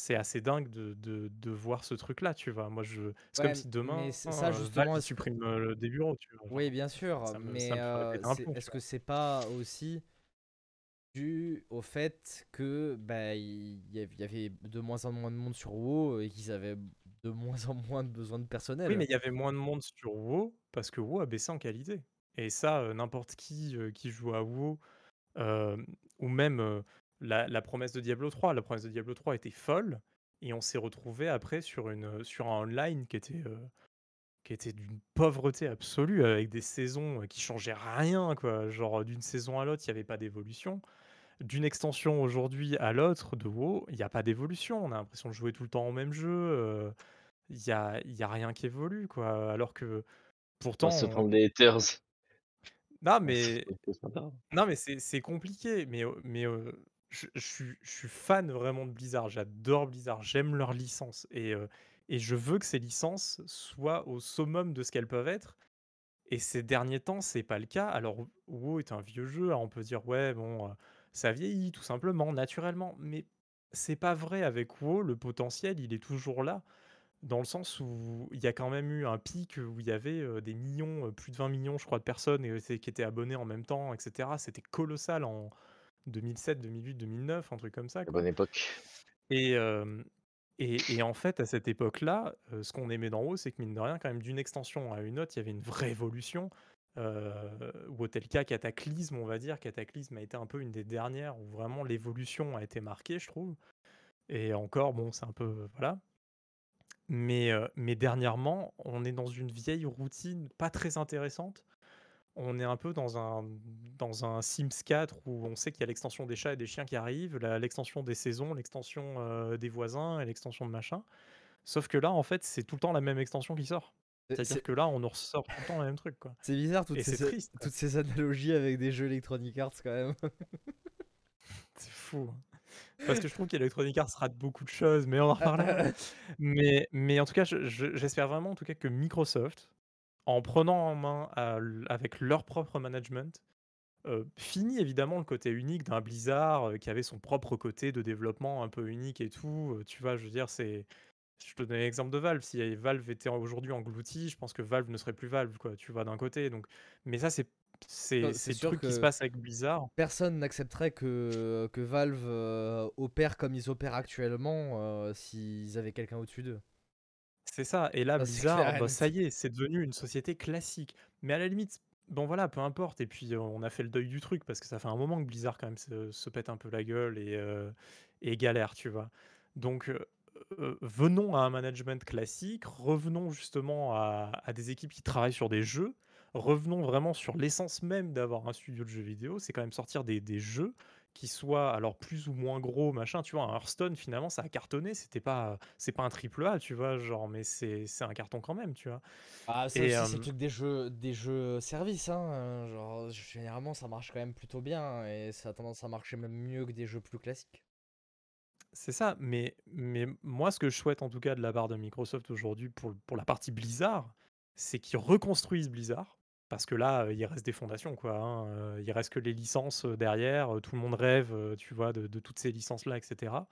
C'est assez dingue de de de voir ce truc-là, tu vois? Moi je c'est comme si demain, ça Valve justement, supprime, heu, des bureaux, tu vois? oui, bien sûr, ça me mais tu est-ce que c'est pas aussi dû au fait que, bah, il y avait de moins en moins de monde sur WoW et qu'ils avaient de moins en moins de besoin de Oui, mais personnel? il y avait moins de monde sur WoW parce que WoW a baissé en qualité et ça, n'importe qui, qui joue à WoW, ou même, la la promesse de Diablo 3. La promesse de Diablo 3 était folle et on s'est retrouvé après sur une, heu, sur un online qui était, qui était d'une pauvreté absolue avec des saisons, heu, qui changeaient rien, quoi. Genre, d'une saison à l'autre, il y avait pas d'évolution. D'une extension aujourd'hui à l'autre de WoW, il y a pas d'évolution. On a l'impression de jouer tout le temps au même jeu, il y a y a rien qui évolue, quoi. Alors que On pourtant se on prendre des haters. non mais non mais c'est compliqué, mais mais je suis fan vraiment de Blizzard. J'adore Blizzard, j'aime leurs licences et je veux que ces licences soient au summum de ce qu'elles peuvent être et ces derniers temps, c'est pas le cas. Alors WoW est un vieux jeu, hein, on peut dire: «Ouais, bon, ça vieillit tout simplement, naturellement», mais c'est pas vrai avec WoW, le potentiel, il est toujours là. Dans le sens où il y a quand même eu un pic où il y avait, des millions, plus de 20 millions, je crois, de personnes qui étaient abonnés en même temps et cetera. C'était colossal en 2007-2008-2009, un truc comme ça, La bonne époque. et et et en fait, à cette époque-là, ce qu'on aimait dans WoW, c'est que mine de rien, quand même, d'une extension à une autre, il y avait une vraie évolution, heu, ou auquel cas Cataclysme, on va dire. Cataclysme a été un peu une des dernières où vraiment l'évolution a été marquée, je trouve et encore, bon, c'est un peu voilà mais mais dernièrement, on est dans une vieille routine pas très intéressante. On est un peu dans un dans un Sims 4 où on sait qu'il y a l'extension des chats et des chiens qui arrivent, la l'extension des saisons, l'extension, heu, des voisins et l'extension de machin. Sauf que là, en fait, c'est tout le temps la même extension qui sort. C'est C'est-à-dire c'est que là, on nous ressort tout le temps le même truc, quoi c'est bizarre toutes et ces triste, toutes ces analogies avec des jeux Electronic Arts quand même. C'est fou, hein. Parce que je trouve qu'Electronic Arts rate beaucoup de choses, mais on en reparlera. Mais mais en tout cas, je je j'espère vraiment, en tout cas, que Microsoft, en prenant en main à avec leur propre management, heu, finit évidemment le côté unique d'un Blizzard, heu, qui avait son propre côté de développement un peu unique et tout, heu, tu vois? Je veux dire, c'est je te donnais l'exemple de Valve. Si Valve était aujourd'hui englouti, je pense que Valve ne serait plus Valve, quoi, tu vois? D'un côté, donc mais ça, c'est c'est truc qui se passe avec Blizzard. personne n'accepterait que que Valve, heu, opère comme ils opèrent actuellement, s'ils avaient quelqu'un au-dessus d'eux. C'est ça et là Ça, c'est Blizzard, clair et bah, ça y est, c'est devenu une société classique. Mais à la limite, bon voilà, peu importe et puis, on a fait le deuil du truc parce que ça fait un moment que Blizzard quand même se se pète un peu la gueule et galère, tu vois? Donc venons à un management classique, revenons justement à à des équipes qui travaillent sur des jeux, revenons vraiment sur l'essence même d'avoir un studio de jeux vidéo, c'est quand même sortir des des jeux qui soit alors plus ou moins gros, machin, tu vois, un Hearthstone finalement ça a cartonné, c'était pas c'est pas un triple A, tu vois, genre mais c'est un carton quand même, tu vois? Ah, ça c'est le truc des jeux, des jeux services, hein. euh, Genre, généralement, ça marche quand même plutôt bien et ça a tendance à marcher même mieux que des jeux plus classiques. C'est ça, mais mais moi, ce que je souhaite en tout cas de la part de Microsoft aujourd'hui pour pour la partie Blizzard, c'est qu'ils reconstruisent Blizzard. Parce que là, il reste des fondations quoi, hein, heu, il reste que les licences, heu, derrière, heu, tout le monde rêve, tu vois, de toutes ces licences-là et cetera.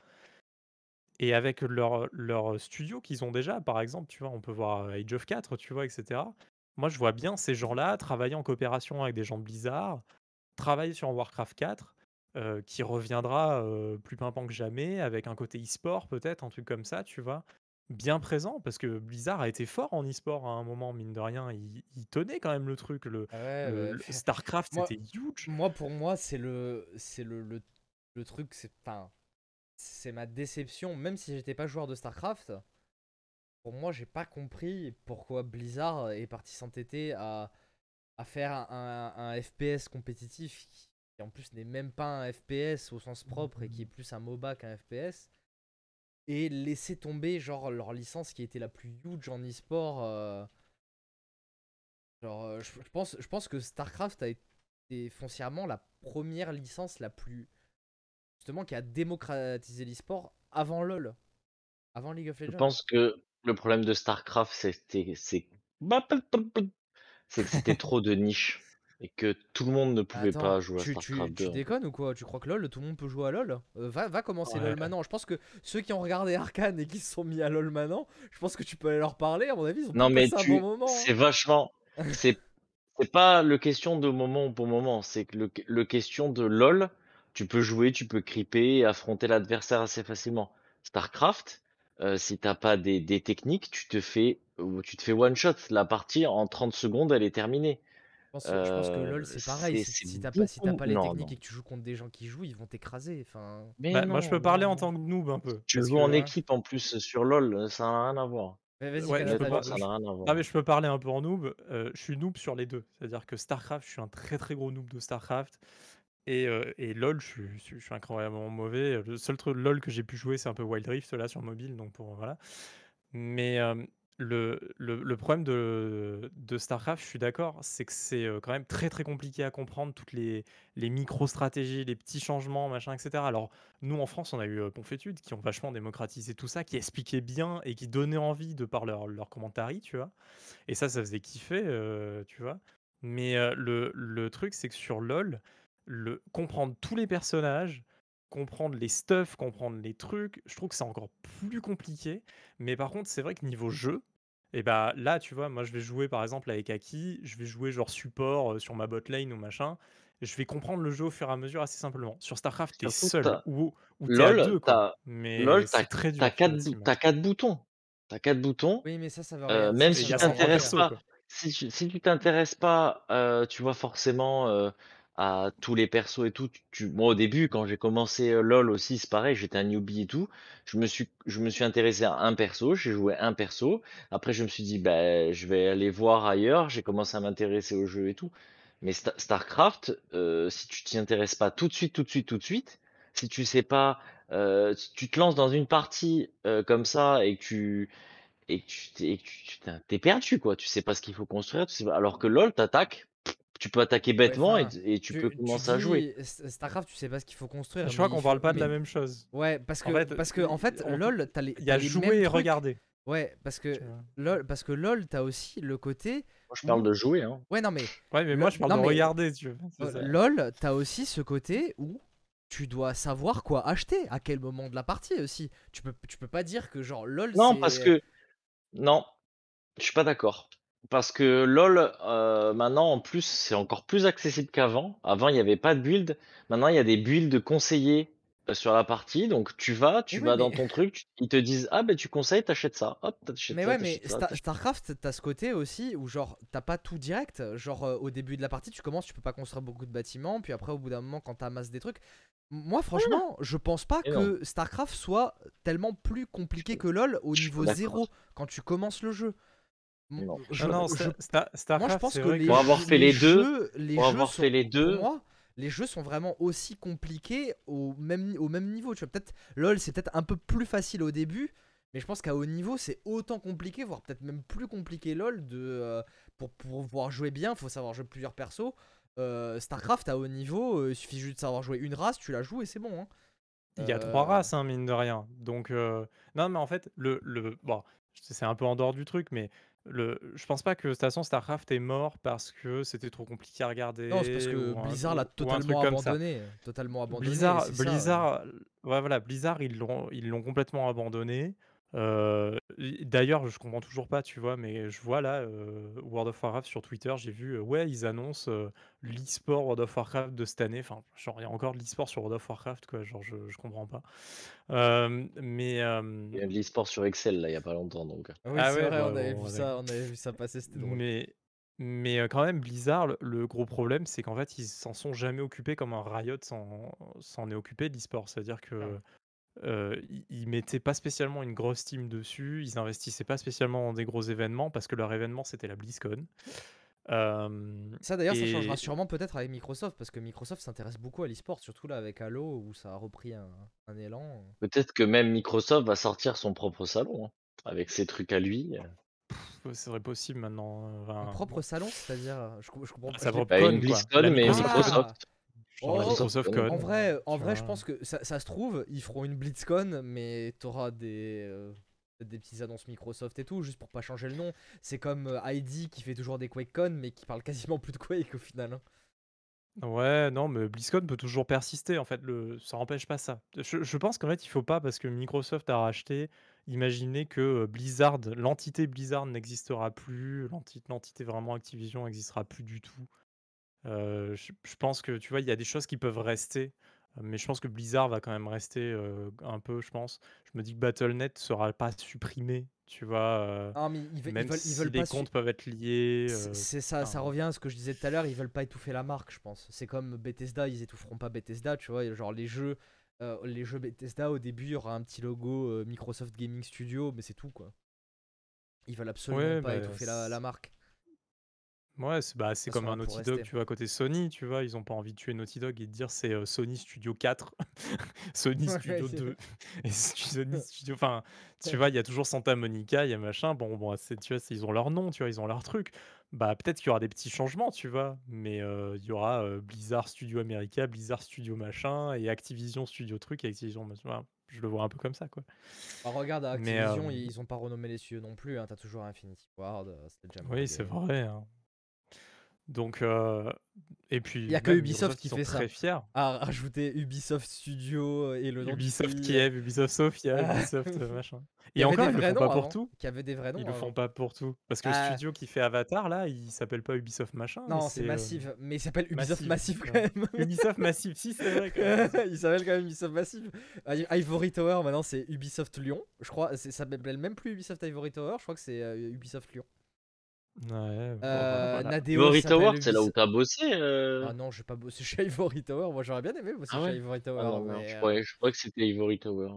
Et avec leur, leur studio qu'ils ont déjà, par exemple, tu vois, on peut voir, Age of 4, tu vois, et cetera. Moi, je vois bien ces gens-là travailler en coopération avec des gens de Blizzard, travailler sur Warcraft 4, heu, qui reviendra, plus pimpant que jamais, avec un côté e-sport peut-être, un truc comme ça, tu vois? Bien présent, parce que Blizzard a été fort en e-sport à un moment, mine de rien, ils tenaient quand même le truc, le Ah Ouais, le le fait- StarCraft, c'était huge. moi, pour moi, c'est le, c'est le, le, le truc, c'est, c'est ma déception. Même si j'étais pas joueur de StarCraft, pour moi, j'ai pas compris pourquoi Blizzard est parti s'entêter à, à faire un, un- un FPS compétitif qui en plus n'est même pas un FPS au sens propre et qui est plus un MOBA qu'un FPS. Et laisser tomber genre leur licence qui était la plus huge en e-sport. euh, genre, euh, je, je pense, je pense que StarCraft a été foncièrement la première licence la plus. Justement, qui a démocratisé l'e-sport avant LoL. Avant League of Je Legends. pense que le problème de StarCraft, c'était c'est c'est que c'était trop de niche et que tout le monde ne pouvait Attends, pas jouer à tu, tu, StarCraft 2. tu déconnes ou quoi? Tu crois que LoL, tout le monde peut jouer à LoL? Euh, va, va commencer Ouais. LoL maintenant. Je pense que ceux qui ont regardé Arkane et qui se sont mis à LoL maintenant, je pense que tu peux aller leur parler. À mon avis, ils ont Non mais un tu bon moment. c'est hein. vachement c'est pas le question de moment pour moment, c'est que le, le question de LoL, tu peux jouer, tu peux creeper et affronter l'adversaire assez facilement. StarCraft, euh, si t'as pas des, des techniques, tu te fais tu te fais one shot. La partie en 30 secondes, elle est terminée. Je pense, je pense que Euh, LoL, c'est pareil. c'est Si, c'est si t'as pas, si t'as beaucoup. pas les Non techniques non. et que tu joues contre des gens qui jouent, ils vont t'écraser. Enfin, Mais Bah, moi, je peux parler non en tant que noob un peu, Tu joues en équipe en plus sur LoL, ça n'a rien à voir. Mais vas-y, ouais, je peux pas ça rien à ah, mais je peux parler un peu en noob, heu, je suis noob sur les 2. C'est-à-dire que StarCraft, je suis un très, très gros noob de StarCraft et heu et LoL, je suis je incroyablement mauvais. Le seul truc LoL que j'ai pu jouer, c'est un peu Wild Rift là sur mobile, donc pour voilà. Mais le problème de StarCraft, je suis d'accord, c'est que c'est, heu, quand même très, très compliqué à comprendre toutes les les micro-stratégies, les petits changements, machin et cetera. Alors nous, en France, on a eu, heu, Ponfétude qui ont vachement démocratisé tout ça, qui expliquaient bien et qui donnaient envie de par leur leur commentary, tu vois? Et ça, ça faisait kiffer, heu, tu vois? Mais le truc, c'est que sur LoL, comprendre tous les personnages, comprendre les stuffs, comprendre les trucs, je trouve que c'est encore plus compliqué. Mais par contre, c'est vrai que niveau jeu et bah, là, tu vois, moi, je vais jouer, par exemple, avec Aki, je vais jouer genre support, heu, sur ma bot lane ou machin. Je vais comprendre le jeu au fur et à mesure assez simplement. Sur StarCraft, tu es Surtout, seul ou ou tu es à LoL, 2 quoi, t'as mais LoL, t'as c'est très t'as dur, quatre t'as mettre. 4 boutons. T'as 4 boutons. Oui, mais ça, ça Heu, rien. même si tu a ça veut 50 rien t'intéresses pas si tu si tu t'intéresses pas, tu vois, forcément, heu, à tous les persos et tout, tu moi, au début, quand j'ai commencé, heu, LoL aussi, c'est pareil, j'étais un newbie et tout. Je me suis je me suis intéressé à un perso, j'ai joué un perso. Après, je me suis dit: «Beh, je vais aller voir ailleurs». J'ai commencé à m'intéresser au jeu et tout. Mais Sta StarCraft, heu, si tu t'y intéresses pas tout de suite, tout de suite, tout de suite, si tu sais pas, si tu te lances dans une partie, comme ça et que tu et tu t'es perdu quoi, tu sais pas ce qu'il faut construire, alors que LoL, t'attaques, tu peux attaquer Ouais, bêtement et tu peux tu commencer à jouer. StarCraft, tu sais pas ce qu'il faut Je construire, crois mais il qu'on parle pas de la même chose. ouais, parce En que fait, parce que en fait, on LoL, t'as les, il y a jouer et regarder, Ouais, parce que? LoL, parce que LoL, t'as aussi le côté Moi, je parle où. de jouer, hein. Ouais, non mais Ouais, mais moi, je parle non de mais regarder, tu veux, euh, ça. LoL, t'as aussi ce côté où tu dois savoir quoi acheter, à quel moment de la partie aussi. Tu peux, tu peux pas dire que genre LoL Non, parce que non, je suis pas d'accord. Parce que LoL, heu, maintenant, en plus, c'est encore plus accessible qu'avant. Avant, il y avait pas de build. Maintenant, il y a des builds conseillés, heu, sur la partie. Donc tu vas Mais tu ouais, vas dans mais. ton truc, ils te disent: «Ah, ben tu conseilles, t'achètes ça. Hop, t'achètes Mais ça, ouais, mais t'achètes ça, Star- t'achètes» StarCraft, t'as ce côté aussi où genre t'as pas tout direct. Genre euh, au début de la partie, tu commences, tu peux pas construire beaucoup de bâtiments, puis après au bout d'un moment, quand t'amasses des trucs. Moi, franchement, je pense pas Et non, que StarCraft soit tellement plus compliqué que LoL au je niveau zéro quand tu commences le jeu. M- Non, je Je, suis Non, pas non, d'accord. je- Sta Sta moi, je StarCraft, pense que les, Pour avoir jeux- fait les les 2 jeux, les pour jeux avoir sont, fait les pour 2 moi, les jeux sont vraiment aussi compliqués au même, au même niveau. Tu vois, peut-être LoL, c'est peut-être un peu plus facile au début, mais je pense qu'à haut niveau, c'est autant compliqué, voire peut-être même plus compliqué LoL. De, euh, pour, pour pouvoir jouer bien, faut savoir jouer plusieurs persos. Euh, Starcraft à haut niveau, euh, il suffit juste de savoir jouer une race, tu la joues et c'est bon. hein. Il y a trois races, hein, mine de rien. Donc, euh, non, mais en fait, le, le... Bon, c'est un peu en dehors du truc, mais le... je pense pas que Station StarCraft est mort parce que c'était trop compliqué à regarder. Non, c'est parce que Blizzard l'a totalement abandonné. Totalement abandonné. Blizzard, ça, ouais, voilà, Blizzard, ils l'ont, ils l'ont complètement abandonné. Euh, D'ailleurs, je comprends toujours pas, tu vois, mais je vois là euh, World of Warcraft sur Twitter, j'ai vu, euh, ouais, ils annoncent euh, l'e-sport World of Warcraft de cette année. Enfin, genre, il y a encore de l'e-sport sur World of Warcraft, quoi. Genre, je, je comprends pas. Euh, mais euh, Il y a de l'e-sport sur Excel, là, il y a pas longtemps, donc. Oui, Ah c'est ouais, vrai, bah on, avait bon, vu ça, on avait vu ça passer, c'était drôle. mais, mais euh, quand même, Blizzard, le, gros problème, c'est qu'en fait, ils s'en sont jamais occupés comme un Riot s'en est occupé de l'e-sport. C'est-à-dire que Ouais. Euh, ils, mettaient pas spécialement une grosse team dessus, ils investissaient pas spécialement dans des gros événements parce que leur événement c'était la BlizzCon. Euh, Ça d'ailleurs, ça changera sûrement peut-être avec Microsoft, parce que Microsoft s'intéresse beaucoup à l'e-sport, surtout là avec Halo où ça a repris un, un élan. Peut-être que même Microsoft va sortir son propre salon, hein, avec ses trucs à lui. pff, Ce serait possible maintenant. euh, Un propre salon, c'est-à-dire, je, je comprends pas. propre Bah, con, une. BlizzCon, mais Microsoft. Microsoft. Oh, Microsoft Con. Con. En vrai, en tu vrai, je pense que ça, ça se trouve, ils feront une BlitzCon, mais t'auras des, euh, des petites annonces Microsoft et tout, juste pour pas changer le nom. C'est comme euh, ID qui fait toujours des QuakeCon, mais qui parle quasiment plus de Quake au final. hein. Ouais, non, mais BlizzCon peut toujours persister, en fait, le... ça n'empêche pas ça. Je, je pense qu'en fait, il faut pas, parce que Microsoft a racheté, imaginer que euh, Blizzard, l'entité Blizzard n'existera plus, l'enti- l'entité vraiment Activision n'existera plus du tout. Euh, je, je pense que, tu vois, il y a des choses qui peuvent rester, mais je pense que Blizzard va quand même rester euh, un peu, je pense. Je me dis que Battle.net sera pas supprimé, tu vois, euh, Non, mais ils, ve- ils même veulent, ils si veulent les pas. su- comptes peuvent être liés. C'est ça, ça revient à ce que je disais tout à l'heure, ils veulent pas étouffer la marque, je pense. C'est comme Bethesda, ils étoufferont pas Bethesda, tu vois. Genre les jeux, les jeux Bethesda, au début, il y aura un petit logo Microsoft Gaming Studio, mais c'est tout quoi. Ils veulent absolument Ouais, pas bah, étouffer la, la marque. Ouais, c'est bah, c'est comme un pour Naughty Dog, rester. tu vois, côté Sony, tu vois, ils ont pas envie de tuer Naughty Dog et de dire c'est euh, Sony Studio 4, Sony Ouais, Studio c'est 2, et Sony Studio, enfin, tu vois, il y a toujours Santa Monica, il y a machin, bon, bon, c'est, tu vois, c'est- ils ont leur nom, tu vois, ils ont leur truc. Bah, peut-être qu'il y aura des petits changements, tu vois, mais euh, il y aura euh, Blizzard Studio America, Blizzard Studio machin, et Activision Studio truc, et Activision, machin, voilà, je le vois un peu comme ça, quoi. Bah, regarde, à Mais, Activision, ils, ils ont pas renommé les studios non plus, hein. t'as toujours Infinity Ward, euh, c'était déjà Oui, c'est marqué. vrai. hein. Donc, euh, et puis, Il y a que Ubisoft qui fait ça. très fiers. Ah, rajouter Ubisoft Studio et le nom Ubisoft Kiev, Ubisoft Sofia, Ah. Ubisoft euh, machin. Il y Et encore, ils le font pas pour tout. Qui avait des vrais noms Ils le font pas pour tout. Parce que Ah. le studio qui fait Avatar, là, il s'appelle pas Ubisoft machin. Non, c'est euh, Massive, mais il s'appelle Ubisoft Massive, quand même. Ubisoft Massive, si, c'est vrai. il s'appelle quand même Ubisoft Massive. Ivory Tower, maintenant c'est Ubisoft Lyon. Je crois, ça s'appelle même plus Ubisoft Ivory Tower, je crois que c'est Ubisoft Lyon. Ouais, bon, Euh, voilà. Nadeo Ivory Tower, c'est là où t'as bossé euh Ah non, j'ai pas bossé chez Ivory Tower. Moi j'aurais bien aimé bosser Ah ouais? Chez Ivory Ah Tower. non, mais, je, euh, croyais, je croyais que c'était Ivory Tower.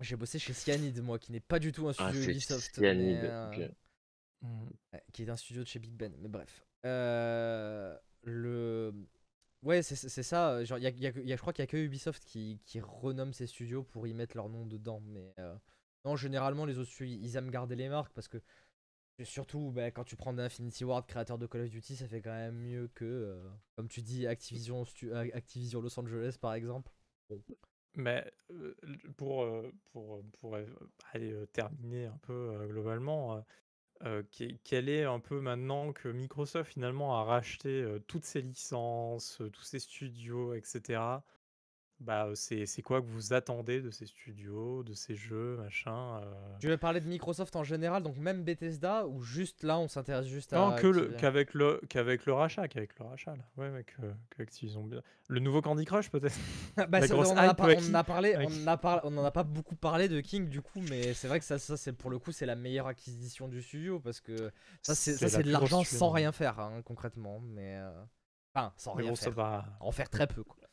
J'ai bossé chez Cyanide, moi, qui n'est pas du tout un Ah, studio Ubisoft. Cyanide. mais, euh, ok. Mm. Ouais, qui est un studio de chez Big Ben, mais bref. Euh, le... Ouais, c'est ça. Genre, y a, y a y a- je crois qu'il y a que Ubisoft qui, qui renomme ses studios pour y mettre leur nom dedans. Mais euh, non, généralement, les autres studios, ils aiment garder les marques parce que surtout, bah, quand tu prends Infinity Ward, créateur de Call of Duty, ça fait quand même mieux que, euh, comme tu dis, Activision, euh, Activision Los Angeles, par exemple. Mais euh, pour, pour, pour aller terminer un peu globalement, euh, euh, que- quel est un peu maintenant que Microsoft finalement a racheté toutes ses licences, tous ses studios, etc. Bah, c'est c'est quoi que vous attendez de ces studios, de ces jeux, machin euh, Tu veux parler de Microsoft en général, donc même Bethesda, ou juste là, on s'intéresse juste à. Non, le, Activision qu'avec le, qu'avec le rachat, qu'avec le rachat, là. Ouais, ouais, que, Activision bien. Le nouveau Candy Crush, peut-être? Bah, on, en a par- on a parlé, on en a par- on en a pas beaucoup parlé de King du coup, mais c'est vrai que ça, ça c'est pour le coup c'est la meilleure acquisition du studio parce que ça c'est ça la c'est de l'argent sans rien faire hein, concrètement, mais euh, enfin sans Mais rien bon, ça faire, va. en faire très peu quoi.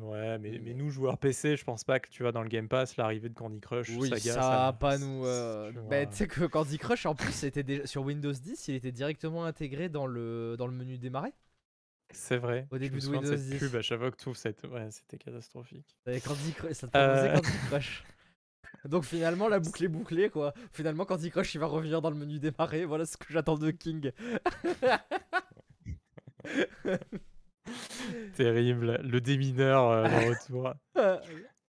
Ouais, mais, mais nous, joueurs PC, je pense pas que tu vois dans le Game Pass l'arrivée de Candy Crush, Oui, Saga, ça, ça pas nous. euh, bah, tu sais que Candy Crush en plus c'était déjà sur Windows 10, il était directement intégré dans le dans le menu démarrer. C'est vrai. Au Je début me de souviens de Windows cette 10. pub à chaque fois que ouvres cette ouais, c'était catastrophique. Et Candy Crush, ça te Euh. Candy Crush. Donc finalement la boucle est bouclée quoi. Finalement Candy Crush il va revenir dans le menu démarrer, voilà ce que j'attends de King. Terrible, le démineur, de retour.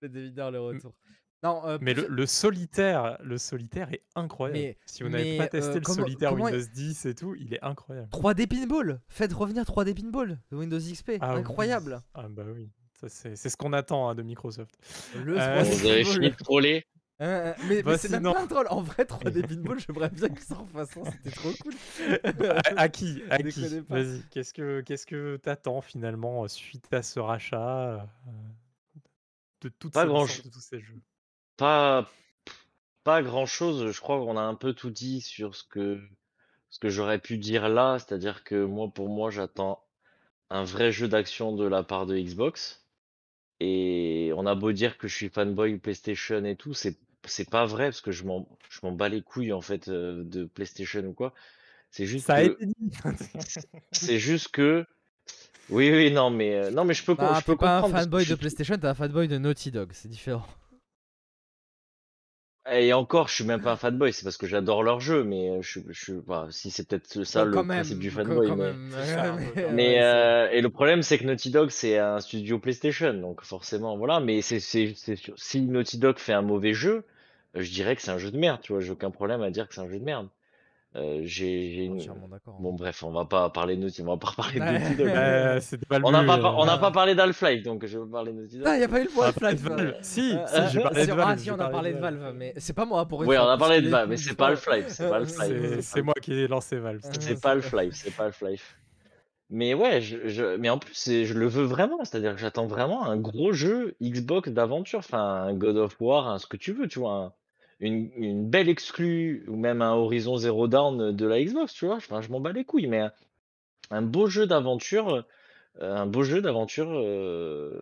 le dévideur le retour. Non, euh, Mais le le solitaire le solitaire est incroyable. Mais- si vous n'avez pas testé euh, le comment- solitaire comment- Windows 10 et tout, il est incroyable. 3D Pinball Faites revenir 3D Pinball de Windows XP, Ah oui. incroyable. Ah bah oui, c'est c'est ce qu'on attend, hein, de Microsoft. Le Euh, 3D Vous avez fini de troller Hein, mais, Bah, mais c'est même sinon- pas un troll. En vrai, 3D Pinball, j'aimerais bien que ça refasse un, c'était trop cool. À à qui? À qui? Vas-y, qu'est-ce que qu'est-ce que t'attends finalement, heu, suite à ce rachat, de toutes Pas grand de tous ces jeux? Pas, pas grand chose. Je crois qu'on a un peu tout dit sur ce que, ce que j'aurais pu dire là. C'est-à-dire que moi, pour moi, j'attends un vrai jeu d'action de la part de Xbox. Et on a beau dire que je suis fanboy PlayStation et tout, c'est c'est pas vrai parce que je m'en je m'en bats les couilles en fait euh, de PlayStation ou quoi. C'est juste Ça a que été dit! c'est juste que oui oui non mais euh, non mais je peux Bah, je peux t'es pas un fanboy de PlayStation, t'es un fanboy de Naughty Dog, c'est différent. Et encore, je suis même pas un fanboy, c'est parce que j'adore leur jeu, mais je, suis- je, bah, si c'est peut-être ça le principe même, du fanboy. mais mais- euh, et le problème, c'est que Naughty Dog, c'est un studio PlayStation, donc forcément, voilà. Mais c'est, c'est, c'est sûr. Si Naughty Dog fait un mauvais jeu, euh, je dirais que c'est un jeu de merde, tu vois. J'ai aucun problème à dire que c'est un jeu de merde. Euh, j'ai, j'ai une... Entièrement d'accord. Bon, bref, on va pas parler de Naughty, on va pas parler de. Naughty Dog. Euh, c'était pas le On n'a but, pas, par- heu. on n'a Ah. pas parlé d'Half-Life, donc je vais parler de Naughty Dog. Ah, y a pas eu le On point a parlé de Half-Life. Valve. Si, Euh, si, j'ai euh, parlé de sur- Valve. Ah si, j'ai on a parlé de Valve, mais c'est pas moi pour une Oui, fois, on a parce parlé que de les Valve, mais coups, c'est pas Half-Life, c'est pas Euh, Half-Life. C'est c'est c'est moi qui ai lancé Valve. Euh, C'est pas- pas Half-Life, c'est pas Half-Life. Mais ouais, je, je- mais en plus, je le veux vraiment, c'est-à-dire que j'attends vraiment un gros jeu Xbox d'aventure, enfin un God of War, un ce que tu veux, tu vois, un- une, une belle exclue, ou même un Horizon Zero Dawn de la Xbox, tu vois, enfin je m'en bats les couilles, mais un, un beau jeu d'aventure, euh, un beau jeu d'aventure euh,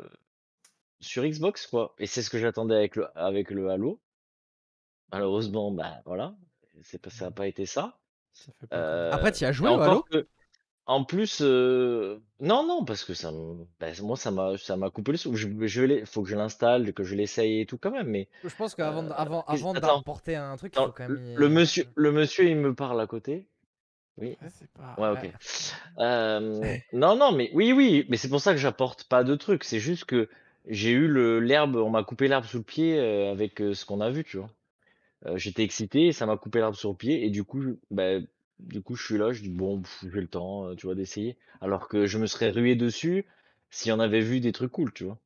sur Xbox, quoi. Et c'est ce que j'attendais avec le, avec le Halo. Malheureusement, bah voilà, c'est pas, ça n'a pas été ça. Ça fait pas comme- Après, Euh, t'y as et joué au encore Halo? que- en plus, euh, non, non, parce que ça, me- bah, moi, ça m'a, ça m'a coupé le souffle. Je, je l'ai- faut que je l'installe, que je l'essaye et tout quand même. Mais Je pense qu'avant Euh, avant, qu'est-ce- avant attends. un truc, il attends, faut quand même. y- le monsieur, le monsieur, il me parle à côté. Oui. Ouais, c'est pas Ouais, Ouais. ok. Euh, non, non, mais oui, oui, mais c'est pour ça que j'apporte pas de trucs. C'est juste que j'ai eu le l'herbe, on m'a coupé l'herbe sous le pied euh, avec euh, ce qu'on a vu, tu vois. Euh, j'étais excité, ça m'a coupé l'herbe sur le pied et du coup, bah, du coup, je suis là, je dis bon, pff, j'ai le temps, euh, tu vois, d'essayer. Alors que je me serais rué dessus si on avait vu des trucs cool, tu vois.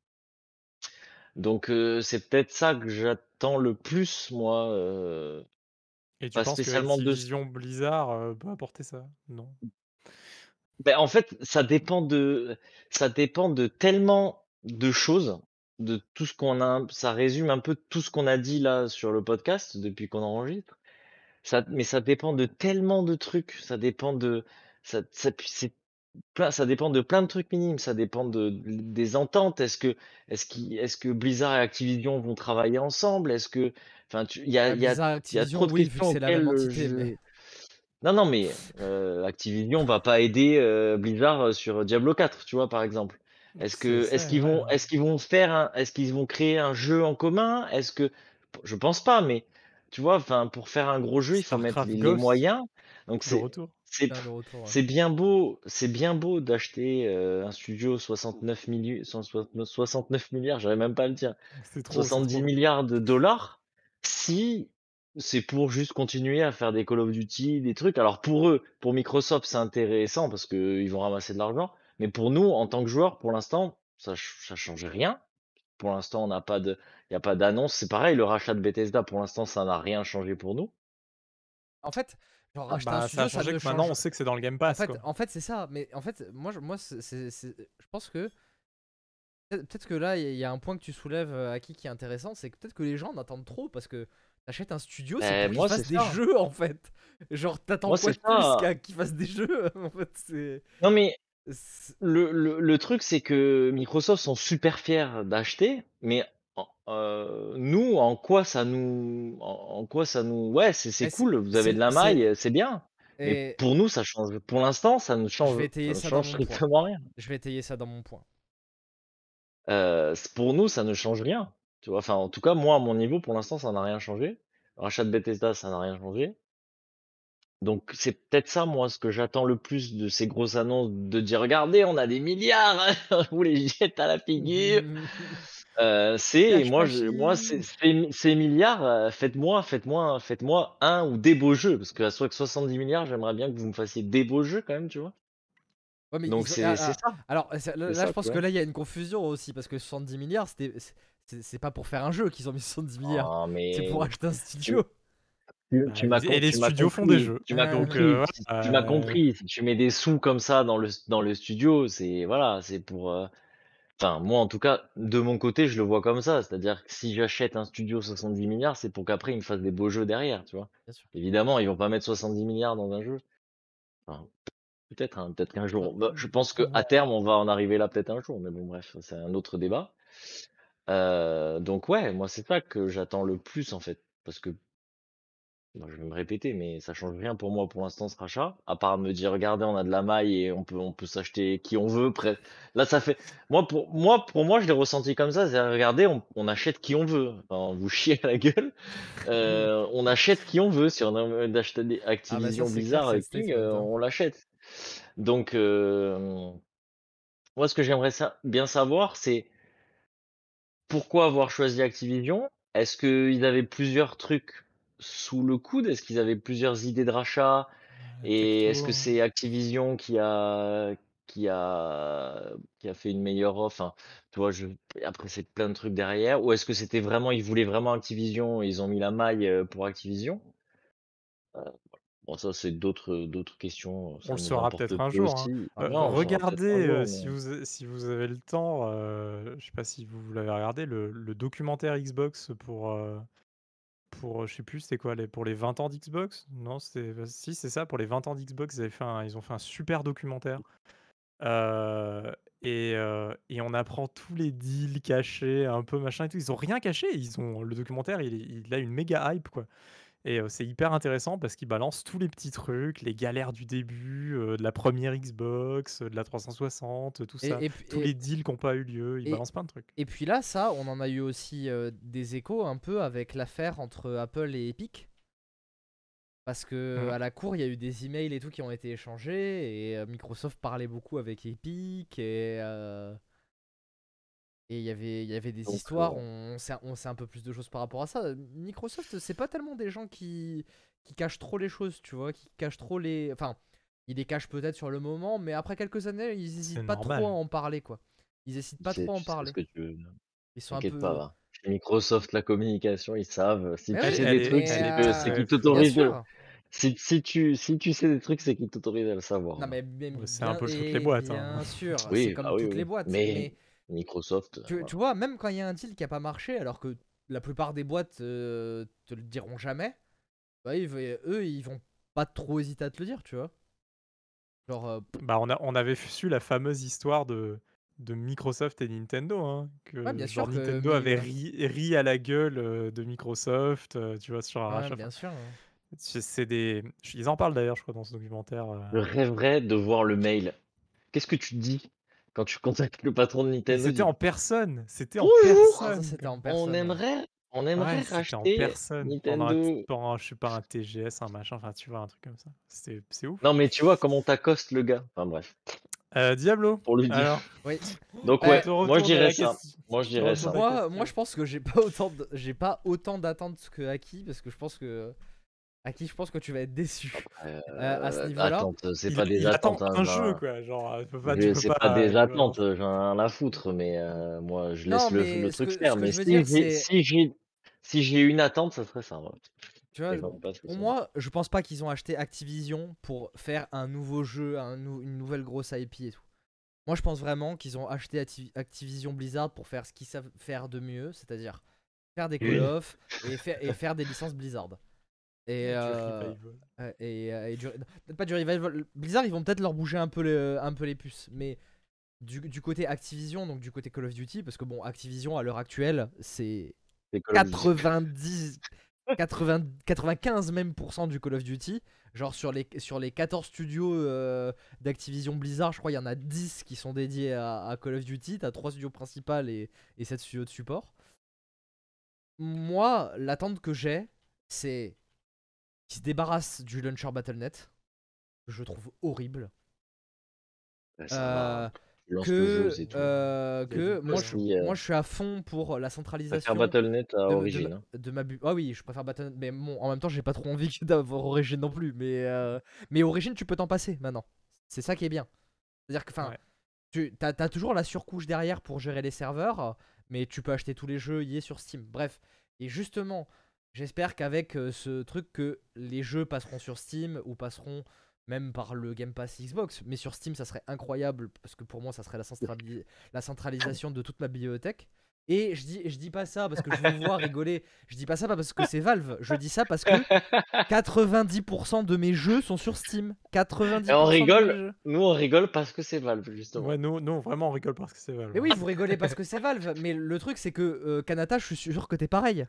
Donc c'est peut-être ça que j'attends le plus, moi. Et tu pas penses que spécialement de- Activision Blizzard, heu, peut apporter ça? Non? Ben, en fait, ça dépend de, ça dépend de tellement de choses, de tout ce qu'on a, ça résume un peu tout ce qu'on a dit là sur le podcast depuis qu'on enregistre. Ça, mais ça dépend de tellement de trucs, ça dépend de, ça, ça, puis c'est plein, ça dépend de plein de trucs minimes, ça dépend de, des ententes. Est-ce que, est-ce qu'il, est-ce que Blizzard et Activision vont travailler ensemble? Est-ce que, enfin, tu- il y a, Ouais, il y a, Blizzard, il y a Activision, trop de oui, vu que questions c'est la même auxquelles entité, je- mais- Non, non, mais euh, Activision va pas aider euh, Blizzard euh, sur Diablo 4, tu vois, par exemple. Est-ce que, est-ce ça, qu'ils vont, est-ce qu'ils vont faire, un- est-ce qu'ils vont créer un jeu en commun? Est-ce que, je pense pas, mais tu vois, enfin, pour faire un gros jeu, il faut mettre les, moyens. Donc c'est, ouais. bien beau, c'est bien beau d'acheter euh, un studio 69 milli- 69 milliards, même pas à le dire, C'est trop, c'est 70 trop. milliards de dollars si c'est pour juste continuer à faire des Call of Duty, des trucs. Alors pour eux, pour Microsoft, c'est intéressant parce qu'ils vont ramasser de l'argent. Mais pour nous, en tant que joueurs, pour l'instant, ça, ça change rien. Pour l'instant, on n'a pas de, il y a pas d'annonce. C'est pareil, le rachat de Bethesda, pour l'instant, ça n'a rien changé pour nous. En fait, genre, Ah racheter bah, un ça studio, a ça changé ne que maintenant, change on sait que c'est dans le Game En Pass, fait, en fait c'est ça. Mais en fait, moi, je- moi, c'est- c'est- c'est- je pense que peut-être que là, il y a- a un point que tu soulèves, euh, Aki, qui est intéressant, c'est que peut-être que les gens en attendent trop parce que t'achètes un studio, c'est Ben, pour moi, qu'il fasse c'est des ça. jeux en fait. Genre, t'attends Moi, quoi de ça. plus qu'à qu'il fasse des jeux En fait, c'est. Non, mais le, le, le truc, c'est que Microsoft sont super fiers d'acheter, mais euh, nous, en quoi ça nous, en, en quoi ça nous, ouais, c'est c'est cool, vous avez de la maille, c'est bien. Mais pour nous, ça change. Pour l'instant, ça ne change, vais étayer ça ça dans change mon point. strictement rien. je vais étayer ça dans mon point. Euh, c- pour nous, ça ne change rien. Tu vois, enfin, en tout cas, moi, à mon niveau, pour l'instant, ça n'a rien changé. Rachat de Bethesda, ça n'a rien changé. Donc, c'est peut-être ça, moi, ce que j'attends le plus de ces grosses annonces, de dire, regardez, on a des milliards, on vous les jette à la figure. Euh, c'est moi, je, moi, ces, milliards, euh, faites-moi, faites-moi, faites-moi un ou des beaux jeux, parce qu'à soit que 70 milliards, j'aimerais bien que vous me fassiez des beaux jeux quand même, tu vois. Ouais, mais Donc c'est ah, ah, ça. Alors, c'est- là, je pense que là, il y a une confusion aussi parce que 70 milliards, c'était, c'est- pas pour faire un jeu qu'ils ont mis 70 milliards. Ah, C'est pour acheter un studio. Tu, Bah, tu m'as et les tu studios font des jeux. Tu m'as compris. euh, si- Tu m'as compris. Si tu mets des sous comme ça dans le dans le studio, c'est voilà, c'est pour. euh, Enfin, moi, en tout cas, de mon côté, je le vois comme ça. C'est-à-dire que si j'achète un studio 70 milliards, c'est pour qu'après, ils me fassent des beaux jeux derrière, tu vois. Bien sûr. Évidemment, ils vont pas mettre 70 milliards dans un jeu. Enfin, peut-être, hein, peut-être qu'un jour. Bah, je pense que à terme, on va en arriver là peut-être un jour. Mais bon, bref, c'est un autre débat. Euh, donc ouais, moi, c'est ça que j'attends le plus, en fait. Parce que Je vais me répéter, mais ça change rien pour moi pour l'instant ce rachat, à part me dire regardez on a de la maille et on peut on peut s'acheter qui on veut. Près. Là ça fait moi pour moi pour moi je l'ai ressenti comme ça, c'est regardez on, on achète qui on veut. Enfin, vous chiez à la gueule, Euh, on achète qui on veut. Si on a d'acheter des Activision Ah, bah Blizzard clair, avec King, euh, on l'achète. Donc euh, moi ce que j'aimerais sa- bien savoir c'est pourquoi avoir choisi Activision? Est-ce qu'ils avaient plusieurs trucs sous le coude? Est-ce qu'ils avaient plusieurs idées de rachat? Et est-ce que hein. c'est Activision qui a qui a qui a fait une meilleure offre? Enfin, tu vois, je après c'est plein de trucs derrière. Ou est-ce que c'était vraiment ils voulaient vraiment Activision et ils ont mis la maille euh, pour Activision? Bon, ça c'est d'autres d'autres questions. Ça On le nous saura importe peut-être un peu jour. hein. Ah, Euh, Non, on le saura peut-être un regardez jour, euh, si, vous, si vous avez le temps, euh, je sais pas si vous l'avez regardé, le, le documentaire Xbox pour, euh, pour je sais plus quoi, les, pour les 20 ans d'Xbox? Non, c'était si c'est ça, pour les 20 ans d'Xbox, ils, ils ont fait un super documentaire. Euh, et, euh, et on apprend tous les deals cachés, un peu machin et tout. Ils ont rien caché. Ils ont le documentaire, il, il a une méga hype quoi. Et euh, c'est hyper intéressant parce qu'il balance tous les petits trucs, les galères du début, euh, de la première Xbox, euh, de la 360, tout Et, ça, et tous et- les deals qui n'ont pas eu lieu. Il balance plein de trucs. et puis là, ça, on en a eu aussi des échos un peu avec l'affaire entre Apple et Epic. Parce que Mhm. à la cour, il y a eu des emails et tout qui ont été échangés et Microsoft parlait beaucoup avec Epic et et il y avait il y avait des Donc, histoires. euh, On sait on sait un peu plus de choses par rapport à ça. Microsoft, c'est pas tellement des gens qui qui cachent trop les choses, tu vois, qui cachent trop les. Enfin, ils les cachent peut-être sur le moment, mais après quelques années, ils hésitent C'est pas normal. trop à en parler, quoi. Ils hésitent pas trop à en parler. ce que tu veux. Ils sont un T'inquiète peu. pas, Microsoft, la communication, ils savent. Si Mais tu oui, sais des trucs, c'est très qu'ils. Bien t'autorisent. Si, si, tu, si tu sais des trucs, c'est qu'ils t'autorisent à le savoir. Non va. mais, mais Ouais, c'est un bien- peu toutes les boîtes, Bien hein. sûr, Oui, c'est comme ah toutes oui. les boîtes. Mais- Mais, Microsoft. tu, voilà. tu vois, même quand il y a un deal qui a pas marché, alors que la plupart des boîtes euh, te le diront jamais, bah, ils- eux ils vont pas trop hésiter à te le dire, tu vois. Genre, euh, Bah, on, a, on avait su la fameuse histoire de, de Microsoft et Nintendo. Hein, que Ouais, bien genre sûr Nintendo avait ri, ri à la gueule euh, de Microsoft, tu vois, sur un ouais, bien sûr. hein. C'est des... Ils en parlent d'ailleurs, je crois, dans ce documentaire. Je rêverais de voir le mail. Qu'est-ce que tu dis? Quand tu contactes le patron de Nintendo C'était en personne. C'était en Ah, ça personne. c'était quoi. en personne. On aimerait, on aimerait Ouais, c'était en racheter personne. Pendant un, Nintendo. pendant, je sais pas, un TGS, un machin, enfin, tu vois, un truc comme ça. C'était- C'est ouf. Non mais tu vois comment t'accostes le gars. Enfin bref, Euh, Diablo, pour lui dire. alors, Oui. Donc Euh, ouais, moi je dirais ça. Moi je dirais ça. Moi, moi je pense que j'ai pas autant de- j'ai pas autant d'attentes que Aki parce que je pense que Aki, je pense que tu vas être déçu. Euh, Euh, à ce niveau-là, attentes, c'est pas des attentes. hein, un jeu, quoi. Genre, euh, tu peux pas, c'est pas, pas des attentes, j'en ai à foutre, mais euh, moi je laisse Non, le, truc que- faire. Mais si dire, j'ai c'est- si j'ai si j'ai une attente, ça serait ça. ouais. Tu vois, pour moi, je pense pas qu'ils ont acheté Activision pour faire un nouveau jeu, un nou- une nouvelle grosse IP et tout. Moi, je pense vraiment qu'ils ont acheté Acti- Activision Blizzard pour faire ce qu'ils savent faire de mieux, c'est-à-dire faire des Call Oui. of et, faire, et faire des licences Blizzard. Et, Du euh, revival. et, euh, et peut-être pas du revival. Blizzard, ils vont peut-être leur bouger un peu, les, un peu les puces, mais du, du côté Activision, donc du côté Call of Duty, parce que bon, Activision à l'heure actuelle, c'est C'est Call of Duty. 90 80, 95 même pourcent du Call of Duty. Genre sur les, sur les 14 studios euh, d'Activision Blizzard, je crois il y en a 10 qui sont dédiés à, à Call of Duty. T'as 3 studios principaux et, et 7 studios de support. Moi, l'attente que j'ai, c'est qu'ils se débarrassent du launcher Battle.net, que je trouve horrible. Bah, ça Euh, le que euh, que moi, je, euh, moi je suis à fond pour la Je préfère centralisation Battle.net à de, hein. de ma bu- Ah oui, je préfère Battle.net, mais bon, en même temps, j'ai pas trop envie d'avoir Origin non plus. Mais, euh, mais Origin, tu peux t'en passer maintenant. C'est ça qui est bien. C'est-à-dire que, enfin, Ouais. tu as, toujours la surcouche derrière pour gérer les serveurs, mais tu peux acheter tous les jeux y est sur Steam. Bref, et justement, j'espère qu'avec euh, ce truc que les jeux passeront sur Steam ou passeront même par le Game Pass Xbox, mais sur Steam, ça serait incroyable parce que pour moi, ça serait la, centrali- la centralisation de toute ma bibliothèque. Et je dis, je dis pas ça parce que je vous vois rigoler. Je dis pas ça parce que c'est Valve. Je dis ça parce que 90% de mes jeux sont sur Steam. 90% Et on de mes rigole. jeux. Nous, on rigole parce que c'est Valve, justement. Ouais, nous, nous, vraiment, on rigole parce que c'est Valve. Mais oui, vous rigolez parce que c'est Valve. Mais le truc, c'est que euh, Kanata, je suis sûr que t'es pareil.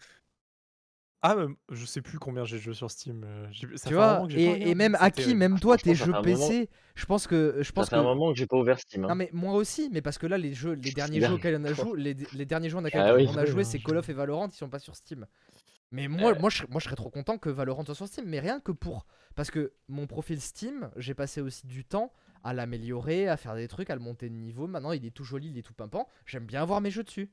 Ah, euh, je sais plus combien j'ai de jeux sur Steam. euh, j'ai- ça tu fait un vois moment que j'ai pas et, et regardé, même c'était, Aki, euh, même ah, toi, franchement, tes ça jeux fait un moment- PC, je pense que je Ça pense fait que un moment que j'ai pas ouvert Steam. hein. Non mais moi aussi, mais parce que là les jeux, les derniers Cyber- jeux auxquels on a joué, les, les derniers jeux auxquels Ah oui. on a Oui, joué, hein, c'est je- Call of et Valorant, ils sont pas sur Steam. Mais moi, Euh. moi, je, moi, je serais trop content que Valorant soit sur Steam, mais rien que pour, parce que mon profil Steam, j'ai passé aussi du temps à l'améliorer, à faire des trucs, à le monter de niveau. Maintenant, il est tout joli, il est tout pimpant. J'aime bien avoir mes jeux dessus.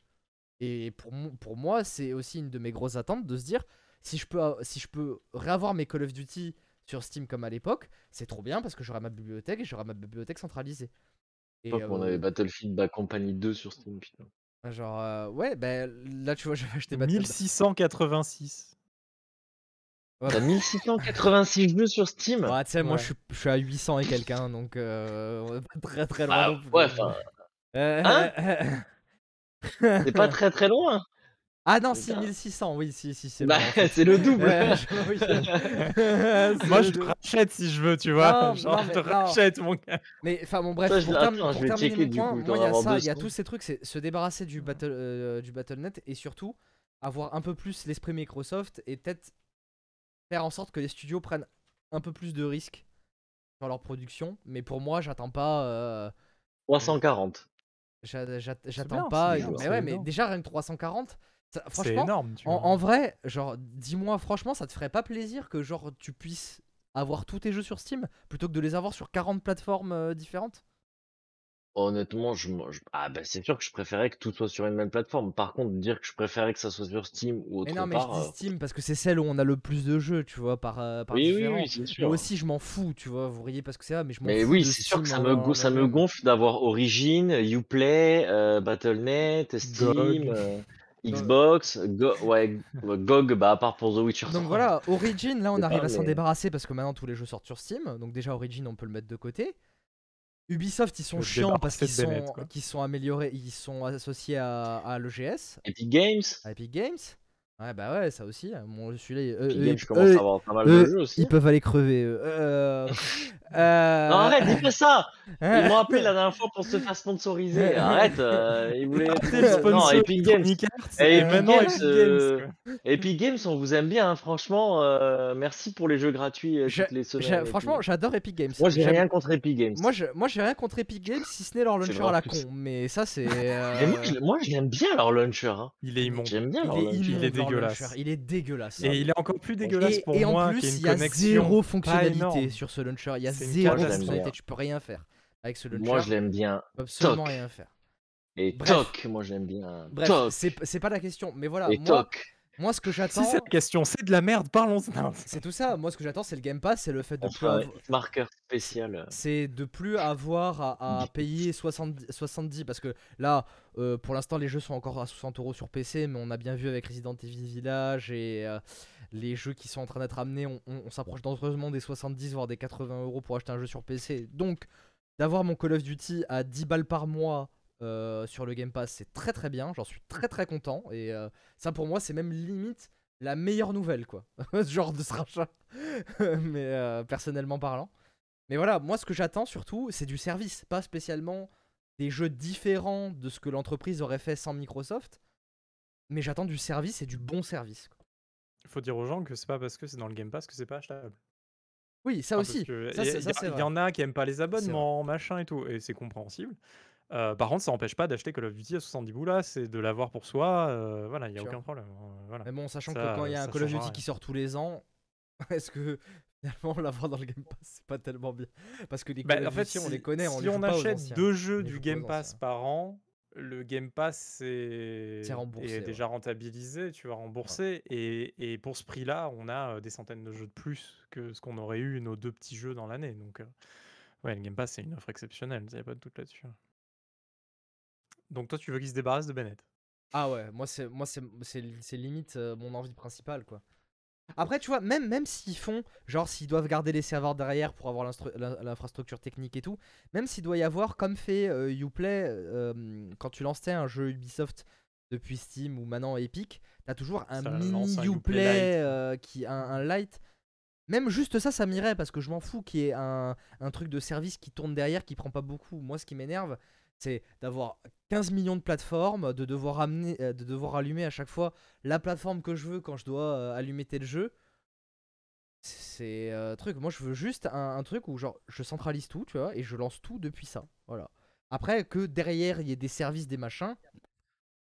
Et pour, pour moi, c'est aussi une de mes grosses attentes de se dire, si je peux, si je peux réavoir mes Call of Duty sur Steam comme à l'époque, c'est trop bien parce que j'aurai ma bibliothèque et j'aurai ma bibliothèque centralisée. Et, Je crois qu'on euh, avait Battlefield Bad Company 2 sur Steam, putain. Genre, euh, ouais, ben là, tu vois, j'avais acheté Battle. 1686. T'as 1686 jeux sur Steam? Ouais, tu sais, moi, Ouais. je suis, je suis à 800 et quelqu'un, donc euh, on est pas très très loin Ah, plus. ouais, enfin, Euh, Hein? c'est pas très très loin. ah non, c'est si, ça. 1600, oui, si, si, c'est Bah, c'est le double. Euh, je- oui, c'est- Moi, je te rachète si je veux, tu vois. Non, Genre, non, je te non. rachète, mon gars. Mais enfin bon bref, Ça, je pour, term- je vais terminer du point, coup, moi il y a ça, il y a 200. tous ces trucs, c'est se débarrasser du, battle, euh, du Battle.net et surtout avoir un peu plus l'esprit Microsoft et peut-être faire en sorte que les studios prennent un peu plus de risques dans leur production. Mais pour moi, j'attends pas, euh, 340. J'attends pas. bien, mais ouais, mais énorme. déjà rien que 340, ça- C'est franchement, énorme, tu en, vois. en vrai, genre, dis-moi franchement, ça te ferait pas plaisir que genre tu puisses avoir tous tes jeux sur Steam plutôt que de les avoir sur 40 plateformes euh, différentes? Honnêtement, je, me- je- ah bah c'est sûr que je préférais que tout soit sur une même plateforme. Par contre, dire que je préférais que ça soit sur Steam ou autre Mais non, mais je part. dis euh, Steam parce que c'est celle où on a le plus de jeux, tu vois, par, euh, par Oui, oui, différent. oui, c'est Moi sûr. aussi, je m'en fous, tu vois. Vous riez parce que c'est ça, mais je m'en Mais fous. oui, de c'est sûr que Steam ça en- me, go- en ça me elle-même. gonfle d'avoir Origin, Uplay, euh, Battle.net, Steam, GOG. Xbox, Go- ouais, GOG, bah à part pour The Witcher 3. Donc voilà, Origin, là on C'est arrive pas, à s'en mais- débarrasser parce que maintenant tous les jeux sortent sur Steam. Donc déjà Origin, on peut le mettre de côté. Ubisoft, ils sont chiants parce qu'ils sont, sont améliorés, ils sont associés à, à l'EGS, Epic Games. à Epic Games. Ouais, bah ouais, ça aussi. Bon, celui-là, eux, Epic eux, Games, ils- je commence eux, à avoir pas mal eux, de jeux aussi. ils peuvent aller crever. eux. Euh, euh, Non, arrête, dis pas ça hein. Ils m'ont appelé la dernière fois pour se faire sponsoriser. Arrête, euh, ils voulaient. Non, Epic Games. Et et Epic maintenant Games, Epic euh, Games. Epic Games, on vous aime bien, hein, franchement. euh, merci pour les jeux gratuits toutes les semaines. et franchement, j'adore Epic Games. moi j'ai J'aime- rien contre Epic Games. Moi, je, moi, j'ai rien contre Epic Games si ce n'est leur launcher à la con. Mais ça, c'est. Euh, moi, l'aime bien leur launcher. hein. Il est immonde. J'aime bien leur il est launcher. il immonde, est leur dégueulasse. Il est dégueulasse. Et il est encore plus dégueulasse et, pour et moi en plus, il y a zéro fonctionnalité sur ce launcher. Il y a C'est une zéro bien. Tu peux rien faire avec ce launcher. Moi je l'aime bien. Tu peux absolument Toc. rien faire. Et Bref. toc, moi je l'aime bien. Bref, toc. c'est c'est pas la question. Mais voilà, Et moi, toc. Moi, ce que j'attends, Si c'est la question, c'est de la merde, parlons. Non. c'est tout ça. Moi, ce que j'attends, c'est le Game Pass, c'est le fait de On plus avoir- marqueur spécial. c'est de plus avoir à, à payer 70, 70 parce que là euh, pour l'instant les jeux sont encore à 60 euros sur PC mais on a bien vu avec Resident Evil Village et euh, les jeux qui sont en train d'être amenés on, on- on s'approche dangereusement des 70 voire des 80 euros pour acheter un jeu sur PC donc d'avoir mon Call of Duty à 10 balles par mois euh, sur le Game Pass c'est très très bien j'en suis très très content et euh, ça pour moi c'est même limite la meilleure nouvelle quoi ce genre de ce rachat mais euh, personnellement parlant mais voilà, moi ce que j'attends surtout, c'est du service, pas spécialement des jeux différents de ce que l'entreprise aurait fait sans Microsoft, mais j'attends du service et du bon service. quoi. faut dire aux gens que c'est pas parce que c'est dans le Game Pass que c'est pas achetable. Oui, ça Enfin, aussi. il y, il en a qui aiment pas les abonnements, machin et tout, et c'est compréhensible. Euh, par contre, ça n'empêche pas d'acheter Call of Duty à 70 boulas, c'est de l'avoir pour soi. euh, voilà, il y a Tu vois. aucun problème. euh, voilà. Mais bon, sachant que quand il y a un Call of Duty rien. qui sort tous les ans, est-ce que finalement l'avoir dans le Game Pass, c'est pas tellement bien? Parce que les Bah, Call en of fait, Duty, on si, les connaît, on si les on achète anciens. deux jeux du Game Pass par an, le Game Pass remboursé, est ouais. déjà rentabilisé, tu vas rembourser, et, et pour ce prix-là, on a des centaines de jeux de plus que ce qu'on aurait eu nos deux petits jeux dans l'année. Donc, euh, ouais, le Game Pass c'est une offre exceptionnelle, il n'y a pas de doute là-dessus. Donc, toi, tu veux qu'il se débarrasse de Bennett? Ah ouais, moi c'est moi c'est c'est limite euh, mon envie principale quoi. Après tu vois, même même s'ils font genre s'ils doivent garder les serveurs derrière pour avoir l'infrastructure technique et tout, même s'il doit y avoir comme fait euh, Uplay euh, quand tu lançais un jeu Ubisoft depuis Steam ou maintenant Epic, t'as toujours un Ça mini un Uplay euh, qui un, un light. Même juste ça, ça m'irait parce que je m'en fous qu'il y ait un, un truc de service qui tourne derrière qui prend pas beaucoup. Moi, ce qui m'énerve, c'est d'avoir 15 millions de plateformes, de devoir, amener, euh, de devoir allumer à chaque fois la plateforme que je veux quand je dois euh, allumer tel jeu. C'est un truc. Moi, je veux juste un, un truc où genre je centralise tout, tu vois, et je lance tout depuis ça. Voilà. Après, que derrière il y ait des services, des machins.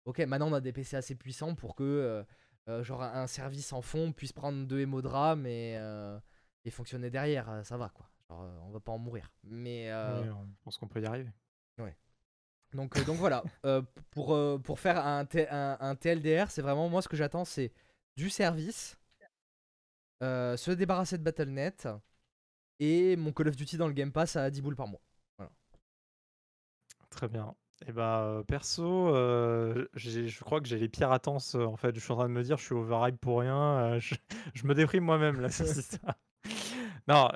Ok, maintenant on a des PC assez puissants pour que euh, euh, genre un service en fond puisse prendre deux émaux de RAM et, euh, et fonctionner derrière. euh, Ça va quoi. Genre, euh, on va pas en mourir. Mais euh, Oui, Je pense qu'on peut y arriver. Donc, euh, donc voilà, Euh, pour, euh, pour faire un, T- un, un TLDR, c'est vraiment moi ce que j'attends, c'est du service, se débarrasser de Battle.net et mon Call of Duty dans le Game Pass à 10 boules par mois. Très bien. Et bah, euh, perso, je crois que j'ai les pires attences. euh, en fait, je suis en train de me dire, je suis overhype pour rien. je, je me déprime moi-même là. Non,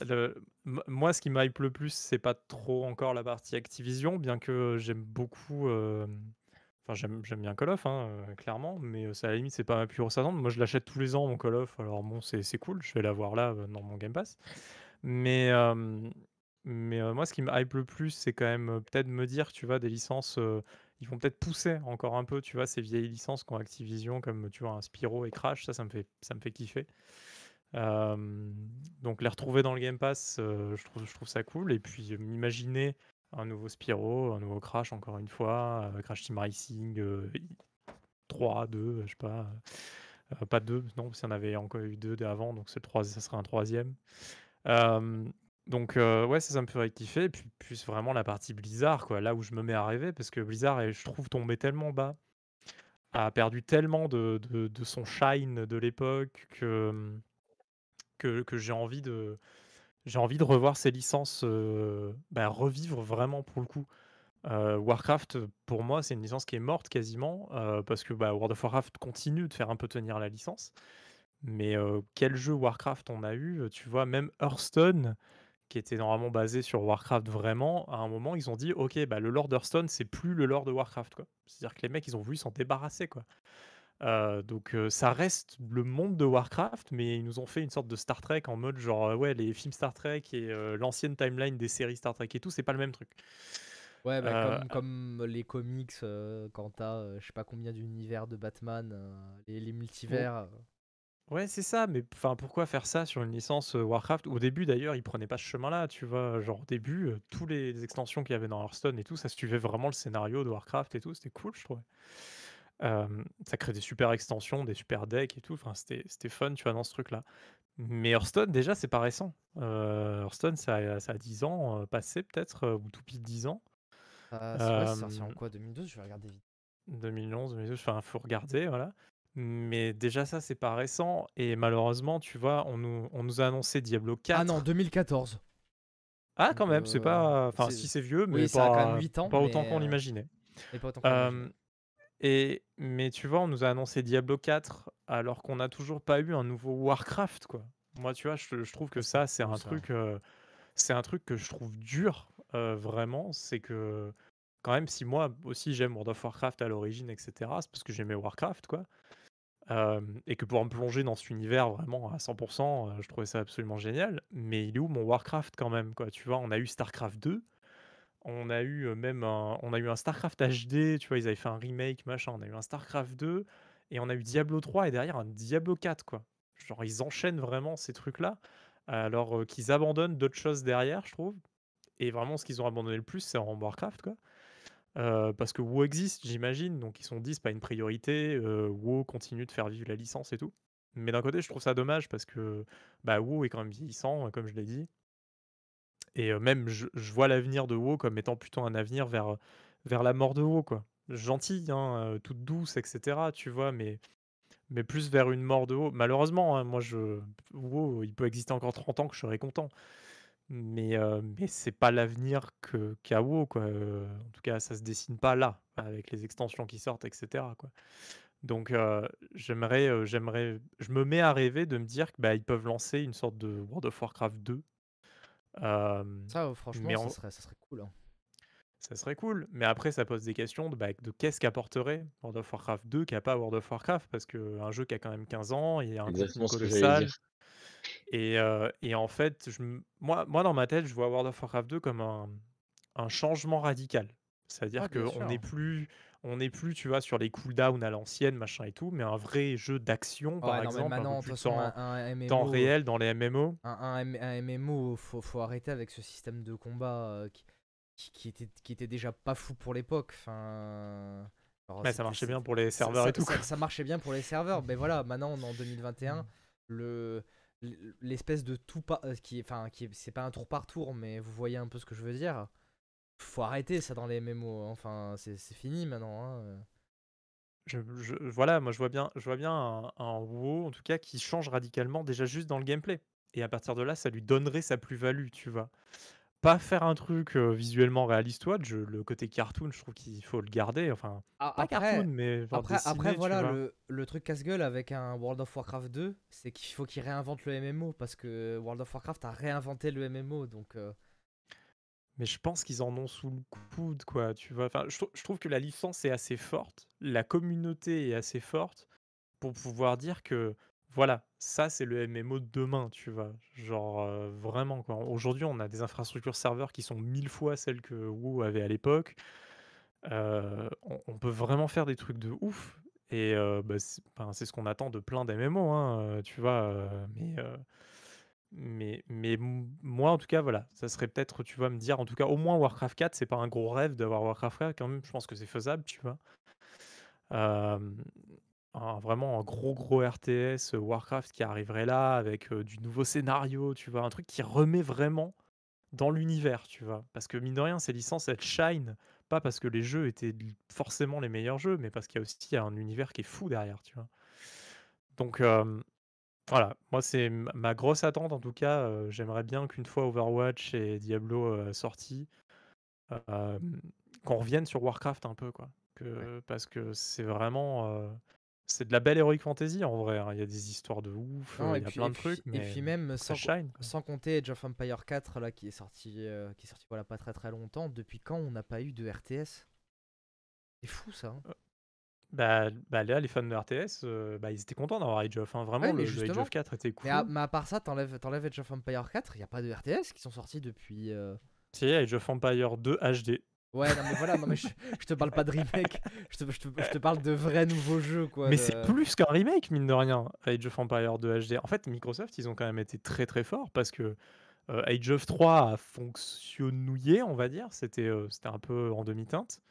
moi, ce qui m'hype le plus, c'est pas trop encore la partie Activision, bien que j'aime beaucoup. euh, Enfin, j'aime j'aime bien Call of, hein, euh, clairement, mais euh, ça, à la limite, c'est pas ma plus grosse attente. Moi, je l'achète tous les ans, mon Call of. Alors, bon, c'est cool, je vais l'avoir là euh, dans mon Game Pass. Mais, euh, mais euh, moi, ce qui me hype le plus, c'est quand même euh, peut-être me dire, tu vois, des licences, euh, ils vont peut-être pousser encore un peu, tu vois, ces vieilles licences qu'ont Activision, comme tu vois, un Spyro et Crash, ça, ça me fait, ça me fait kiffer. Euh, donc les retrouver dans le Game Pass, euh, je trouve, ça cool. Et puis euh, m'imaginer un nouveau Spyro, un nouveau Crash, encore une fois, Crash Team Racing euh, 3, 2, je sais pas. pas 2, non, parce qu'il y en avait encore eu deux avant, donc c'est le troisi- ça serait un troisième. Donc ouais, ça, me ferait kiffer. Et puis, vraiment la partie Blizzard, quoi, là où je me mets à rêver, parce que Blizzard, je trouve, tombé tellement bas, a perdu tellement de, son shine de l'époque que, que, j'ai envie de revoir ces licences euh, bah, revivre vraiment pour le coup. Euh, Warcraft, pour moi, c'est une licence qui est morte quasiment, euh, parce que bah, World of Warcraft continue de faire un peu tenir la licence. Mais quel jeu Warcraft on a eu Tu vois, même Hearthstone, qui était normalement basé sur Warcraft vraiment, à un moment, ils ont dit, ok, bah, le lore d'Hearthstone, c'est plus le lore de Warcraft. C'est-à-dire que les mecs, ils ont voulu s'en débarrasser. quoi. Euh, donc euh, ça reste le monde de Warcraft, mais ils nous ont fait une sorte de Star Trek en mode genre, euh, ouais, les films Star Trek et l'ancienne timeline des séries Star Trek et tout, c'est pas le même truc. Ouais, bah, comme, comme les comics, quand t'as je sais pas combien d'univers de Batman, euh, les, multivers. Ouais, c'est ça, mais enfin, pourquoi faire ça sur une licence Warcraft? Au début, d'ailleurs, ils prenaient pas ce chemin-là, tu vois. Genre, au début, tous les extensions qu'il y avait dans Hearthstone et tout, ça suivait vraiment le scénario de Warcraft et tout, c'était cool, je trouvais. Ça crée des super extensions, des super decks et tout, enfin, c'était c'était fun, tu vois, dans ce truc-là. Mais Hearthstone, déjà, c'est pas récent. Hearthstone, ça, a- ça a 10 ans, passé peut-être, ou tout pile 10 ans. Ah, c'est vrai, c'est sorti en quoi 2012 Je vais regarder vite. 2011, 2012, enfin, faut regarder, voilà. Mais déjà, ça, c'est pas récent. Et malheureusement, tu vois, on nous, on nous a annoncé Diablo 4. Ah non, 2014. Ah, quand même, c'est pas. Enfin, si c'est vieux, mais oui, ça a pas, quand même 8 ans, pas autant mais, qu'on euh, l'imaginait. Et pas autant qu'on l'imagine. Euh, et, mais tu vois, on nous a annoncé Diablo 4 alors qu'on n'a toujours pas eu un nouveau Warcraft, quoi. Moi, tu vois, je, je trouve que Ah, ça, c'est un ça. truc, euh, c'est un truc que je trouve dur, euh, vraiment. C'est que quand même, si moi aussi j'aime World of Warcraft à l'origine, etc., c'est parce que j'aimais Warcraft, quoi. Euh, et que pour me plonger dans cet univers vraiment à 100%, euh, je trouvais ça absolument génial. Mais il est où mon Warcraft quand même, quoi? Tu vois, on a eu StarCraft 2, on a eu euh, même un, on a eu un StarCraft HD, tu vois, ils avaient fait un remake, machin. On a eu un StarCraft 2 et on a eu Diablo 3 et derrière un Diablo 4, quoi. Genre, ils enchaînent vraiment ces trucs-là, alors, heu, qu'ils abandonnent d'autres choses derrière, je trouve. Et vraiment, ce qu'ils ont abandonné le plus, c'est en Warcraft, quoi. Heu, parce que WoW existe, j'imagine, donc ils sont dit: «C'est pas une priorité, WoW continue de faire vivre la licence et tout». Mais d'un côté, je trouve ça dommage parce que, bah, WoW est quand même vieillissant, comme je l'ai dit. Et même je vois l'avenir de WoW comme étant plutôt un avenir vers, vers la mort de WoW, quoi. Hein, toute douce et cetera, tu vois? Mais mais plus vers une mort de WoW. Malheureusement, hein, moi je WoW, il peut exister encore 30 ans que je serais content. Mais heu, mais c'est pas l'avenir que qu'a WoW, en tout cas, ça se dessine pas là, avec les extensions qui sortent et cetera, quoi. Donc j'aimerais, j'aimerais je me mets à rêver de me dire que, bah, peuvent lancer une sorte de World of Warcraft 2. Ça, mais franchement, ça serait, ça serait cool. hein. ça serait cool, mais après ça pose des questions de, bah, de qu'est-ce qu'apporterait World of Warcraft 2 qui a pas World of Warcraft? Parce qu'un jeu qui a quand même 15 ans, il y a un contenu que colossal. Et, et en fait, je moi moi dans ma tête, je vois World of Warcraft 2 comme un un changement radical. Ah, C'est-à-dire bien qu'on n'est plus on n'est plus, tu vois, sur les cooldowns à l'ancienne, machin et tout, mais un vrai jeu d'action, par Ouais, non, mais exemple, un peu plus façon, un, temps un temps MMO, réel dans les MMO. un, un MMO, faut, faut arrêter avec ce système de combat euh, qui, qui, qui était, qui était déjà pas fou pour l'époque. Enfin, genre, Ouais, ça marchait bien pour les serveurs ça- et tout, ça- quoi. ça marchait bien pour les serveurs. Mais voilà, maintenant, on est en 2021, Mmh. le l'espèce de tout pas euh, qui est enfin qui est- c'est pas un tour par tour mais vous voyez un peu ce que je veux dire faut arrêter ça dans les MMO enfin c'est c'est fini maintenant hein. Je je voilà, moi je vois bien je vois bien un un WoW, en tout cas, qui change radicalement, déjà juste dans le gameplay. Et à partir de là, ça lui donnerait sa plus-value, tu vois? Pas faire un truc, heu, visuellement réaliste ou autre, je le côté cartoon, je trouve qu'il faut le garder, enfin, Ah, pas cartoon, mais genre Après, après dessiné, voilà, le, le truc casse-gueule avec un World of Warcraft 2, c'est qu'il faut qu'il réinvente le MMO parce que World of Warcraft a réinventé le MMO. Donc, euh, Mais je pense qu'ils en ont sous le coude, quoi, tu vois? Enfin, je trou je trouve que la licence est assez forte, la communauté est assez forte pour pouvoir dire que, voilà, ça, c'est le MMO de demain, tu vois? Genre, heu, vraiment, quoi. Aujourd'hui, on a des infrastructures serveurs qui sont 1000 fois celles que WoW avait à l'époque. Heu, on peut vraiment faire des trucs de ouf et heu, bah, c'est ce qu'on attend de plein d'MMO, hein, heu, tu vois? Mais mais moi, en tout cas, voilà, ça serait peut-être, tu vois, me dire, en tout cas, au moins Warcraft 4, c'est pas un gros rêve d'avoir Warcraft 4 quand même, je pense que c'est faisable, tu vois? Vraiment un gros, gros RTS, heu, Warcraft qui arriverait là avec, du nouveau scénario, tu vois? Un truc qui remet vraiment dans l'univers, tu vois? Parce que mine de rien, ces licences, elles shine, pas parce que les jeux étaient forcément les meilleurs jeux, mais parce qu'il y a aussi un univers qui est fou derrière, tu vois? Donc voilà, moi c'est ma grosse attente en tout cas, heu, j'aimerais bien qu'une fois Overwatch et Diablo, heu, sortis, qu'on revienne sur Warcraft un peu quoi. Que parce que c'est vraiment, heu, c'est de la belle heroic fantasy en vrai, hein. Il y a des histoires de ouf, Non, heu, et il y a puis, plein et de trucs, et mais puis même ça sans, co- shine quoi. sans compter Age of Empire 4 là, qui est sorti, euh, qui est sorti voilà, pas très très longtemps, depuis quand on n'a pas eu de RTS C'est fou ça. hein. Bah bah, là, les fans de RTS, heu, bah, ils étaient contents d'avoir Age of, hein. Ouais, Vraiment, mais le le Age justement. of 4 était Mais à, cool. mais à part ça, t'enlèves t'enlèves Age of Empire 4, il n'y a pas de RTS qui sont sortis depuis. euh, Si, Age of Empire 2 HD. Ouais, non, mais voilà, non, mais je, je te parle pas de remake, je te, je te- je te parle de vrais nouveaux jeux quoi. Mais c'est de- plus qu'un remake, mine de rien, Age of Empire 2 HD. En fait, Microsoft, ils ont quand même été très, très forts parce que, heu, Age of 3 a fonctionnouillé, on va dire. C'était, heu, c'était un peu en demi-teinte.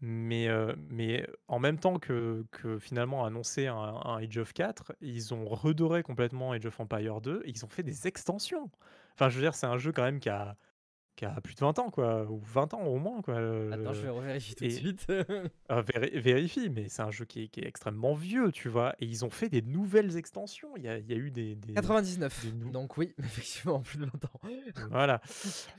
Mais, heu, mais en même temps que que finalement annoncer un un Age of 4, ils ont redoré complètement Age of Empire 2 et ils ont fait des extensions. Enfin, je veux dire, c'est un jeu quand même qui a qui a plus de 20 ans, quoi, ou 20 ans au moins, quoi, Attends, je heu, vais revérifier tout de suite. véri vérifie, mais c'est un jeu qui est qui est extrêmement vieux, tu vois? Et ils ont fait des nouvelles extensions. Il y a il y a eu des des 99. des nou Donc oui, effectivement, plus de 20 ans. voilà,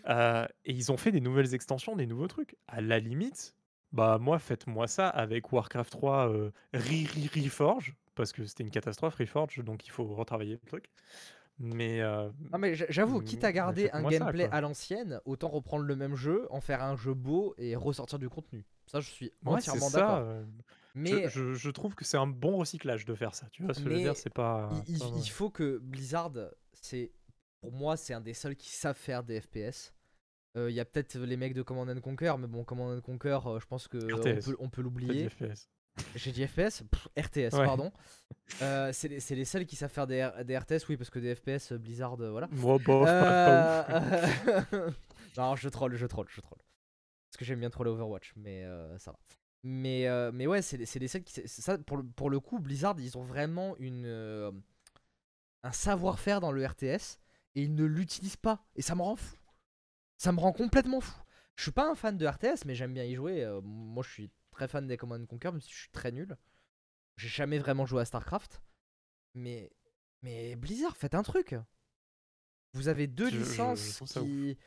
heu, et ils ont fait des nouvelles extensions, des nouveaux trucs. À la limite, bah, moi, faites-moi ça avec Warcraft 3, heu, Re Re Reforged, parce que c'était une catastrophe Reforged, donc il faut retravailler le truc. Mais, heu, Non mais j'avoue, quitte à garder un ça, gameplay à l'ancienne, autant reprendre le même jeu, en faire un jeu beau et ressortir du contenu. Ça, je suis Ouais, entièrement d'accord. je Mais, je je trouve que c'est un bon recyclage de faire ça, tu vois ce que je veux dire? C'est pas il, il- faut que Blizzard, c'est pour moi, c'est un des seuls qui savent faire des FPS. Euh, Il y a peut-être les mecs de Command and Conquer, mais bon, Command and Conquer, euh, je pense que on RTS, peut, on peut pas dit l'oublier. J'ai dit FPS Pff, RTS, Ouais. pardon. Euh, c'est les, seuls qui savent faire des, R- des RTS, oui, parce que des FPS, euh, Blizzard, euh, voilà. Moi, ouf. Euh, non, je troll, je troll, je troll. Parce que j'aime bien troller Overwatch, mais euh, ça va. Mais, euh, mais ouais, c'est les- seuls qui. Ça, pour, le, pour le coup, Blizzard, ils ont vraiment une, euh, un savoir-faire dans le RTS et ils ne l'utilisent pas. Et ça me rend fou. Ça me rend complètement fou. Je suis pas un fan de RTS, mais j'aime bien y jouer. euh, moi, je suis très fan des Command Conquer, même si je suis très nul. J'ai jamais vraiment joué à StarCraft. Mais, mais Blizzard, faites un truc. Vous avez deux Je- je- je licences qui,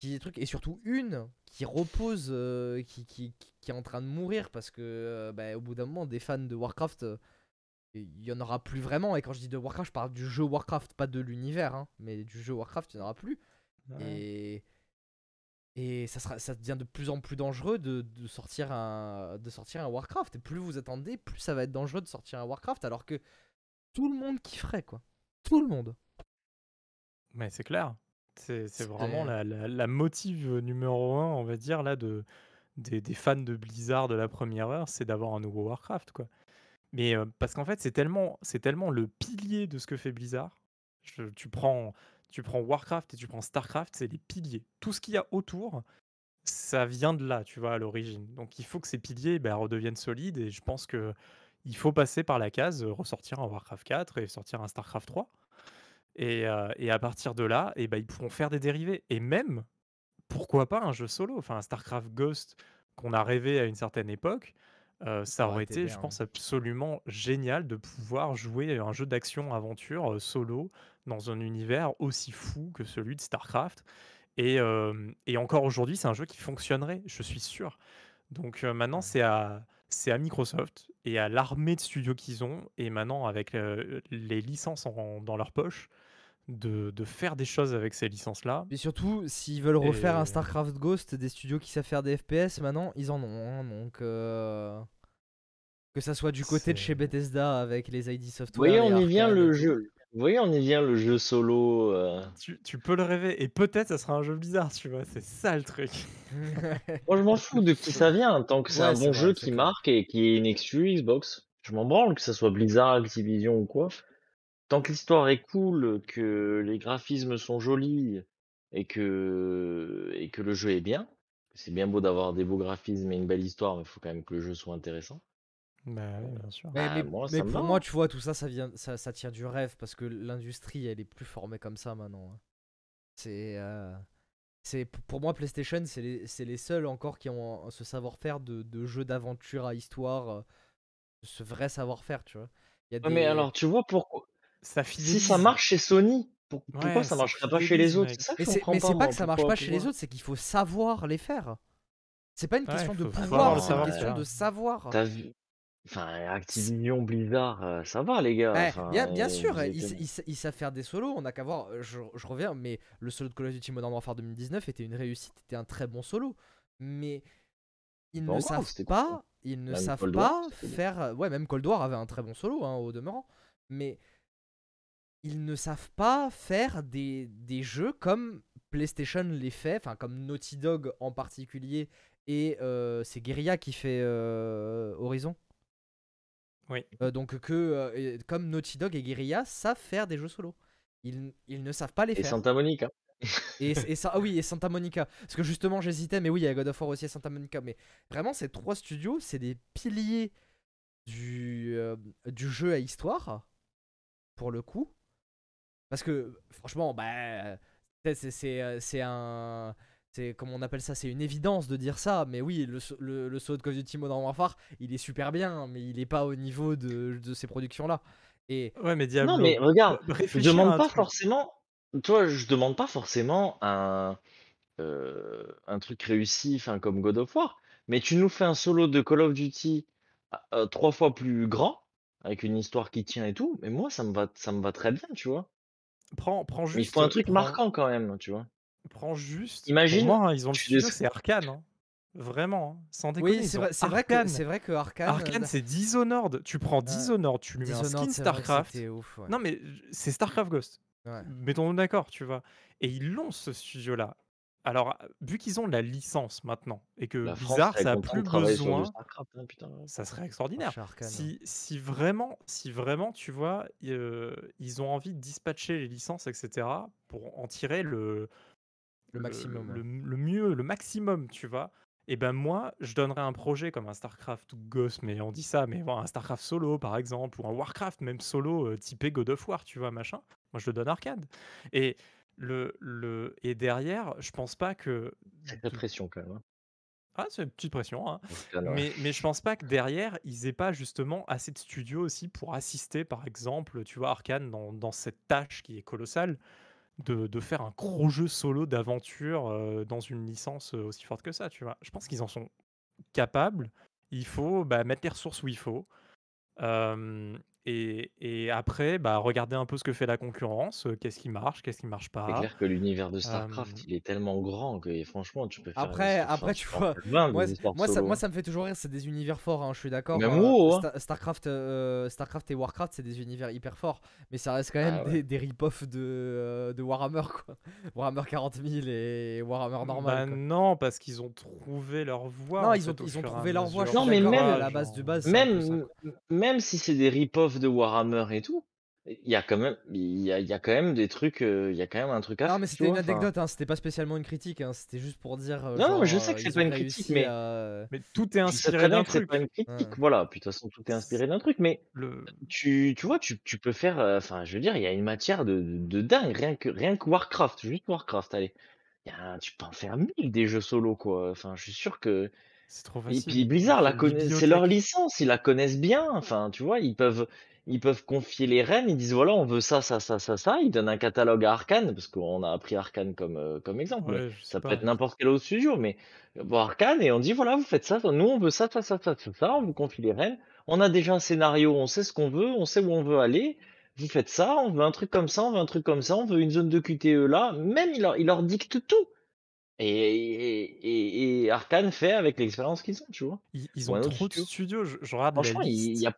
qui truc et surtout une qui repose, euh, qui, qui, qui- est en train de mourir parce que euh, bah, au bout d'un moment, des fans de Warcraft, euh, il y en aura plus vraiment. Et quand je dis de Warcraft, je parle du jeu Warcraft, pas de l'univers, hein, mais du jeu Warcraft, il n'y en aura plus. Ouais. Et, et ça, sera, ça devient de plus en plus dangereux de, de sortir un, de sortir un Warcraft. Et plus vous attendez, plus ça va être dangereux de sortir un Warcraft. Alors que tout le monde kifferait, quoi. Tout le monde. Mais c'est clair. C'est vraiment la, la, la motive numéro un, on va dire, là, de, des, des fans de Blizzard de la première heure, c'est d'avoir un nouveau Warcraft, quoi. Mais euh, parce qu'en fait, c'est tellement, c'est tellement le pilier de ce que fait Blizzard. Je- tu, prends, tu prends Warcraft et tu prends Starcraft, c'est les piliers. Tout ce qu'il y a autour, ça vient de là, tu vois, à l'origine. Donc il faut que ces piliers ben, redeviennent solides et je pense que il faut passer par la case, euh, ressortir un Warcraft 4 et sortir un Starcraft 3. Et, euh, et à partir de là, et ben, ils pourront faire des dérivés. Et même, pourquoi pas un jeu solo? Enfin, un Starcraft Ghost qu'on a rêvé à une certaine époque, euh, ça aurait aurait été je pense, absolument génial de pouvoir jouer un jeu d'action-aventure solo dans un univers aussi fou que celui de Starcraft. Et, euh, et encore aujourd'hui, c'est un jeu qui fonctionnerait, je suis sûr. Donc euh, maintenant, c'est à, c'est à Microsoft et à l'armée de studios qu'ils ont, et maintenant avec euh, les licences en- dans leur poche, de, de faire des choses avec ces licences-là. Et surtout, s'ils veulent refaire un StarCraft Ghost, des studios qui savent faire des FPS, maintenant, ils en ont. hein, donc, euh, que ça soit du côté de chez Bethesda avec les ID Vous Software. voyez, on y vient le jeu. Vous voyez, on y vient le jeu solo. euh. Tu, tu peux le rêver, et peut-être ça sera un jeu bizarre, tu vois, c'est ça le truc. Moi, je m'en fous de qui ça vient, tant que c'est Ouais, un c'est bon vrai, jeu c'est qui clair. marque et qui est une exclu Xbox. Je m'en branle, que ça soit Blizzard, Activision ou quoi. Tant que l'histoire est cool, que les graphismes sont jolis et que, et que le jeu est bien. C'est bien beau d'avoir des beaux graphismes et une belle histoire, mais il faut quand même que le jeu soit intéressant. Bah oui, bien sûr. Mais, Bah, mais- moi, pour moi, hein. tu vois, tout ça, ça, vient, ça, ça tient du rêve parce que l'industrie, elle est plus formée comme ça maintenant. hein. C'est. euh, c'est pour moi, PlayStation, c'est les, c'est les seuls encore qui ont ce savoir-faire de, de jeux d'aventure à histoire, euh, ce vrai savoir-faire, tu vois. Il y a Ouais, mais alors, tu vois, pourquoi Ça si ça marche chez Sony, pour- pourquoi Ouais, ça ça marcherait pas chez les autres? ça que Mais je c'est comprends mais pas, c'est pas que ça marche pas chez les autres, c'est qu'il faut savoir les faire. C'est pas une Ouais, question de pouvoir, c'est une question de savoir. T'as vu Enfin, Activision, Blizzard, euh, ça va les gars. Eh, Enfin, bien, bien euh, sûr, ils, êtes- ils- ils savent faire des solos, on a qu'à voir, euh, je, je reviens, mais le solo de Call of Duty Modern Warfare 2019 était une réussite, était un très bon solo. Mais ils Bah, ne encore, savent c'était cool, pas, ils ne Même savent Cold War, pas c'était bien. faire... euh, Ouais, même Cold War avait un très bon solo, hein, au demeurant. Mais ils ne savent pas faire des, des jeux comme PlayStation les fait, enfin comme Naughty Dog en particulier, et euh, c'est Guerrilla qui fait euh, Horizon. Oui. Euh, donc que euh, comme Naughty Dog et Guerrilla savent faire des jeux solo. Ils, ils ne savent pas les Et faire. Santa Monica. Et, et ça, ah oui, et Santa Monica. Parce que justement, j'hésitais, mais oui, il y a God of War aussi et Santa Monica. Mais vraiment, ces trois studios, c'est des piliers du, euh, du jeu à histoire, pour le coup. Parce que, franchement, bah, c'est- c'est- c'est euh, c'est un. C'est comme on appelle ça, c'est une évidence de dire ça, mais oui, le, le, le saut de Call of Duty Modern Warfare, il est super bien, mais il est pas au niveau de, de ces productions-là. Et Ouais, mais Diablo. Non, mais regarde, euh, je demande pas truc. forcément. Toi, je demande pas forcément un, euh, un truc réussi, enfin comme God of War. Mais tu nous fais un solo de Call of Duty euh, trois fois plus grand, avec une histoire qui tient et tout. Mais moi, ça me va, ça me va très bien, tu vois. Prends, prends Mais il juste. faut un truc prends- marquant quand même, tu vois. Prends juste. Imagine, Pour moi, hein, ils ont le tu studio, décris- c'est Arkane. hein. Vraiment, hein. sans déconner. oui, c'est vrai, c'est vrai que Arkane. c'est vrai que Arkane, Arkane, c'est Dishonored. Tu prends Dishonored, tu lui mets un Dishonored, skin vrai que StarCraft. c'était ouf, ouais. Non, mais c'est StarCraft Ghost. Ouais. Mettons-nous d'accord, tu vois. Et ils l'ont, ce studio-là. Alors, vu qu'ils ont la licence maintenant et que La France Blizzard, ça a plus besoin, hein, putain. ça serait Oh, extraordinaire. Arcane. Si, si vraiment, si vraiment, tu vois, euh, ils ont envie de dispatcher les licences, etc., pour en tirer le, Le maximum, le, ouais. le mieux, le maximum, tu vois. Et ben moi, je donnerais un projet comme un StarCraft ou Ghost, mais on dit ça, mais bon, un StarCraft solo par exemple, ou un Warcraft même solo euh, typé God of War, tu vois, machin. Moi, je le donne arcade. Et le, le et derrière, je pense pas que Sacrée de- pression quand même. hein. ah, c'est une petite pression, hein. Mais, mais je pense pas que derrière, ils aient pas justement assez de studios aussi pour assister, par exemple, tu vois, Arkane dans, dans cette tâche qui est colossale de, faire un gros jeu solo d'aventure euh, dans une licence euh, aussi forte que ça, tu vois. Je pense qu'ils en sont capables. Il faut bah, mettre les ressources où il faut. Euh, et, et après, bah, regarder un peu ce que fait la concurrence, euh, qu'est-ce qui marche, qu'est-ce qui marche C'est pas. clair que l'univers de StarCraft, Euh, il est tellement grand que franchement, tu peux faire des Après, après, tu vois, faire 20 moi, moi, ça, moi, hein. ça me fait toujours rire, c'est des univers forts, hein, je suis d'accord. Même euh, WoW, hein. Star- Starcraft, euh, Starcraft et Warcraft, c'est des univers hyper forts, mais ça reste quand même Ah ouais. des, des rip-offs de, euh, de Warhammer, quoi. Warhammer 40 000 et Warhammer normal. Bah quoi. non, parce qu'ils ont trouvé leur voie. Non, ils ont- ils ont trouvé leur voie, Non, mais même- à la base du base, c'est Même, même si c'est des rip-offs de Warhammer et tout, il y a quand même, il y a, il y a quand même des trucs, euh, il y a quand même un truc à Non, faire. mais c'était une vois, enfin. anecdote, hein, c'était pas spécialement une critique, hein, c'était juste pour dire. euh, Non, je sais que c'est pas une critique, mais- à- Mais tout est inspiré d'un truc. pas une critique, Ouais. voilà. Puis de toute façon, tout est inspiré d'un truc, mais Le... tu, tu vois, tu, tu peux faire, euh, enfin, je veux dire, il y a une matière de, de, de dingue, rien que, rien que Warcraft, juste Warcraft, allez. Il y a un- tu peux en faire mille des jeux solo, quoi. Enfin, je suis sûr que. C'est trop Et facile. puis Blizzard, la c'est leur licence, ils la connaissent bien. Enfin, tu vois, ils peuvent, ils peuvent confier les rênes, ils disent voilà, on veut ça, ça, ça, ça, ça. Ils donnent un catalogue à Arkane, parce qu'on a appris Arkane comme, euh, comme exemple, mais Ouais, je sais ça peut pas. être n'importe quel autre studio, mais bon, Arkane, et on dit voilà, vous faites ça, nous on veut ça, ça, ça, ça, ça, ça, on vous confie les rênes. On a déjà un scénario, on sait ce qu'on veut, on sait où on veut aller. Vous faites ça, on veut un truc comme ça, on veut un truc comme ça, on veut une zone de QTE là. Même, il leur, il leur dicte tout. Et, et, et, et Arkane fait avec l'expérience qu'ils ont, tu vois. Ils, ils Ou ont un autre trop de studio. studios. Je, je regarde la Franchement, il y a.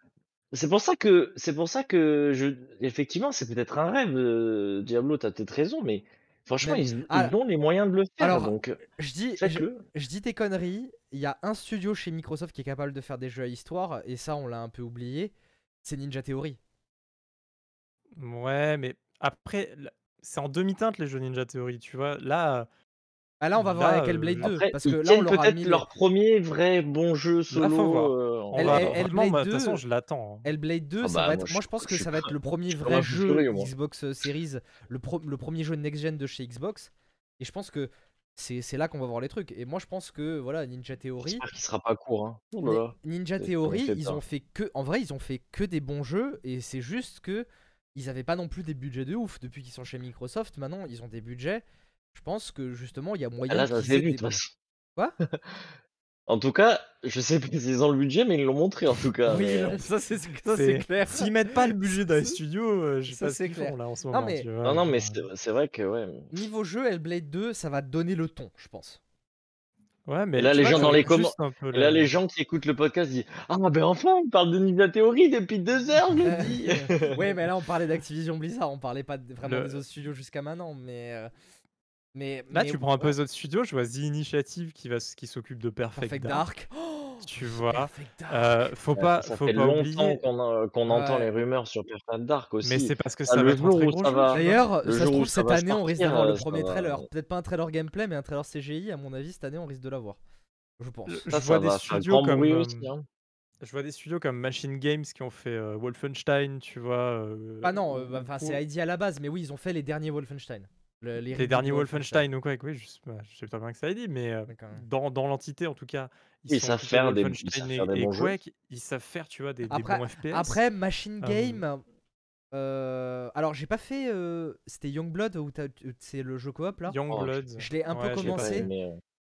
C'est pour ça que c'est pour ça que je effectivement c'est peut-être un rêve euh, Diablo t'as peut-être raison mais franchement Mais- ils, Ah, ils ont les moyens de le faire alors, donc euh, Je dis, je, faites-le je dis tes conneries. Il y a un studio chez Microsoft qui est capable de faire des jeux à histoire, et ça, on l'a un peu oublié. C'est Ninja Theory. Ouais, mais après, là, c'est en demi-teinte les jeux Ninja Theory, tu vois. Là, Ah là, on va voir Là, avec euh, Hellblade 2. après parce que ils là, on tiennent leur a peut-être mis leur premier vrai bon jeu voir. solo euh, Hellblade moi, de toute façon, 2, je l'attends. hein. Hellblade 2, Ah ça bah, va moi, être. je Moi, je pense je que ça va être le premier vrai jeu. Xbox euh, Series, le, pro- le premier jeu next-gen de chez Xbox. Et je pense que c'est c'est là qu'on va voir les trucs. Et moi, je pense que voilà, Ninja Theory. j'espère qu'il sera pas court hein. Oh là Ni- là. Ninja Theory, ils ont fait que. En vrai, ils ont fait que des bons jeux. Et c'est juste que. Ils avaient pas non plus des budgets de ouf depuis qu'ils sont chez Microsoft. Maintenant, ils ont des budgets. Je pense que justement, il y a moyen. Ah là ça s'est vu de Quoi? En tout cas je sais pas s'ils ont le budget mais ils l'ont montré en tout cas Oui, mais, non, euh, ça c'est ça, c'est C'est- clair. S'ils mettent pas le budget dans les studios, euh, je sais Ça, pas ce c'est qu'ils clair. font là en ce Non, moment. mais- tu vois, non non mais c'est vrai que ouais Niveau jeu, Hellblade 2, ça va donner le ton, je pense. Ouais, mais là, les gens dans les regarde commen- juste un peu Et là, les gens qui écoutent le podcast disent Ah, ben enfin, on parle de Ninja Theory depuis deux heures, je dis ouais, mais là on parlait d'Activision Blizzard, on parlait pas de- vraiment Le- des autres studios jusqu'à maintenant, mais. euh, mais Là, mais tu prends un peu ouais, les autres studios, je vois The Initiative qui, va, qui s'occupe de Perfect, Perfect Dark. Dark. Oh, Tu vois? Euh, faut Ouais, pas, ça faut fait pas longtemps qu'on a- qu'on entend les rumeurs sur Perfect Dark aussi. Mais c'est parce que Ah, ça le va être un très gros va-. D'ailleurs, le ça se trouve cette année on risque d'avoir le euh, ça premier va- trailer. Peut-être pas un trailer gameplay, mais un trailer CGI. À mon avis, cette année on risque de l'avoir. Je pense. Je Ça, vois ça des studios comme, euh, aussi. hein. Je vois des studios comme Machine Games qui ont fait euh, Wolfenstein, tu vois. euh, Ah non, euh, bah, enfin c'est ID à la base, mais oui, ils ont fait les derniers Wolfenstein. Le- les derniers de Wolfenstein, donc ouais, oui, je, sais- bah, je sais pas bien que ça ait dit, mais euh, dans, dans l'entité en tout cas, ils, savent faire des- ils Wolfenstein savent et, faire des bons jeux. Quake, ils savent faire, tu vois, des, des Après- bons FPS. Après, Machine Euh, Game. euh, alors, j'ai pas fait. euh, C'était Youngblood c'est le jeu coop là Youngbloods. Je l'ai un peu Ouais, commencé.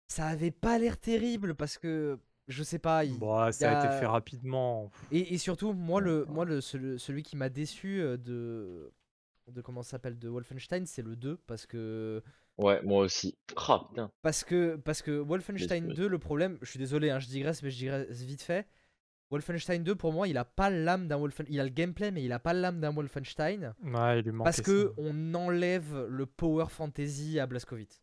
Ça avait pas l'air terrible parce que. Je sais pas. il- Bah, ça a été a- fait rapidement. Et, et surtout, moi, le, moi le, celui, celui qui m'a déçu euh, de. De comment ça s'appelle De Wolfenstein, c'est le 2. Parce que. Ouais, moi aussi. Ah, putain. Parce que, parce que Wolfenstein Déçu. 2, le problème, je suis désolé, hein, je digresse, mais je digresse vite fait. Wolfenstein 2, pour moi, il a pas l'âme d'un Wolfenstein. Il a le gameplay, mais il a pas l'âme d'un Wolfenstein. Ouais, il lui manquait Parce que ça. on enlève le power fantasy à Blazkowicz.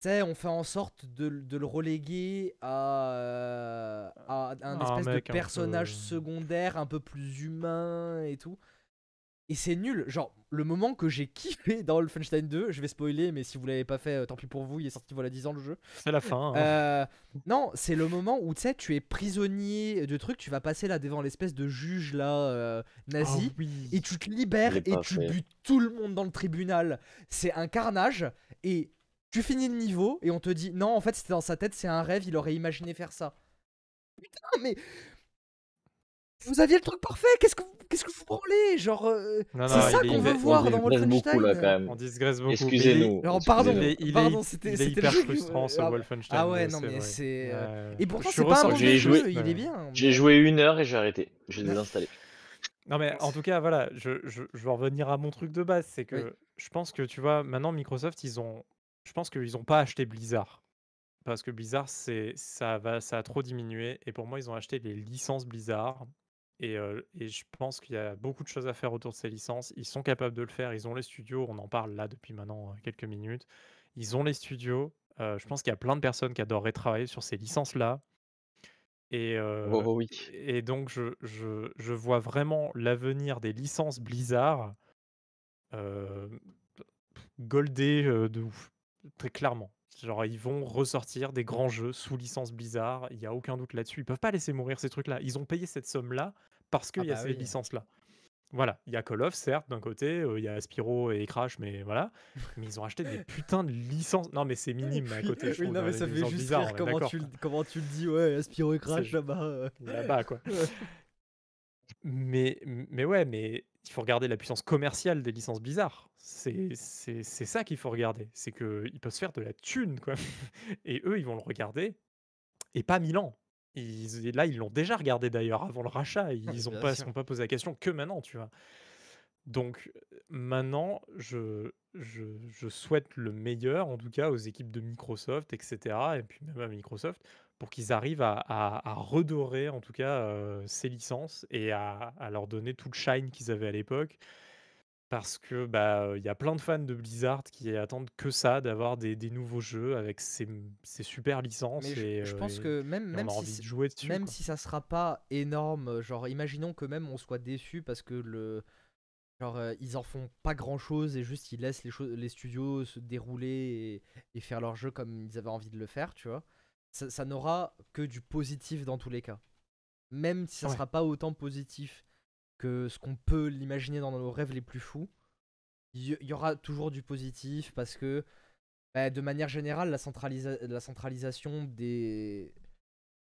sais, on fait en sorte de, de le reléguer à, euh, à un espèce de mec personnage peu- secondaire un peu plus humain et tout. Et c'est nul. Genre, le moment que j'ai kiffé dans Wolfenstein 2, je vais spoiler, mais si vous l'avez pas fait, euh, tant pis pour vous, il est sorti voilà 10 ans le jeu. C'est la fin. hein. Euh, non, c'est le moment où tu sais, tu es prisonnier de trucs, tu vas passer là devant l'espèce de juge là euh, nazi. Ah oui. Et tu te libères et tu fait. butes tout le monde dans le tribunal. C'est un carnage. Et tu finis le niveau et on te dit non, en fait, c'était dans sa tête, c'est un rêve, il aurait imaginé faire ça. Putain, mais. Vous aviez le truc parfait, qu'est-ce que vous, qu'est-ce que vous branlez? Genre. euh, c'est ça qu'on veut est- voir on dans digresse beaucoup Wolfenstein. là quand même. On digresse beaucoup. Excusez-nous. Alors, pardon, Il est, il est- Pardon, c'était- il est c'était hyper le jeu. frustrant ce Ah, Wolfenstein. ah ouais, 2, non, mais c'est, euh. Et pourtant, Je c'est pas un mauvais J'ai jeu, joué- il est bien. J'ai joué une heure et j'ai arrêté. J'ai désinstallé. Non mais en tout cas voilà, je, je, je vais revenir à mon truc de base, c'est que Oui. je pense que tu vois maintenant Microsoft ils ont, je pense qu'ils ont pas acheté Blizzard parce que Blizzard c'est ça va ça a trop diminué et pour moi ils ont acheté les licences Blizzard et, euh, et je pense qu'il y a beaucoup de choses à faire autour de ces licences. Ils sont capables de le faire, ils ont les studios, on en parle là depuis maintenant euh, quelques minutes. Ils ont les studios. euh, je pense qu'il y a plein de personnes qui adoreraient travailler sur ces licences là et euh, Oh oui. et donc, je, je, je vois vraiment l'avenir des licences Blizzard goldé de ouf, très clairement. Genre, ils vont ressortir des grands jeux sous licence Blizzard, il n'y a aucun doute là-dessus. Ils peuvent pas laisser mourir ces trucs-là. Ils ont payé cette somme-là parce qu'il Ah y a bah ces oui. licences-là. Voilà, il y a Call of, certes, d'un côté, euh, il y a Spyro et Crash, mais voilà. Mais ils ont acheté des putains de licences. Non, mais c'est minime à côté. je Oui, non, mais ça fait juste rire est comment tu, le- quoi. comment tu le dis, ouais, Aspiro et Crash là-bas. euh. là-bas, quoi. Mais mais ouais, mais il faut regarder la puissance commerciale des licences Blizzard. C'est ça qu'il faut regarder. C'est qu'ils peuvent se faire de la thune, quoi. Et eux, ils vont le regarder, et pas Milan. Ils, et là, ils l'ont déjà regardé d'ailleurs avant le rachat. Ils ont Bien pas, sont pas posé la question que maintenant, tu vois. Donc maintenant, je, je, je souhaite le meilleur, en tout cas, aux équipes de Microsoft, etc. Et puis même à Microsoft, pour qu'ils arrivent à, à- à redorer, en tout cas, euh, ces licences et à, à leur donner tout le shine qu'ils avaient à l'époque. Parce que bah il y a plein de fans de Blizzard qui attendent que ça, d'avoir des, des nouveaux jeux avec ces, ces super licences. Mais et, je euh, pense et- que même, même si de jouer dessus. même si ça sera pas énorme, genre imaginons que même on soit déçu parce que le genre euh, ils en font pas grand chose et juste ils laissent les les studios se dérouler et, et faire leur jeu comme ils avaient envie de le faire, tu vois. Ça, ça n'aura que du positif dans tous les cas. Même si ça Ouais. sera pas autant positif que ce qu'on peut l'imaginer dans nos rêves les plus fous, il y, aura toujours du positif parce que bah, de manière générale la, centralisa- la centralisation des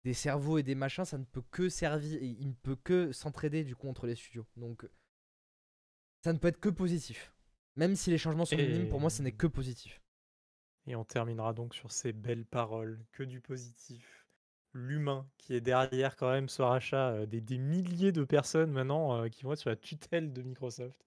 des cerveaux et des machins, ça ne peut que servir, il ne peut que s'entraider du coup entre les studios. Donc ça ne peut être que positif. Même si les changements sont minimes, pour moi, ce n'est que positif. Et on terminera donc sur ces belles paroles, que du positif. L'humain qui est derrière quand même ce rachat, euh, des, des milliers de personnes maintenant euh, qui vont être sur la tutelle de Microsoft,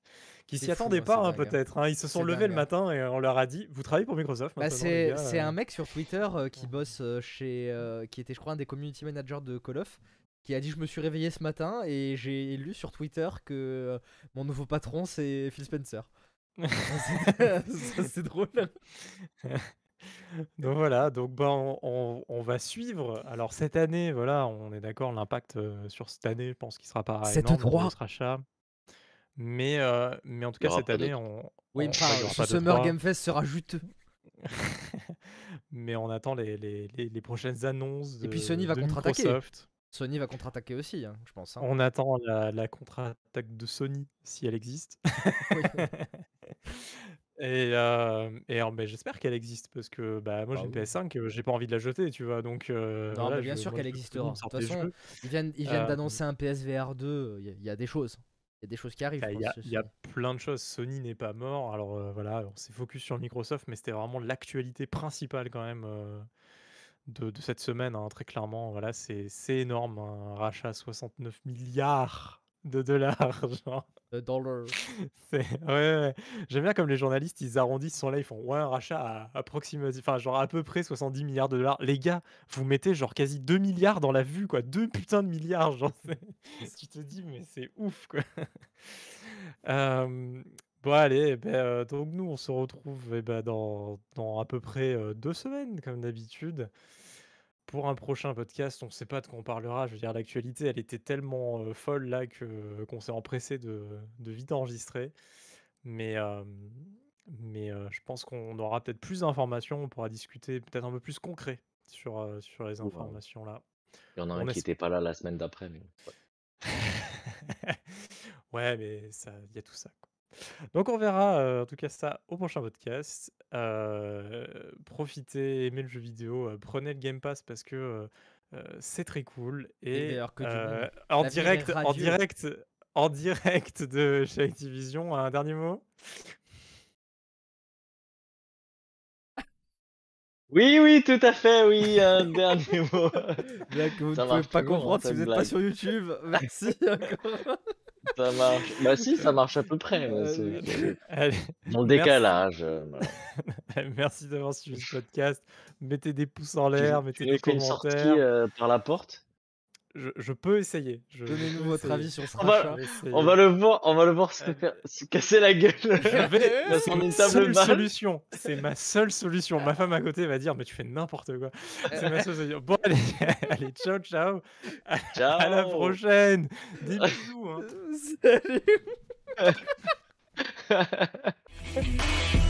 qui s'y fou, attendaient hein, pas hein, hein. peut-être. hein. Ils se sont levés dingue, le hein. matin et on leur a dit, vous travaillez pour Microsoft Bah, c'est euh. un mec sur Twitter qui bosse chez. qui était, je crois, un des community managers de Call of. Qui a dit Je me suis réveillé ce matin et j'ai lu sur Twitter que euh, mon nouveau patron c'est Phil Spencer. C'est drôle. Donc voilà, donc ben, on, on- on va suivre. Alors cette année, voilà, on est d'accord, l'impact euh, sur cette année, je pense qu'il sera pas Cette énorme droit. ce rachat. Mais, euh, mais en tout cas, cette année, on, Oui, on- enfin, ce Summer. Game Fest sera juteux. mais on attend les, les- les- les prochaines annonces de, Et puis Sony va contre-attaquer. Microsoft. Sony va contre-attaquer aussi, hein, je pense. hein. On attend la, la contre-attaque de Sony, si elle existe. Oui. Et, euh, et alors, ben, j'espère qu'elle existe parce que bah, moi Bah j'ai une oui. PS5, euh, j'ai pas envie de la jeter, tu vois. Donc euh, Non, voilà, mais bien je- sûr qu'elle existera. De toute façon, ils viennent, ils viennent Euh, d'annoncer un PSVR 2. Il y, a- il y a des choses. Il y a des choses qui arrivent. Bah, Il y, y a plein de choses. Sony n'est pas mort. Alors voilà, on s'est focus sur Microsoft, mais c'était vraiment l'actualité principale quand même de, de cette semaine. hein, très clairement, voilà, c'est énorme. Un rachat à 69 milliards de dollars. genre. The dollar. Ouais, ouais. J'aime bien comme les journalistes, ils arrondissent, sont là, ils font ouais, un rachat à enfin, genre à peu près 70 milliards de dollars. Les gars, vous mettez genre quasi 2 milliards dans la vue, quoi. 2 putains de milliards, genre. Tu te dis, mais c'est ouf, quoi. Euh, Bon allez, eh ben, heu, donc nous on se retrouve, eh ben, dans dans à peu près, heu, 2 semaines comme d'habitude, pour un prochain podcast. On sait pas de quoi on parlera. Je veux dire l'actualité elle était tellement, heu, folle là que qu'on s'est empressé de de vite enregistrer. Mais, mais, je pense qu'on aura peut-être plus d'informations. On pourra discuter peut-être un peu plus concret sur, sur les informations là. Il y en a un On qui es était pas là la semaine d'après, mais ouais. Ouais, mais il y a tout ça, quoi. Donc on verra, heu, en tout cas ça au prochain podcast. Heu, profitez, aimez le jeu vidéo, heu, prenez le Game Pass parce que, c'est très cool et que en direct en direct en direct de chez Activision, un dernier mot? Oui, oui, tout à fait, oui, un dernier mot. Blague que vous Ça ne pouvez pas hein, comprendre si vous êtes pas sur YouTube. Merci encore. Ça marche. Bah si, ça marche à peu près, mais c'est Euh, c'est Allez, dans le merci. décalage, heu, voilà. Merci d'avoir suivi ce podcast. Mettez des pouces en Tu l'air, tu mettez nous des fais une sortie, commentaires. heu, par la porte? Je je peux essayer. Je Donnez-nous votre avis sur ce On va on va le voir on va le voir se faire se casser la gueule. C'est ma seule solution, c'est ma seule solution. Ma femme à côté va dire: «Mais tu fais n'importe quoi». C'est ma seule solution. Bon allez, allez ciao, ciao. À à la Ciao. prochaine. Des bisous, hein. Salut.